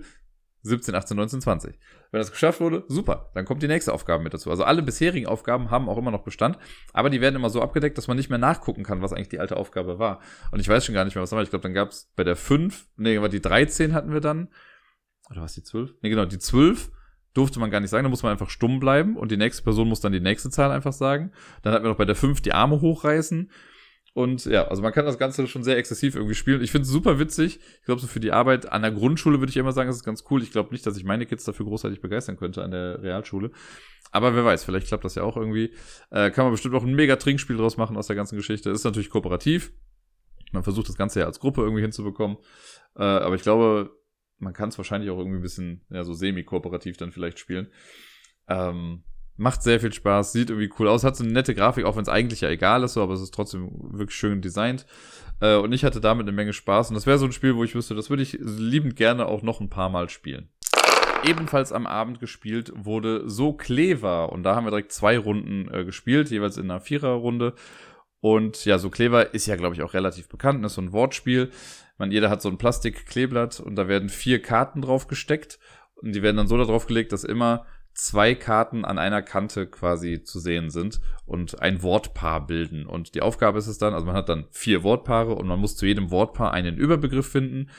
17, 18, 19, 20. Wenn das geschafft wurde, super. Dann kommt die nächste Aufgabe mit dazu. Also alle bisherigen Aufgaben haben auch immer noch Bestand, aber die werden immer so abgedeckt, dass man nicht mehr nachgucken kann, was eigentlich die alte Aufgabe war. Und ich weiß schon gar nicht mehr, was war. Ich glaube, dann gab es bei der 5, nee, die 13 hatten wir dann. Oder was, die 12? Nee, genau, die 12 durfte man gar nicht sagen, da muss man einfach stumm bleiben und die nächste Person muss dann die nächste Zahl einfach sagen. Dann hatten wir noch bei der 5 die Arme hochreißen und ja, also man kann das Ganze schon sehr exzessiv irgendwie spielen. Ich finde es super witzig. Ich glaube, so für die Arbeit an der Grundschule würde ich immer sagen, das ist ganz cool. Ich glaube nicht, dass ich meine Kids dafür großartig begeistern könnte an der Realschule. Aber wer weiß, vielleicht klappt das ja auch irgendwie. Äh, kann man bestimmt auch ein mega Trinkspiel draus machen aus der ganzen Geschichte. Ist natürlich kooperativ. Man versucht das Ganze ja als Gruppe irgendwie hinzubekommen. Äh, aber ich glaube, man kann es wahrscheinlich auch irgendwie ein bisschen, ja, so semi-kooperativ dann vielleicht spielen. Ähm, Macht sehr viel Spaß, sieht irgendwie cool aus, hat so eine nette Grafik, auch wenn es eigentlich ja egal ist, so, aber es ist trotzdem wirklich schön designt. Äh, und ich hatte damit eine Menge Spaß. Und das wäre so ein Spiel, wo ich wüsste, das würde ich liebend gerne auch noch ein paar Mal spielen. Ebenfalls am Abend gespielt wurde So Clever. Und da haben wir direkt zwei Runden äh, gespielt, jeweils in einer Viererrunde. Und ja, So Clever ist ja, glaube ich, auch relativ bekannt. Das ist so ein Wortspiel. Man, jeder hat so ein Plastikkleeblatt und da werden vier Karten drauf gesteckt. Und die werden dann so darauf gelegt, dass immer zwei Karten an einer Kante quasi zu sehen sind und ein Wortpaar bilden. Und die Aufgabe ist es dann, also man hat dann vier Wortpaare und man muss zu jedem Wortpaar einen Überbegriff finden,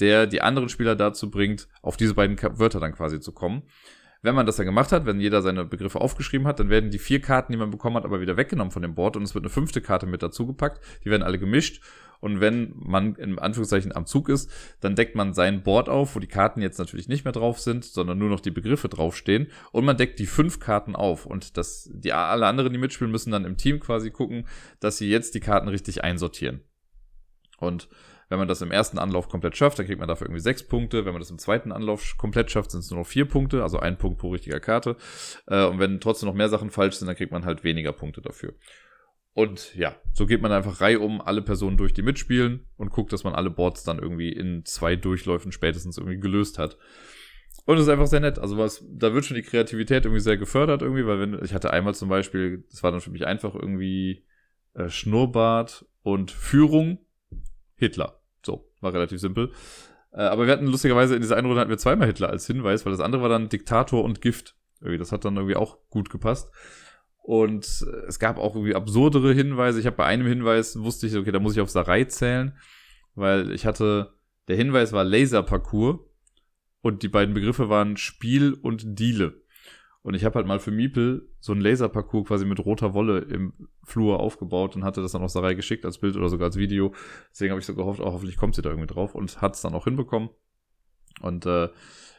der die anderen Spieler dazu bringt, auf diese beiden Wörter dann quasi zu kommen. Wenn man das dann gemacht hat, wenn jeder seine Begriffe aufgeschrieben hat, dann werden die vier Karten, die man bekommen hat, aber wieder weggenommen von dem Board und es wird eine fünfte Karte mit dazugepackt. Die werden alle gemischt und wenn man in Anführungszeichen am Zug ist, dann deckt man sein Board auf, wo die Karten jetzt natürlich nicht mehr drauf sind, sondern nur noch die Begriffe draufstehen. Und man deckt die fünf Karten auf. Und das, die, alle anderen, die mitspielen, müssen dann im Team quasi gucken, dass sie jetzt die Karten richtig einsortieren. Und wenn man das im ersten Anlauf komplett schafft, dann kriegt man dafür irgendwie sechs Punkte. Wenn man das im zweiten Anlauf komplett schafft, sind es nur noch vier Punkte, also ein Punkt pro richtiger Karte. Äh, und wenn trotzdem noch mehr Sachen falsch sind, dann kriegt man halt weniger Punkte dafür. Und ja, so geht man einfach Reihe um alle Personen durch, die mitspielen und guckt, dass man alle Boards dann irgendwie in zwei Durchläufen spätestens irgendwie gelöst hat. Und es ist einfach sehr nett. Also was, da wird schon die Kreativität irgendwie sehr gefördert irgendwie, weil wenn, ich hatte einmal zum Beispiel, das war dann für mich einfach irgendwie äh, Schnurrbart und Führung Hitler. So, war relativ simpel. Äh, aber wir hatten lustigerweise in dieser einen Runde hatten wir zweimal Hitler als Hinweis, weil das andere war dann Diktator und Gift. Irgendwie, das hat dann irgendwie auch gut gepasst. Und es gab auch irgendwie absurdere Hinweise. Ich habe bei einem Hinweis wusste ich, okay, da muss ich auf Sarai zählen, weil ich hatte, der Hinweis war Laserparcours und die beiden Begriffe waren Spiel und Diele. Und ich habe halt mal für Miepel so ein Laserparcours quasi mit roter Wolle im Flur aufgebaut und hatte das dann auch Sarai geschickt als Bild oder sogar als Video. Deswegen habe ich so gehofft, oh, hoffentlich kommt sie da irgendwie drauf und hat es dann auch hinbekommen. Und äh,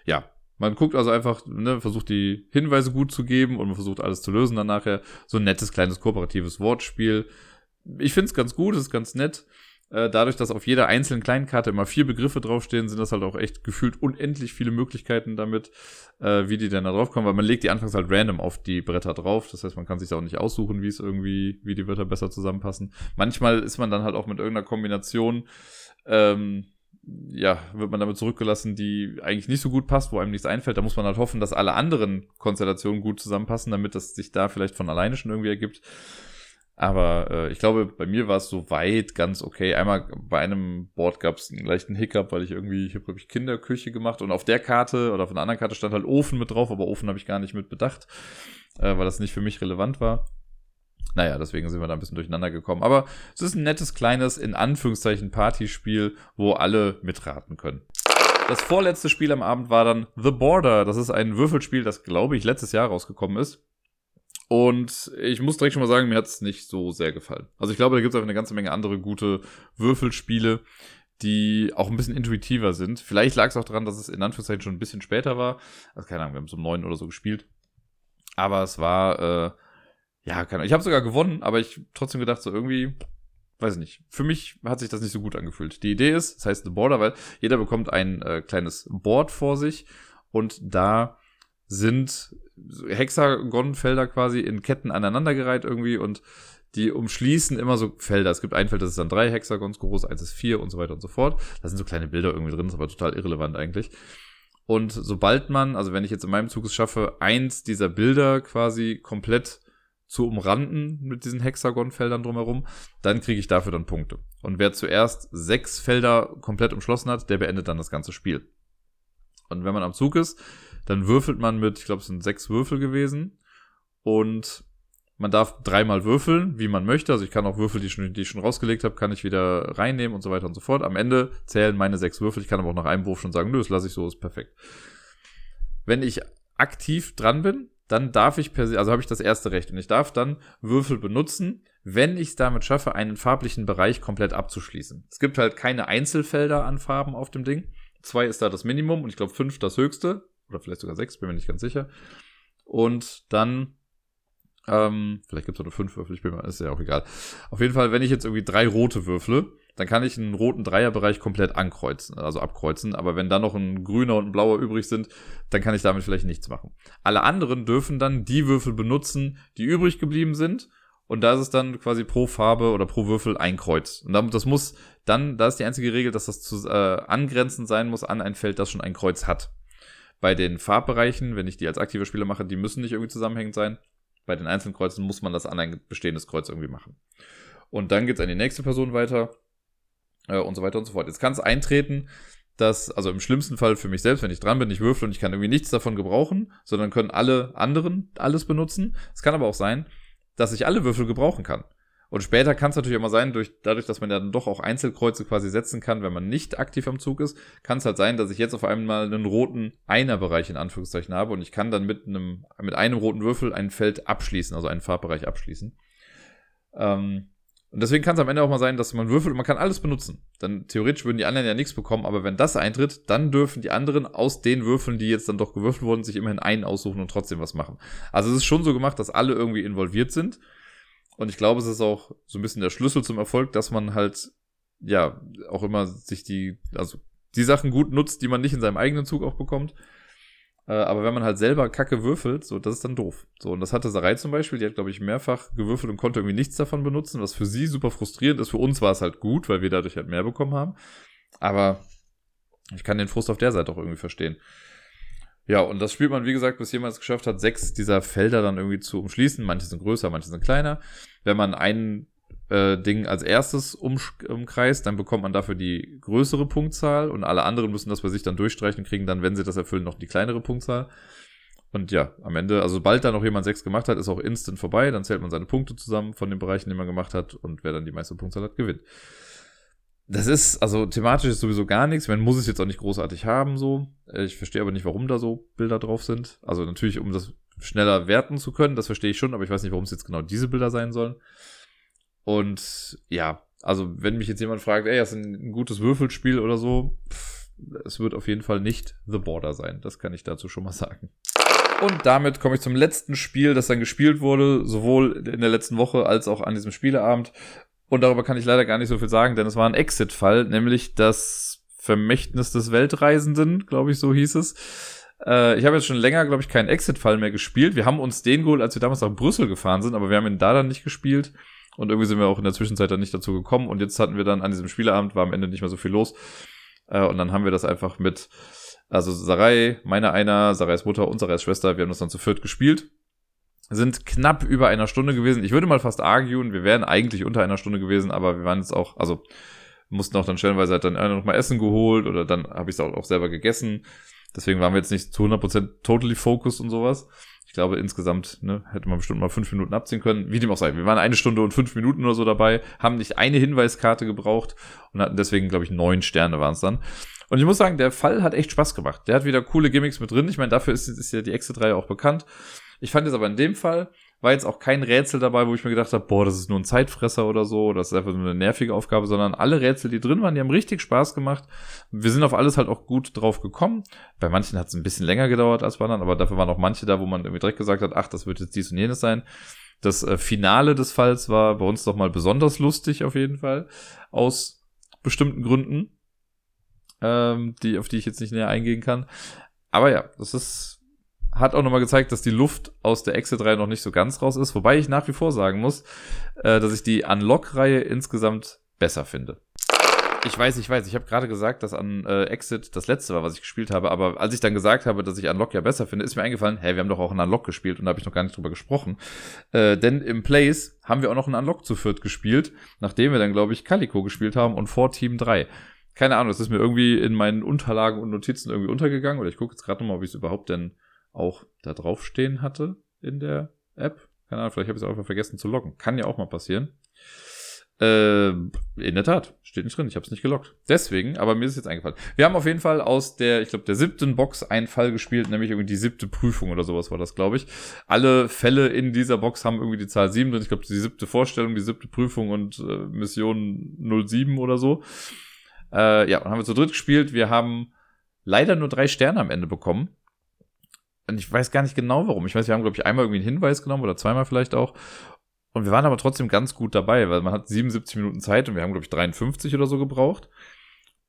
ja, man guckt also einfach, ne, versucht die Hinweise gut zu geben und man versucht alles zu lösen dann nachher. So ein nettes, kleines, kooperatives Wortspiel. Ich finde es ganz gut, ist ganz nett. Äh, dadurch, dass auf jeder einzelnen kleinen Karte immer vier Begriffe draufstehen, sind das halt auch echt gefühlt unendlich viele Möglichkeiten damit, äh, wie die dann da draufkommen, weil man legt die anfangs halt random auf die Bretter drauf. Das heißt, man kann sich auch nicht aussuchen, wie es irgendwie, wie die Wörter besser zusammenpassen. Manchmal ist man dann halt auch mit irgendeiner Kombination ähm, ja, wird man damit zurückgelassen, die eigentlich nicht so gut passt, wo einem nichts einfällt. Da muss man halt hoffen, dass alle anderen Konstellationen gut zusammenpassen, damit das sich da vielleicht von alleine schon irgendwie ergibt. Aber äh, ich glaube, bei mir war es so weit ganz okay. Einmal bei einem Board gab es einen leichten Hiccup, weil ich irgendwie, ich habe, glaube ich, Kinderküche gemacht und auf der Karte oder auf einer anderen Karte stand halt Ofen mit drauf, aber Ofen habe ich gar nicht mit bedacht, äh, weil das nicht für mich relevant war. Naja, deswegen sind wir da ein bisschen durcheinander gekommen. Aber es ist ein nettes, kleines, in Anführungszeichen, Partyspiel, wo alle mitraten können. Das vorletzte Spiel am Abend war dann The Border. Das ist ein Würfelspiel, das, glaube ich, letztes Jahr rausgekommen ist. Und ich muss direkt schon mal sagen, mir hat es nicht so sehr gefallen. Also ich glaube, da gibt es einfach eine ganze Menge andere gute Würfelspiele, die auch ein bisschen intuitiver sind. Vielleicht lag es auch daran, dass es in Anführungszeichen schon ein bisschen später war. Also keine Ahnung, wir haben so um neun oder so gespielt. Aber es war äh, ja, keine Ahnung. Ich habe sogar gewonnen, aber ich trotzdem gedacht, so irgendwie, weiß ich nicht. Für mich hat sich das nicht so gut angefühlt. Die Idee ist, das heißt The Border, weil jeder bekommt ein äh, kleines Board vor sich und da sind Hexagonfelder quasi in Ketten aneinandergereiht irgendwie und die umschließen immer so Felder. Es gibt ein Feld, das ist dann drei Hexagons groß, eins ist vier und so weiter und so fort. Da sind so kleine Bilder irgendwie drin, ist aber total irrelevant eigentlich. Und sobald man, also wenn ich jetzt in meinem Zug es schaffe, eins dieser Bilder quasi komplett zu umranden mit diesen Hexagonfeldern drumherum, dann kriege ich dafür dann Punkte. Und wer zuerst sechs Felder komplett umschlossen hat, der beendet dann das ganze Spiel. Und wenn man am Zug ist, dann würfelt man mit, ich glaube, es sind sechs Würfel gewesen. Und man darf dreimal würfeln, wie man möchte. Also ich kann auch Würfel, die ich schon, die ich schon rausgelegt habe, kann ich wieder reinnehmen und so weiter und so fort. Am Ende zählen meine sechs Würfel. Ich kann aber auch nach einem Wurf schon sagen, nö, das lasse ich so, ist perfekt. Wenn ich aktiv dran bin, dann darf ich per se, also habe ich das erste Recht und ich darf dann Würfel benutzen, wenn ich es damit schaffe, einen farblichen Bereich komplett abzuschließen. Es gibt halt keine Einzelfelder an Farben auf dem Ding. Zwei ist da das Minimum und ich glaube fünf das höchste. Oder vielleicht sogar sechs, bin mir nicht ganz sicher. Und dann, ähm, vielleicht gibt es auch nur fünf Würfel, ich bin mir, ist ja auch egal. Auf jeden Fall, wenn ich jetzt irgendwie drei rote würfle, dann kann ich einen roten Dreierbereich komplett ankreuzen, also abkreuzen. Aber wenn dann noch ein grüner und ein blauer übrig sind, dann kann ich damit vielleicht nichts machen. Alle anderen dürfen dann die Würfel benutzen, die übrig geblieben sind. Und da ist es dann quasi pro Farbe oder pro Würfel ein Kreuz. Und das muss dann, da ist die einzige Regel, dass das zu, äh, angrenzend sein muss an ein Feld, das schon ein Kreuz hat. Bei den Farbbereichen, wenn ich die als aktiver Spieler mache, die müssen nicht irgendwie zusammenhängend sein. Bei den einzelnen Kreuzen muss man das an ein bestehendes Kreuz irgendwie machen. Und dann geht's an die nächste Person weiter äh, und so weiter und so fort. Jetzt kann es eintreten, dass, also im schlimmsten Fall für mich selbst, wenn ich dran bin, ich würfel und ich kann irgendwie nichts davon gebrauchen, sondern können alle anderen alles benutzen. Es kann aber auch sein, dass ich alle Würfel gebrauchen kann. Und später kann es natürlich immer sein, durch, dadurch, dass man ja dann doch auch Einzelkreuze quasi setzen kann, wenn man nicht aktiv am Zug ist, kann es halt sein, dass ich jetzt auf einmal einen roten Einerbereich in Anführungszeichen habe und ich kann dann mit einem, mit einem roten Würfel ein Feld abschließen, also einen Farbbereich abschließen. Ähm, und deswegen kann es am Ende auch mal sein, dass man würfelt und man kann alles benutzen. Dann theoretisch würden die anderen ja nichts bekommen, aber wenn das eintritt, dann dürfen die anderen aus den Würfeln, die jetzt dann doch gewürfelt wurden, sich immerhin einen aussuchen und trotzdem was machen. Also es ist schon so gemacht, dass alle irgendwie involviert sind. Und ich glaube, es ist auch so ein bisschen der Schlüssel zum Erfolg, dass man halt, ja, auch immer sich die, also die Sachen gut nutzt, die man nicht in seinem eigenen Zug auch bekommt. Äh, aber wenn man halt selber Kacke würfelt, so, das ist dann doof. So, und das hatte Sarai zum Beispiel, die hat, glaube ich, mehrfach gewürfelt und konnte irgendwie nichts davon benutzen, was für sie super frustrierend ist. Für uns war es halt gut, weil wir dadurch halt mehr bekommen haben. Aber ich kann den Frust auf der Seite auch irgendwie verstehen. Ja, und das spielt man, wie gesagt, bis jemand es geschafft hat, sechs dieser Felder dann irgendwie zu umschließen. Manche sind größer, manche sind kleiner. Wenn man einen äh, Ding als erstes umkreist, dann bekommt man dafür die größere Punktzahl und alle anderen müssen das bei sich dann durchstreichen und kriegen dann, wenn sie das erfüllen, noch die kleinere Punktzahl. Und ja, am Ende, also sobald da noch jemand sechs gemacht hat, ist auch instant vorbei. Dann zählt man seine Punkte zusammen von den Bereichen, die man gemacht hat und wer dann die meiste Punktzahl hat, gewinnt. Das ist, also thematisch ist sowieso gar nichts. Man muss es jetzt auch nicht großartig haben, so. Ich verstehe aber nicht, warum da so Bilder drauf sind. Also natürlich, um das schneller werten zu können, das verstehe ich schon, aber ich weiß nicht, warum es jetzt genau diese Bilder sein sollen. Und ja, also wenn mich jetzt jemand fragt, ey, das ist ein, gutes Würfelspiel oder so, pff, es wird auf jeden Fall nicht The Border sein. Das kann ich dazu schon mal sagen. Und damit komme ich zum letzten Spiel, das dann gespielt wurde, sowohl in der letzten Woche als auch an diesem Spieleabend. Und darüber kann ich leider gar nicht so viel sagen, denn es war ein Exit-Fall, nämlich das Vermächtnis des Weltreisenden, glaube ich, so hieß es. Äh, ich habe jetzt schon länger, glaube ich, keinen Exit-Fall mehr gespielt. Wir haben uns den geholt, als wir damals nach Brüssel gefahren sind, aber wir haben ihn da dann nicht gespielt. Und irgendwie sind wir auch in der Zwischenzeit dann nicht dazu gekommen. Und jetzt hatten wir dann an diesem Spieleabend, war am Ende nicht mehr so viel los. Äh, und dann haben wir das einfach mit, also Sarai, meine einer, Sarais Mutter und Sarais Schwester, wir haben das dann zu viert gespielt. Sind knapp über einer Stunde gewesen. Ich würde mal fast arguen, wir wären eigentlich unter einer Stunde gewesen, aber wir waren jetzt auch, also mussten auch dann stellenweise halt dann noch mal Essen geholt oder dann habe ich es auch, auch selber gegessen. Deswegen waren wir jetzt nicht zu 100% totally focused und sowas glaube, insgesamt ne, hätte man bestimmt mal fünf Minuten abziehen können. Wie dem auch sei. Wir waren eine Stunde und fünf Minuten oder so dabei, haben nicht eine Hinweiskarte gebraucht und hatten deswegen, glaube ich, neun Sterne waren es dann. Und ich muss sagen, der Fall hat echt Spaß gemacht. Der hat wieder coole Gimmicks mit drin. Ich meine, dafür ist, ist ja die Exit-Reihe auch bekannt. Ich fand es aber in dem Fall, war jetzt auch kein Rätsel dabei, wo ich mir gedacht habe, boah, das ist nur ein Zeitfresser oder so, das ist einfach nur eine nervige Aufgabe, sondern alle Rätsel, die drin waren, die haben richtig Spaß gemacht. Wir sind auf alles halt auch gut drauf gekommen. Bei manchen hat es ein bisschen länger gedauert als bei anderen, aber dafür waren auch manche da, wo man irgendwie direkt gesagt hat, ach, das wird jetzt dies und jenes sein. Das äh, Finale des Falls war bei uns doch mal besonders lustig auf jeden Fall, aus bestimmten Gründen, ähm, die, auf die ich jetzt nicht näher eingehen kann. Aber ja, das ist hat auch nochmal gezeigt, dass die Luft aus der Exit-Reihe noch nicht so ganz raus ist. Wobei ich nach wie vor sagen muss, äh, dass ich die Unlock-Reihe insgesamt besser finde. Ich weiß, ich weiß. Ich habe gerade gesagt, dass an äh, Exit das letzte war, was ich gespielt habe. Aber als ich dann gesagt habe, dass ich Unlock ja besser finde, ist mir eingefallen, hey, wir haben doch auch einen Unlock gespielt und da habe ich noch gar nicht drüber gesprochen. Äh, denn im Place haben wir auch noch einen Unlock zu viert gespielt, nachdem wir dann, glaube ich, Calico gespielt haben und vor Team 3. Keine Ahnung, das ist mir irgendwie in meinen Unterlagen und Notizen irgendwie untergegangen. Oder ich gucke jetzt gerade nochmal, ob ich es überhaupt denn auch da draufstehen hatte in der App. Keine Ahnung, vielleicht habe ich es einfach vergessen zu loggen. Kann ja auch mal passieren. Äh, in der Tat, steht nicht drin, ich habe es nicht gelockt. Deswegen, aber mir ist jetzt eingefallen. Wir haben auf jeden Fall aus der, ich glaube, der siebten Box einen Fall gespielt, nämlich irgendwie die siebte Prüfung oder sowas war das, glaube ich. Alle Fälle in dieser Box haben irgendwie die Zahl 7 drin. Ich glaube, die siebte Vorstellung, die siebte Prüfung und äh, Mission 07 oder so. Äh, ja, und haben wir zu dritt gespielt. Wir haben leider nur drei Sterne am Ende bekommen. Und ich weiß gar nicht genau warum. Ich weiß, wir haben, glaube ich, einmal irgendwie einen Hinweis genommen oder zweimal vielleicht auch. Und wir waren aber trotzdem ganz gut dabei, weil man hat 77 Minuten Zeit und wir haben, glaube ich, 53 oder so gebraucht.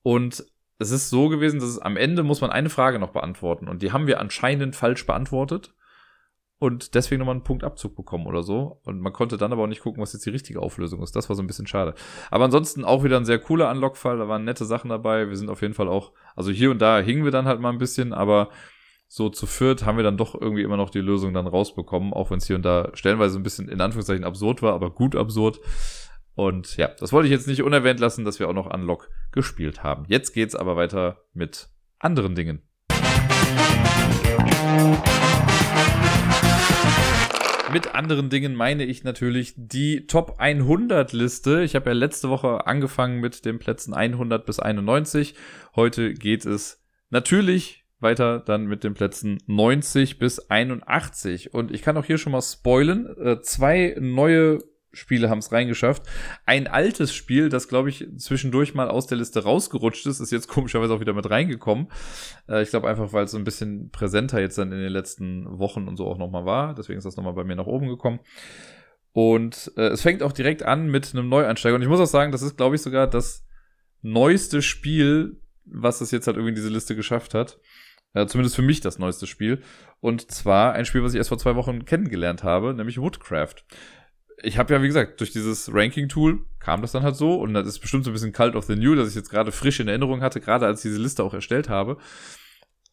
Und es ist so gewesen, dass es am Ende muss man eine Frage noch beantworten. Und die haben wir anscheinend falsch beantwortet. Und deswegen nochmal einen Punktabzug bekommen oder so. Und man konnte dann aber auch nicht gucken, was jetzt die richtige Auflösung ist. Das war so ein bisschen schade. Aber ansonsten auch wieder ein sehr cooler Unlock-Fall. Da waren nette Sachen dabei. Wir sind auf jeden Fall auch, also hier und da hingen wir dann halt mal ein bisschen, aber so zu viert haben wir dann doch irgendwie immer noch die Lösung dann rausbekommen, auch wenn es hier und da stellenweise ein bisschen in Anführungszeichen absurd war, aber gut absurd. Und ja, das wollte ich jetzt nicht unerwähnt lassen, dass wir auch noch Unlock gespielt haben. Jetzt geht's aber weiter mit anderen Dingen. Mit anderen Dingen meine ich natürlich die Top 100 Liste. Ich habe ja letzte Woche angefangen mit den Plätzen 100 bis 91. Heute geht es natürlich weiter dann mit den Plätzen 90 bis 81. Und ich kann auch hier schon mal spoilen. Äh, zwei neue Spiele haben es reingeschafft. Ein altes Spiel, das glaube ich zwischendurch mal aus der Liste rausgerutscht ist, ist jetzt komischerweise auch wieder mit reingekommen. Äh, ich glaube einfach, weil es so ein bisschen präsenter jetzt dann in den letzten Wochen und so auch nochmal war. Deswegen ist das nochmal bei mir nach oben gekommen. Und äh, es fängt auch direkt an mit einem Neueinsteiger. Und ich muss auch sagen, das ist glaube ich sogar das neueste Spiel, was es jetzt halt irgendwie in diese Liste geschafft hat. Ja, zumindest für mich das neueste Spiel. Und zwar ein Spiel, was ich erst vor zwei Wochen kennengelernt habe, nämlich Woodcraft. Ich habe ja, wie gesagt, durch dieses Ranking-Tool kam das dann halt so. Und das ist bestimmt so ein bisschen Cult of the New, dass ich jetzt gerade frisch in Erinnerung hatte, gerade als ich diese Liste auch erstellt habe.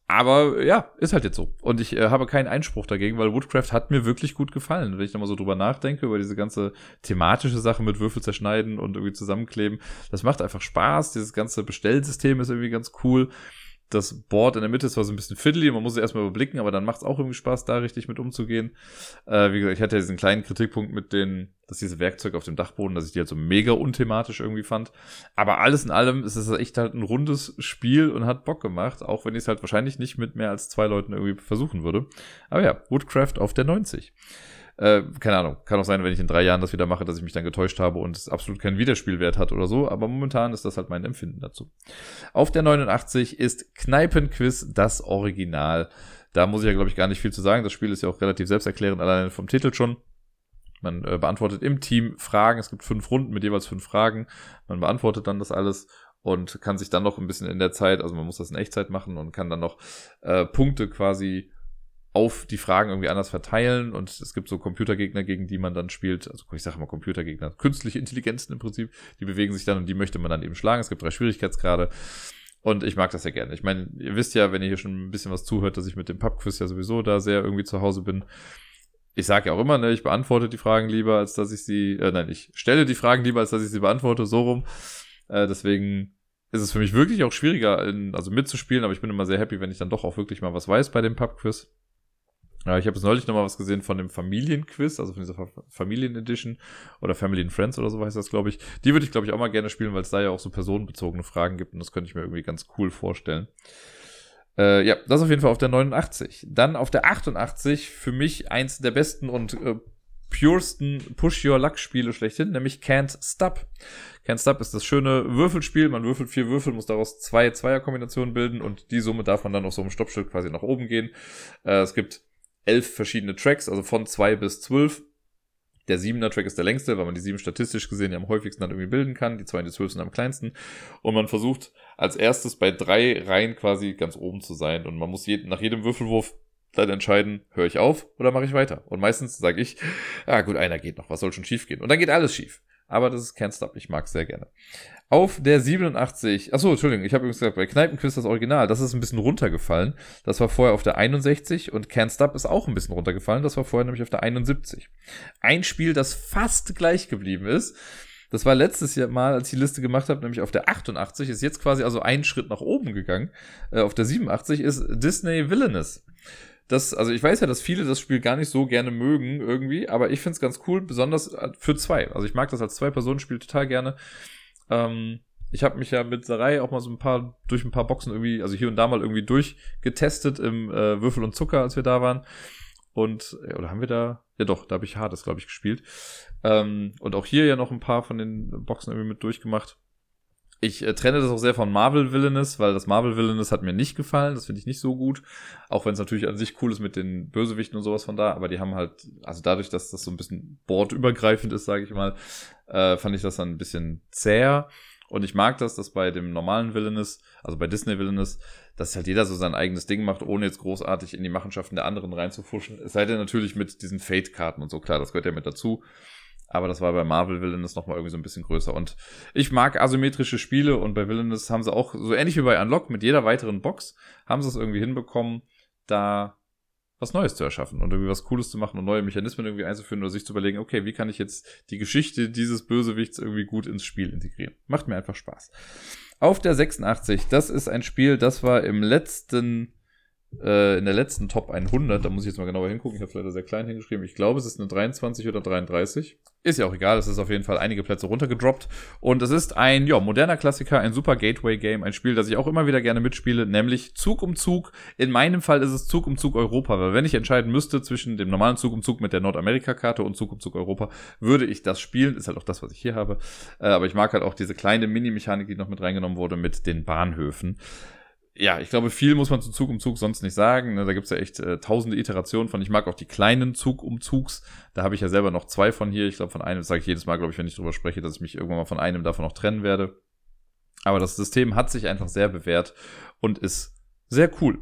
Aber ja, ist halt jetzt so. Und ich äh, habe keinen Einspruch dagegen, weil Woodcraft hat mir wirklich gut gefallen. Wenn ich nochmal so drüber nachdenke, über diese ganze thematische Sache mit Würfel zerschneiden und irgendwie zusammenkleben, das macht einfach Spaß. Dieses ganze Bestellsystem ist irgendwie ganz cool das Board in der Mitte ist zwar so ein bisschen fiddly, man muss es erstmal überblicken, aber dann macht es auch irgendwie Spaß, da richtig mit umzugehen. Äh, wie gesagt, ich hatte ja diesen kleinen Kritikpunkt mit den, dass diese Werkzeuge auf dem Dachboden, dass ich die halt so mega unthematisch irgendwie fand. Aber alles in allem ist es echt halt ein rundes Spiel und hat Bock gemacht, auch wenn ich es halt wahrscheinlich nicht mit mehr als zwei Leuten irgendwie versuchen würde. Aber ja, Woodcraft auf der 90. Äh, keine Ahnung, kann auch sein, wenn ich in drei Jahren das wieder mache, dass ich mich dann getäuscht habe und es absolut keinen Wiederspielwert hat oder so, aber momentan ist das halt mein Empfinden dazu. Auf der 89 ist Kneipenquiz das Original. Da muss ich ja, glaube ich, gar nicht viel zu sagen. Das Spiel ist ja auch relativ selbsterklärend, alleine vom Titel schon. Man äh, beantwortet im Team Fragen. Es gibt fünf Runden mit jeweils fünf Fragen. Man beantwortet dann das alles und kann sich dann noch ein bisschen in der Zeit, also man muss das in Echtzeit machen und kann dann noch äh, Punkte quasi auf die Fragen irgendwie anders verteilen und es gibt so Computergegner, gegen die man dann spielt, also ich sage mal Computergegner, künstliche Intelligenzen im Prinzip, die bewegen sich dann und die möchte man dann eben schlagen. Es gibt drei Schwierigkeitsgrade und ich mag das ja gerne. Ich meine, ihr wisst ja, wenn ihr hier schon ein bisschen was zuhört, dass ich mit dem Pubquiz ja sowieso da sehr irgendwie zu Hause bin. Ich sage ja auch immer, ne, ich beantworte die Fragen lieber, als dass ich sie, äh, nein, ich stelle die Fragen lieber, als dass ich sie beantworte, so rum. Äh, deswegen ist es für mich wirklich auch schwieriger, in, also mitzuspielen, aber ich bin immer sehr happy, wenn ich dann doch auch wirklich mal was weiß bei dem Pubquiz. Ja, ich habe jetzt neulich noch mal was gesehen von dem Familienquiz, also von dieser Familien-Edition oder Family and Friends oder so heißt das, glaube ich. Die würde ich, glaube ich, auch mal gerne spielen, weil es da ja auch so personenbezogene Fragen gibt und das könnte ich mir irgendwie ganz cool vorstellen. Äh, ja, das auf jeden Fall auf der 89. Dann auf der 88 für mich eins der besten und äh, puresten Push-Your-Luck-Spiele schlechthin, nämlich Can't Stop. Can't Stop ist das schöne Würfelspiel. Man würfelt vier Würfel, muss daraus zwei Zweierkombinationen bilden und die Summe darf man dann auf so einem Stoppschild quasi nach oben gehen. Äh, es gibt elf verschiedene Tracks, also von zwei bis zwölf. Der siebener Track ist der längste, weil man die sieben statistisch gesehen ja am häufigsten dann irgendwie bilden kann. Die zwei und die zwölf sind am kleinsten. Und man versucht als erstes bei drei Reihen quasi ganz oben zu sein. Und man muss jeden, nach jedem Würfelwurf dann entscheiden, höre ich auf oder mache ich weiter. Und meistens sage ich, ah gut, einer geht noch, was soll schon schief gehen? Und dann geht alles schief. Aber das ist Can't Stop. Ich mag es sehr gerne. Auf der 87, achso, Entschuldigung, ich habe übrigens gesagt, bei Kneipenquiz das Original, das ist ein bisschen runtergefallen. Das war vorher auf der 61 und Can't Stop ist auch ein bisschen runtergefallen. Das war vorher nämlich auf der 71. Ein Spiel, das fast gleich geblieben ist. Das war letztes Jahr mal, als ich die Liste gemacht habe, nämlich auf der 88, ist jetzt quasi also einen Schritt nach oben gegangen. Äh, auf der 87 ist Disney Villainous das, also ich weiß ja, dass viele das Spiel gar nicht so gerne mögen irgendwie, aber ich find's ganz cool, besonders äh, für zwei. Also ich mag das als Zwei-Personen-Spiel total gerne. Ähm, ich habe mich ja mit Sarai auch mal so ein paar, durch ein paar Boxen irgendwie, also hier und da mal irgendwie durchgetestet im äh, Würfel und Zucker, als wir da waren. Und, äh, oder haben wir da? Ja doch, da habe ich Hades, glaube ich, gespielt. Ähm, und auch hier ja noch ein paar von den Boxen irgendwie mit durchgemacht. Ich äh, trenne das auch sehr von Marvel Villainous, weil das Marvel Villainous hat mir nicht gefallen. Das finde ich nicht so gut. Auch wenn es natürlich an sich cool ist mit den Bösewichten und sowas von da. Aber die haben halt, also dadurch, dass das so ein bisschen bordübergreifend ist, sage ich mal, äh, fand ich das dann ein bisschen zäher. Und ich mag das, dass bei dem normalen Villainous, also bei Disney Villainous, dass halt jeder so sein eigenes Ding macht, ohne jetzt großartig in die Machenschaften der anderen reinzufuschen. Es sei denn natürlich mit diesen Fate-Karten und so, klar, das gehört ja mit dazu. Aber das war bei Marvel Villainous nochmal irgendwie so ein bisschen größer. Und ich mag asymmetrische Spiele und bei Villainous haben sie auch, so ähnlich wie bei Unlock, mit jeder weiteren Box, haben sie es irgendwie hinbekommen, da was Neues zu erschaffen und irgendwie was Cooles zu machen und neue Mechanismen irgendwie einzuführen oder sich zu überlegen, okay, wie kann ich jetzt die Geschichte dieses Bösewichts irgendwie gut ins Spiel integrieren. Macht mir einfach Spaß. Auf der 86, das ist ein Spiel, das war im letzten äh, in der letzten Top 100, da muss ich jetzt mal genauer hingucken, ich habe es leider sehr klein hingeschrieben, ich glaube, es ist eine 23 oder 33. Ist ja auch egal, es ist auf jeden Fall einige Plätze runtergedroppt. Und es ist ein, ja, moderner Klassiker, ein super Gateway-Game, ein Spiel, das ich auch immer wieder gerne mitspiele, nämlich Zug um Zug. In meinem Fall ist es Zug um Zug Europa, weil wenn ich entscheiden müsste zwischen dem normalen Zug um Zug mit der Nordamerika-Karte und Zug um Zug Europa, würde ich das spielen. Ist halt auch das, was ich hier habe. Äh, aber ich mag halt auch diese kleine Mini-Mechanik, die noch mit reingenommen wurde, mit den Bahnhöfen ja, ich glaube, viel muss man zu Zug um Zug sonst nicht sagen. Ne? Da gibt's ja echt äh, tausende Iterationen von. Ich mag auch die kleinen Zug um Zugs. Da habe ich ja selber noch zwei von hier. Ich glaube, von einem sage ich jedes Mal, glaube ich, wenn ich drüber spreche, dass ich mich irgendwann mal von einem davon noch trennen werde. Aber das System hat sich einfach sehr bewährt und ist sehr cool.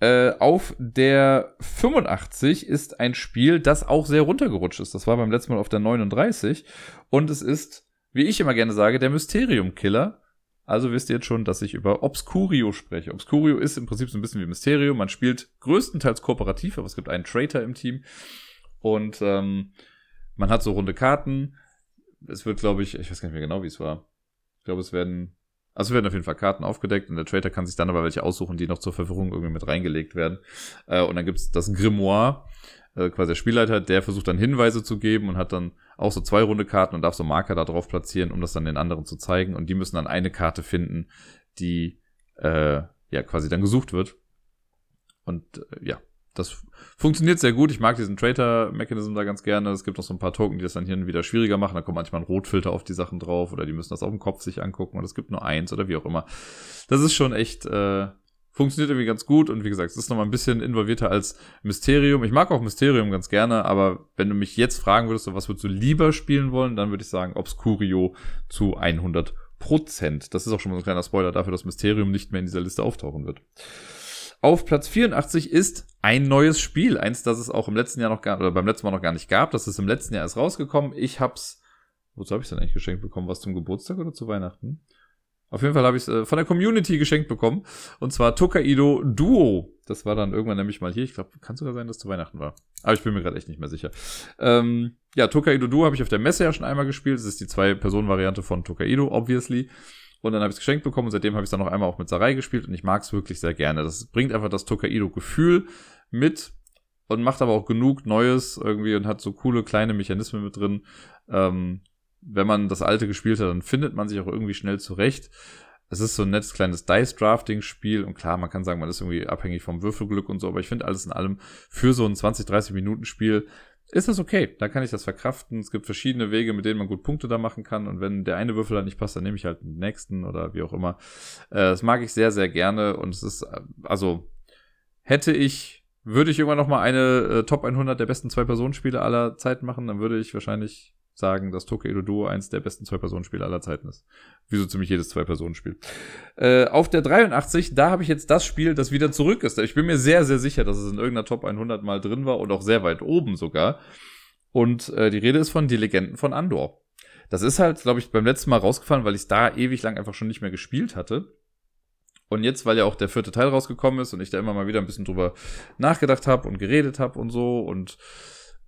Äh, auf der 85 ist ein Spiel, das auch sehr runtergerutscht ist. Das war beim letzten Mal auf der 39. Und es ist, wie ich immer gerne sage, der Mysterium Killer also wisst ihr jetzt schon, dass ich über Obscurio spreche. Obscurio ist im Prinzip so ein bisschen wie Mysterium. Man spielt größtenteils kooperativ, aber es gibt einen Traitor im Team. Und ähm, man hat so runde Karten. Es wird, glaube ich, ich weiß gar nicht mehr genau, wie es war. Ich glaube, es werden, also werden auf jeden Fall Karten aufgedeckt und der Traitor kann sich dann aber welche aussuchen, die noch zur Verwirrung irgendwie mit reingelegt werden. Äh, und dann gibt's das Grimoire äh, quasi der Spielleiter, der versucht dann Hinweise zu geben und hat dann auch so zwei runde Karten und darf so Marker da drauf platzieren, um das dann den anderen zu zeigen. Und die müssen dann eine Karte finden, die äh, ja quasi dann gesucht wird. Und äh, ja, das funktioniert sehr gut. Ich mag diesen Traitor-Mechanism da ganz gerne. Es gibt noch so ein paar Token, die das dann hier wieder schwieriger machen. Da kommt manchmal ein Rotfilter auf die Sachen drauf oder die müssen das auf dem Kopf sich angucken und es gibt nur eins oder wie auch immer. Das ist schon echt äh, funktioniert irgendwie ganz gut und wie gesagt, es ist nochmal ein bisschen involvierter als Mysterium. Ich mag auch Mysterium ganz gerne, aber wenn du mich jetzt fragen würdest, so, was würdest du lieber spielen wollen, dann würde ich sagen Obscurio zu 100 Prozent. Das ist auch schon mal so ein kleiner Spoiler dafür, dass Mysterium nicht mehr in dieser Liste auftauchen wird. Auf Platz 84 ist ein neues Spiel, eins, das es auch im letzten Jahr noch gar oder beim letzten Mal noch gar nicht gab. Das ist im letzten Jahr erst rausgekommen. Ich hab's, wozu habe ich denn eigentlich geschenkt bekommen? Was zum Geburtstag oder zu Weihnachten? Auf jeden Fall habe ich es äh, von der Community geschenkt bekommen. Und zwar Tokaido Duo. Das war dann irgendwann nämlich mal hier. Ich glaube, kann sogar sein, dass es zu Weihnachten war. Aber ich bin mir gerade echt nicht mehr sicher. Ähm, ja, Tokaido Duo habe ich auf der Messe ja schon einmal gespielt. Das ist die Zwei-Personen-Variante von Tokaido, obviously. Und dann habe ich es geschenkt bekommen und seitdem habe ich es dann noch einmal auch mit Sarai gespielt und ich mag es wirklich sehr gerne. Das bringt einfach das Tokaido-Gefühl mit und macht aber auch genug Neues irgendwie und hat so coole kleine Mechanismen mit drin. Ähm, wenn man das alte gespielt hat, dann findet man sich auch irgendwie schnell zurecht. Es ist so ein nettes kleines Dice-Drafting-Spiel und klar, man kann sagen, man ist irgendwie abhängig vom Würfelglück und so, aber ich finde alles in allem für so ein 20, 30 Minuten Spiel ist das okay. Da kann ich das verkraften. Es gibt verschiedene Wege, mit denen man gut Punkte da machen kann. Und wenn der eine Würfel halt nicht passt, dann nehme ich halt den nächsten oder wie auch immer. Äh, das mag ich sehr, sehr gerne. Und es ist, äh, also, hätte ich, würde ich irgendwann noch mal eine äh, Top 100 der besten Zwei-Personen-Spiele aller Zeiten machen, dann würde ich wahrscheinlich sagen, dass Tokyo Duo eins der besten Zwei-Personen-Spiele aller Zeiten ist. Wie so ziemlich jedes Zwei-Personen-Spiel. Äh, auf der 83, da habe ich jetzt das Spiel, das wieder zurück ist. Ich bin mir sehr, sehr sicher, dass es in irgendeiner Top 100 mal drin war und auch sehr weit oben sogar. Und äh, die Rede ist von Die Legenden von Andor. das ist halt, glaube ich, beim letzten Mal rausgefallen, weil ich da ewig lang einfach schon nicht mehr gespielt hatte. Und jetzt, weil ja auch der vierte Teil rausgekommen ist und ich da immer mal wieder ein bisschen drüber nachgedacht habe und geredet habe und so und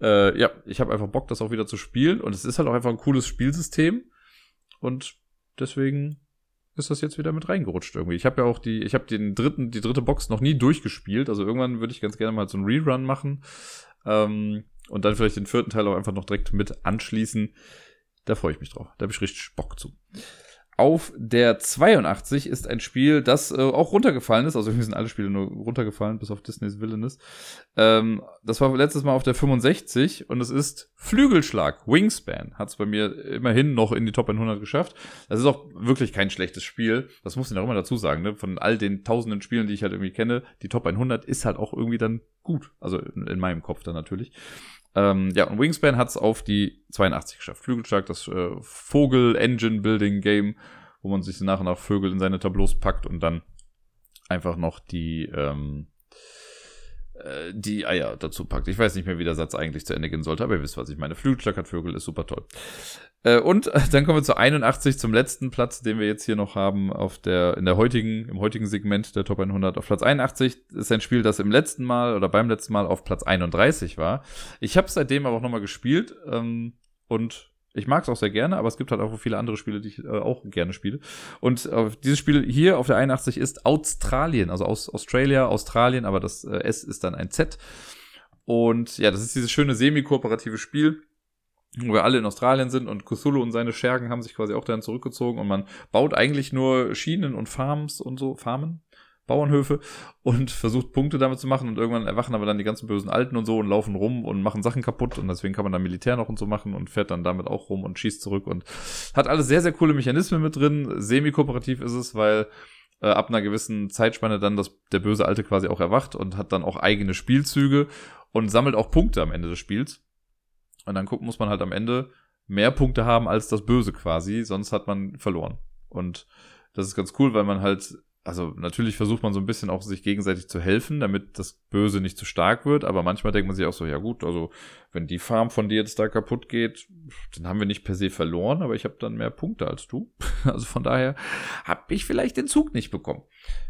äh, ja, ich habe einfach Bock, das auch wieder zu spielen und es ist halt auch einfach ein cooles Spielsystem und deswegen ist das jetzt wieder mit reingerutscht irgendwie. Ich habe ja auch die, ich habe den dritten, die dritte Box noch nie durchgespielt, also irgendwann würde ich ganz gerne mal so einen Rerun machen ähm, und dann vielleicht den vierten Teil auch einfach noch direkt mit anschließen. Da freue ich mich drauf. Da habe ich richtig Bock zu. Auf der 82 ist ein Spiel, das äh, auch runtergefallen ist. Also wir sind alle Spiele nur runtergefallen, bis auf Disney's Villainous. Ähm, das war letztes Mal auf der 65 und es ist Flügelschlag, Wingspan. Hat es bei mir immerhin noch in die Top 100 geschafft. Das ist auch wirklich kein schlechtes Spiel. Das muss ich auch immer dazu sagen. Ne? Von all den tausenden Spielen, die ich halt irgendwie kenne, die Top 100 ist halt auch irgendwie dann gut. Also in, in meinem Kopf dann natürlich. Ähm, ja, und Wingspan hat es auf die 82 geschafft. Flügelstark, das äh, Vogel-Engine-Building-Game, wo man sich nach und nach Vögel in seine Tableaus packt und dann einfach noch die, ähm, äh, die Eier dazu packt. Ich weiß nicht mehr, wie der Satz eigentlich zu Ende gehen sollte, aber ihr wisst, was ich meine. Flügelschlag hat Vögel, ist super toll. Äh, und dann kommen wir zu 81, zum letzten Platz, den wir jetzt hier noch haben auf der, in der heutigen, im heutigen Segment der Top 100. Auf Platz 81 ist ein Spiel, das im letzten Mal oder beim letzten Mal auf Platz 31 war. Ich habe seitdem aber auch nochmal gespielt ähm, und ich mag es auch sehr gerne, aber es gibt halt auch viele andere Spiele, die ich äh, auch gerne spiele. Und äh, dieses Spiel hier auf der 81 ist Australien, also aus Australia, Australien, aber das äh, S ist dann ein Z. Und ja, das ist dieses schöne semi-kooperative Spiel wo wir alle in Australien sind und Cthulhu und seine Schergen haben sich quasi auch dann zurückgezogen und man baut eigentlich nur Schienen und Farms und so, Farmen, Bauernhöfe und versucht Punkte damit zu machen und irgendwann erwachen aber dann die ganzen bösen Alten und so und laufen rum und machen Sachen kaputt und deswegen kann man dann Militär noch und so machen und fährt dann damit auch rum und schießt zurück und hat alles sehr, sehr coole Mechanismen mit drin. Semi-kooperativ ist es, weil äh, ab einer gewissen Zeitspanne dann das, der böse Alte quasi auch erwacht und hat dann auch eigene Spielzüge und sammelt auch Punkte am Ende des Spiels. Und dann gucken muss man halt am Ende mehr Punkte haben als das Böse quasi, sonst hat man verloren. Und das ist ganz cool, weil man halt, also natürlich versucht man so ein bisschen auch sich gegenseitig zu helfen, damit das Böse nicht zu stark wird, aber manchmal denkt man sich auch so, ja gut, also wenn die Farm von dir jetzt da kaputt geht, dann haben wir nicht per se verloren, aber ich habe dann mehr Punkte als du. Also von daher habe ich vielleicht den Zug nicht bekommen.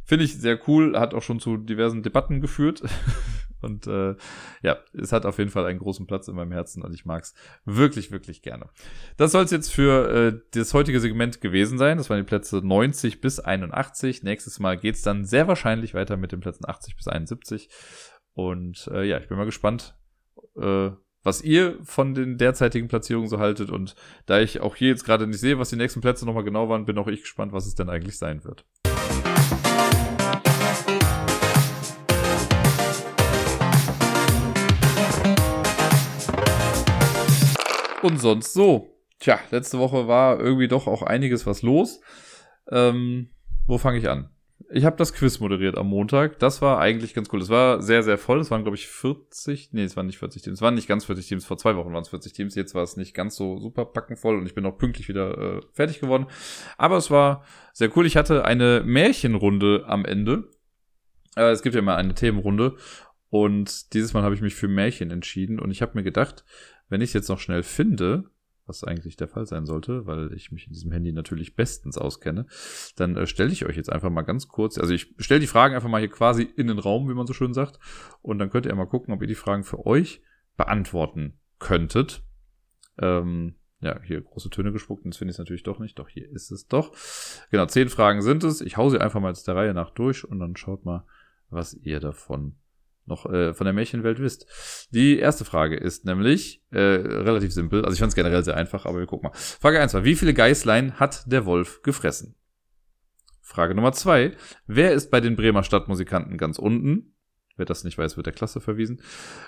Finde ich sehr cool, hat auch schon zu diversen Debatten geführt. Und äh, ja, es hat auf jeden Fall einen großen Platz in meinem Herzen und ich mag es wirklich, wirklich gerne. Das soll es jetzt für äh, das heutige Segment gewesen sein. Das waren die Plätze 90 bis 81. Nächstes Mal geht's dann sehr wahrscheinlich weiter mit den Plätzen 80 bis 71. Und äh, ja, ich bin mal gespannt, äh, was ihr von den derzeitigen Platzierungen so haltet. Und da ich auch hier jetzt gerade nicht sehe, was die nächsten Plätze nochmal genau waren, bin auch ich gespannt, was es denn eigentlich sein wird. Und sonst so. Tja, letzte Woche war irgendwie doch auch einiges was los. Ähm, wo fange ich an? Ich habe das Quiz moderiert am Montag. Das war eigentlich ganz cool. Es war sehr, sehr voll. Es waren, glaube ich, 40. Nee, es waren nicht 40 Teams. Es waren nicht ganz 40 Teams. Vor zwei Wochen waren es 40 Teams. Jetzt war es nicht ganz so super packenvoll und ich bin auch pünktlich wieder äh, fertig geworden. Aber es war sehr cool. Ich hatte eine Märchenrunde am Ende. Äh, es gibt ja immer eine Themenrunde. Und dieses Mal habe ich mich für Märchen entschieden. Und ich habe mir gedacht, wenn ich jetzt noch schnell finde, was eigentlich der Fall sein sollte, weil ich mich in diesem Handy natürlich bestens auskenne, dann äh, stelle ich euch jetzt einfach mal ganz kurz, also ich stelle die Fragen einfach mal hier quasi in den Raum, wie man so schön sagt, und dann könnt ihr mal gucken, ob ihr die Fragen für euch beantworten könntet. Ähm, ja, hier große Töne gespuckt, und das finde ich natürlich doch nicht, doch hier ist es doch. Genau, zehn Fragen sind es. Ich hau sie einfach mal jetzt der Reihe nach durch und dann schaut mal, was ihr davon noch äh, von der Märchenwelt wisst. Die erste Frage ist nämlich äh, relativ simpel. Also ich fand es generell sehr einfach, aber wir gucken mal. Frage 1 war, wie viele Geißlein hat der Wolf gefressen? Frage Nummer 2. Wer ist bei den Bremer Stadtmusikanten ganz unten? Wer das nicht weiß, wird der Klasse verwiesen.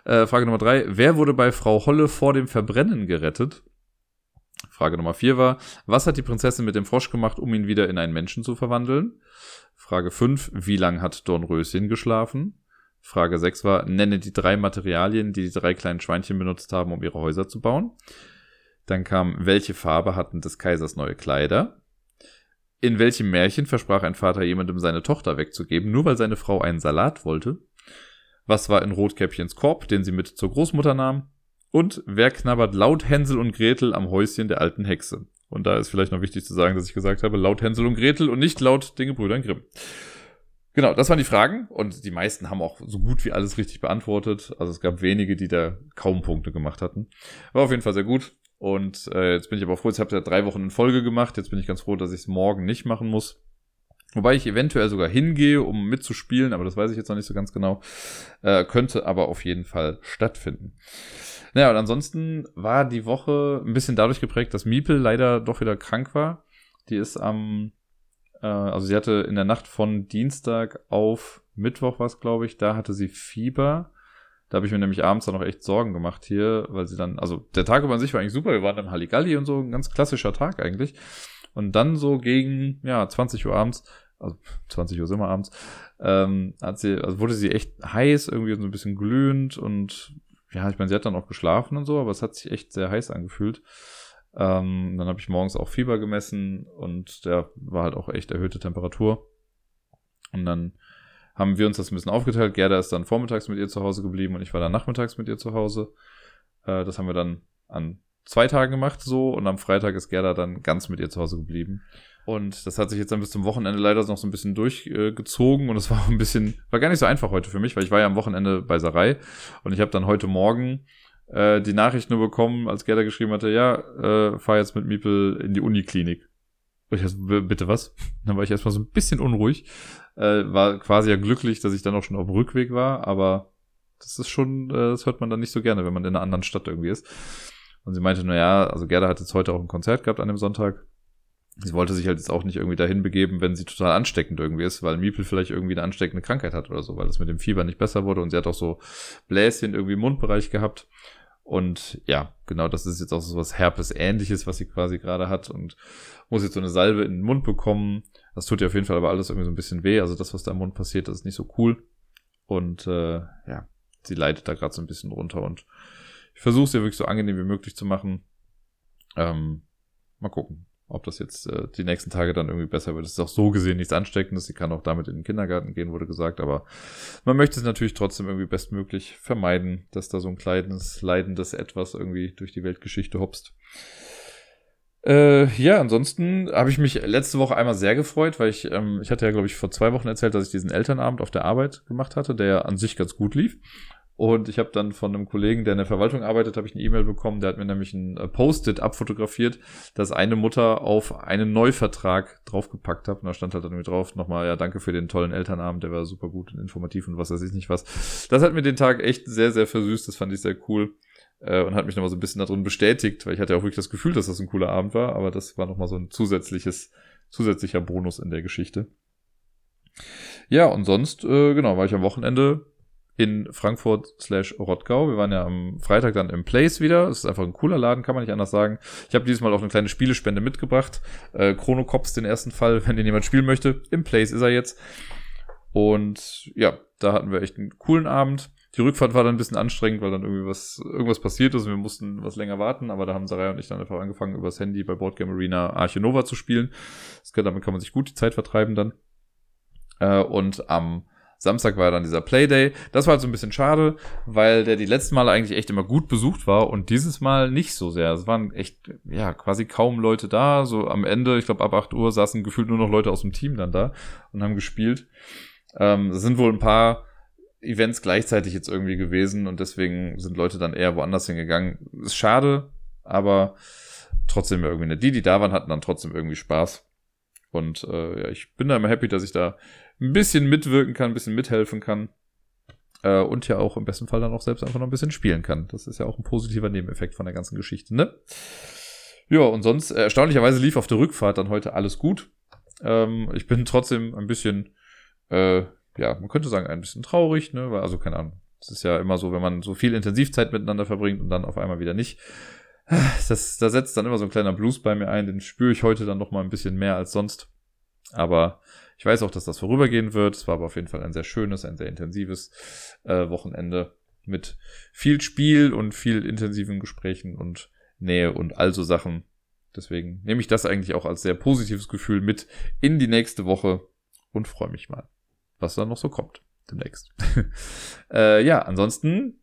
Äh, Frage Nummer 3. Wer wurde bei Frau Holle vor dem Verbrennen gerettet? Frage Nummer 4 war, was hat die Prinzessin mit dem Frosch gemacht, um ihn wieder in einen Menschen zu verwandeln? Frage 5. Wie lang hat Dornröschen geschlafen? Frage 6 war, nenne die drei Materialien, die die drei kleinen Schweinchen benutzt haben, um ihre Häuser zu bauen. Dann kam, welche Farbe hatten des Kaisers neue Kleider? In welchem Märchen versprach ein Vater jemandem seine Tochter wegzugeben, nur weil seine Frau einen Salat wollte? Was war in Rotkäppchens Korb, den sie mit zur Großmutter nahm? Und wer knabbert laut Hänsel und Gretel am Häuschen der alten Hexe? Und da ist vielleicht noch wichtig zu sagen, dass ich gesagt habe, laut Hänsel und Gretel und nicht laut den Gebrüdern Grimm. Genau, das waren die Fragen und die meisten haben auch so gut wie alles richtig beantwortet. Also es gab wenige, die da kaum Punkte gemacht hatten. War auf jeden Fall sehr gut. Und äh, jetzt bin ich aber froh, jetzt habt ihr drei Wochen in Folge gemacht. Jetzt bin ich ganz froh, dass ich es morgen nicht machen muss. Wobei ich eventuell sogar hingehe, um mitzuspielen, aber das weiß ich jetzt noch nicht so ganz genau. Äh, könnte aber auf jeden Fall stattfinden. Naja, und ansonsten war die Woche ein bisschen dadurch geprägt, dass Miepel leider doch wieder krank war. Die ist am, äh, also sie hatte in der Nacht von Dienstag auf Mittwoch was, glaube ich, da hatte sie Fieber. Da habe ich mir nämlich abends dann noch echt Sorgen gemacht hier, weil sie dann, also der Tag über sich war eigentlich super, wir waren im Halligalli und so, ein ganz klassischer Tag eigentlich. Und dann so gegen, ja, 20 Uhr abends, also 20 Uhr sind wir abends, ähm, hat sie, also wurde sie echt heiß, irgendwie so ein bisschen glühend und ja, ich meine, sie hat dann auch geschlafen und so, aber es hat sich echt sehr heiß angefühlt. Ähm, dann habe ich morgens auch Fieber gemessen und der war halt auch echt erhöhte Temperatur. Und dann haben wir uns das ein bisschen aufgeteilt. Gerda ist dann vormittags mit ihr zu Hause geblieben und ich war dann nachmittags mit ihr zu Hause. Äh, das haben wir dann an zwei Tagen gemacht so und am Freitag ist Gerda dann ganz mit ihr zu Hause geblieben. Und das hat sich jetzt dann bis zum Wochenende leider noch so ein bisschen durchgezogen und es war ein bisschen, war gar nicht so einfach heute für mich, weil ich war ja am Wochenende bei Sarai und ich habe dann heute Morgen äh, die Nachricht nur bekommen, als Gerda geschrieben hatte, ja, äh, fahr jetzt mit Miepel in die Uniklinik. Und ich dachte, bitte was? Dann war ich erstmal so ein bisschen unruhig. Äh, war quasi ja glücklich, dass ich dann auch schon auf dem Rückweg war, aber das ist schon, äh, das hört man dann nicht so gerne, wenn man in einer anderen Stadt irgendwie ist. Und sie meinte, na ja, also Gerda hat jetzt heute auch ein Konzert gehabt an dem Sonntag sie wollte sich halt jetzt auch nicht irgendwie dahin begeben, wenn sie total ansteckend irgendwie ist, weil Miepel vielleicht irgendwie eine ansteckende Krankheit hat oder so, weil es mit dem Fieber nicht besser wurde und sie hat auch so Bläschen irgendwie im Mundbereich gehabt. Und ja, genau, das ist jetzt auch so was Herpes-ähnliches, was sie quasi gerade hat und muss jetzt so eine Salbe in den Mund bekommen. Das tut ihr auf jeden Fall aber alles irgendwie so ein bisschen weh. Also das, was da im Mund passiert, das ist nicht so cool. Und äh, ja, sie leidet da gerade so ein bisschen runter und ich versuche es ihr wirklich so angenehm wie möglich zu machen. Ähm, mal gucken. Ob das jetzt äh, die nächsten Tage dann irgendwie besser wird. Es ist auch so gesehen nichts Ansteckendes. Sie kann auch damit in den Kindergarten gehen, wurde gesagt. Aber man möchte es natürlich trotzdem irgendwie bestmöglich vermeiden, dass da so ein kleines, leidendes Etwas irgendwie durch die Weltgeschichte hopst. Äh, ja, ansonsten habe ich mich letzte Woche einmal sehr gefreut, weil ich, ähm, ich hatte ja, glaube ich, vor zwei Wochen erzählt, dass ich diesen Elternabend auf der Arbeit gemacht hatte, der ja an sich ganz gut lief. Und ich habe dann von einem Kollegen, der in der Verwaltung arbeitet, habe ich eine E-Mail bekommen, der hat mir nämlich ein äh, Post-it abfotografiert, dass eine Mutter auf einen Neuvertrag draufgepackt hat. Und da stand halt dann irgendwie drauf, nochmal, ja, danke für den tollen Elternabend, der war super gut und informativ und was weiß ich nicht was. Das hat mir den Tag echt sehr, sehr versüßt, das fand ich sehr cool. Äh, und hat mich nochmal so ein bisschen darin bestätigt, weil ich hatte auch wirklich das Gefühl, dass das ein cooler Abend war, aber das war nochmal so ein zusätzliches, zusätzlicher Bonus in der Geschichte. Ja, und sonst, äh, genau, war ich am Wochenende in Frankfurt slash Rottgau. Wir waren ja am Freitag dann im Place wieder. Es ist einfach ein cooler Laden, kann man nicht anders sagen. Ich habe dieses Mal auch eine kleine Spielespende mitgebracht. Äh, Chrono Cops den ersten Fall, wenn den jemand spielen möchte. Im Place ist er jetzt. Und ja, da hatten wir echt einen coolen Abend. Die Rückfahrt war dann ein bisschen anstrengend, weil dann irgendwie was, irgendwas passiert ist und wir mussten was länger warten, aber da haben Sarai und ich dann einfach angefangen, übers Handy bei Boardgame Arena Arche Nova zu spielen. Das kann, damit kann man sich gut die Zeit vertreiben dann. Äh, und am Samstag war dann dieser Playday. Das war halt so ein bisschen schade, weil der die letzten Male eigentlich echt immer gut besucht war und dieses Mal nicht so sehr. Es waren echt, ja, quasi kaum Leute da. So am Ende, ich glaube ab 8 Uhr saßen gefühlt nur noch Leute aus dem Team dann da und haben gespielt. Ähm, es sind wohl ein paar Events gleichzeitig jetzt irgendwie gewesen und deswegen sind Leute dann eher woanders hingegangen. Ist schade, aber trotzdem irgendwie nicht. Die, die da waren, hatten dann trotzdem irgendwie Spaß. Und äh, ja, ich bin da immer happy, dass ich da ein bisschen mitwirken kann, ein bisschen mithelfen kann. Äh, und ja auch im besten Fall dann auch selbst einfach noch ein bisschen spielen kann. Das ist ja auch ein positiver Nebeneffekt von der ganzen Geschichte, ne? Ja, und sonst, äh, erstaunlicherweise lief auf der Rückfahrt dann heute alles gut. Ähm, ich bin trotzdem ein bisschen, äh, ja, man könnte sagen, ein bisschen traurig, ne? Weil, also, keine Ahnung. Es ist ja immer so, wenn man so viel Intensivzeit miteinander verbringt und dann auf einmal wieder nicht. Das, da setzt dann immer so ein kleiner Blues bei mir ein, den spüre ich heute dann noch mal ein bisschen mehr als sonst. Aber ich weiß auch, dass das vorübergehen wird. Es war aber auf jeden Fall ein sehr schönes, ein sehr intensives äh, Wochenende mit viel Spiel und viel intensiven Gesprächen und Nähe und all so Sachen. Deswegen nehme ich das eigentlich auch als sehr positives Gefühl mit in die nächste Woche und freue mich mal, was da noch so kommt demnächst. äh, ja, ansonsten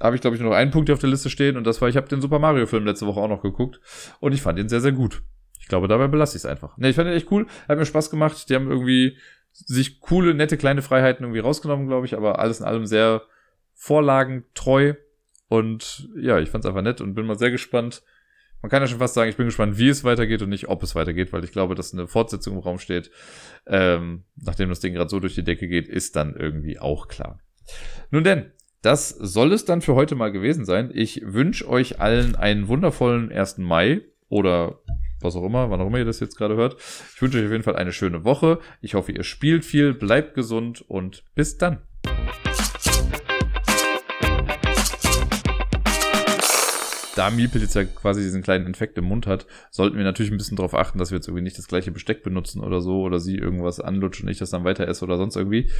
habe ich, glaube ich, nur noch einen Punkt auf der Liste stehen und das war, ich habe den Super Mario-Film letzte Woche auch noch geguckt und ich fand ihn sehr, sehr gut. Ich glaube, dabei belasse ich es einfach. Ne, ich fand ihn echt cool, hat mir Spaß gemacht. Die haben irgendwie sich coole, nette, kleine Freiheiten irgendwie rausgenommen, glaube ich, aber alles in allem sehr vorlagentreu. Und ja, ich fand es einfach nett und bin mal sehr gespannt. Man kann ja schon fast sagen, ich bin gespannt, wie es weitergeht und nicht, ob es weitergeht, weil ich glaube, dass eine Fortsetzung im Raum steht. Ähm, nachdem das Ding gerade so durch die Decke geht, ist dann irgendwie auch klar. Nun denn, das soll es dann für heute mal gewesen sein. Ich wünsche euch allen einen wundervollen 1. Mai oder was auch immer, wann auch immer ihr das jetzt gerade hört. Ich wünsche euch auf jeden Fall eine schöne Woche. Ich hoffe, ihr spielt viel, bleibt gesund und bis dann. da Miepel jetzt ja quasi diesen kleinen Infekt im Mund hat, sollten wir natürlich ein bisschen darauf achten, dass wir jetzt irgendwie nicht das gleiche Besteck benutzen oder so, oder sie irgendwas anlutscht und ich das dann weiter esse oder sonst irgendwie.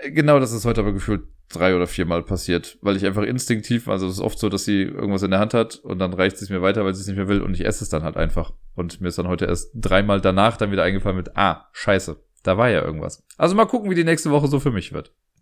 Genau, das ist heute aber gefühlt drei oder viermal passiert, weil ich einfach instinktiv, also es ist oft so, dass sie irgendwas in der Hand hat und dann reicht sie es mir weiter, weil sie es nicht mehr will und ich esse es dann halt einfach. Und mir ist dann heute erst dreimal danach dann wieder eingefallen mit, ah, scheiße, da war ja irgendwas. Also mal gucken, wie die nächste Woche so für mich wird.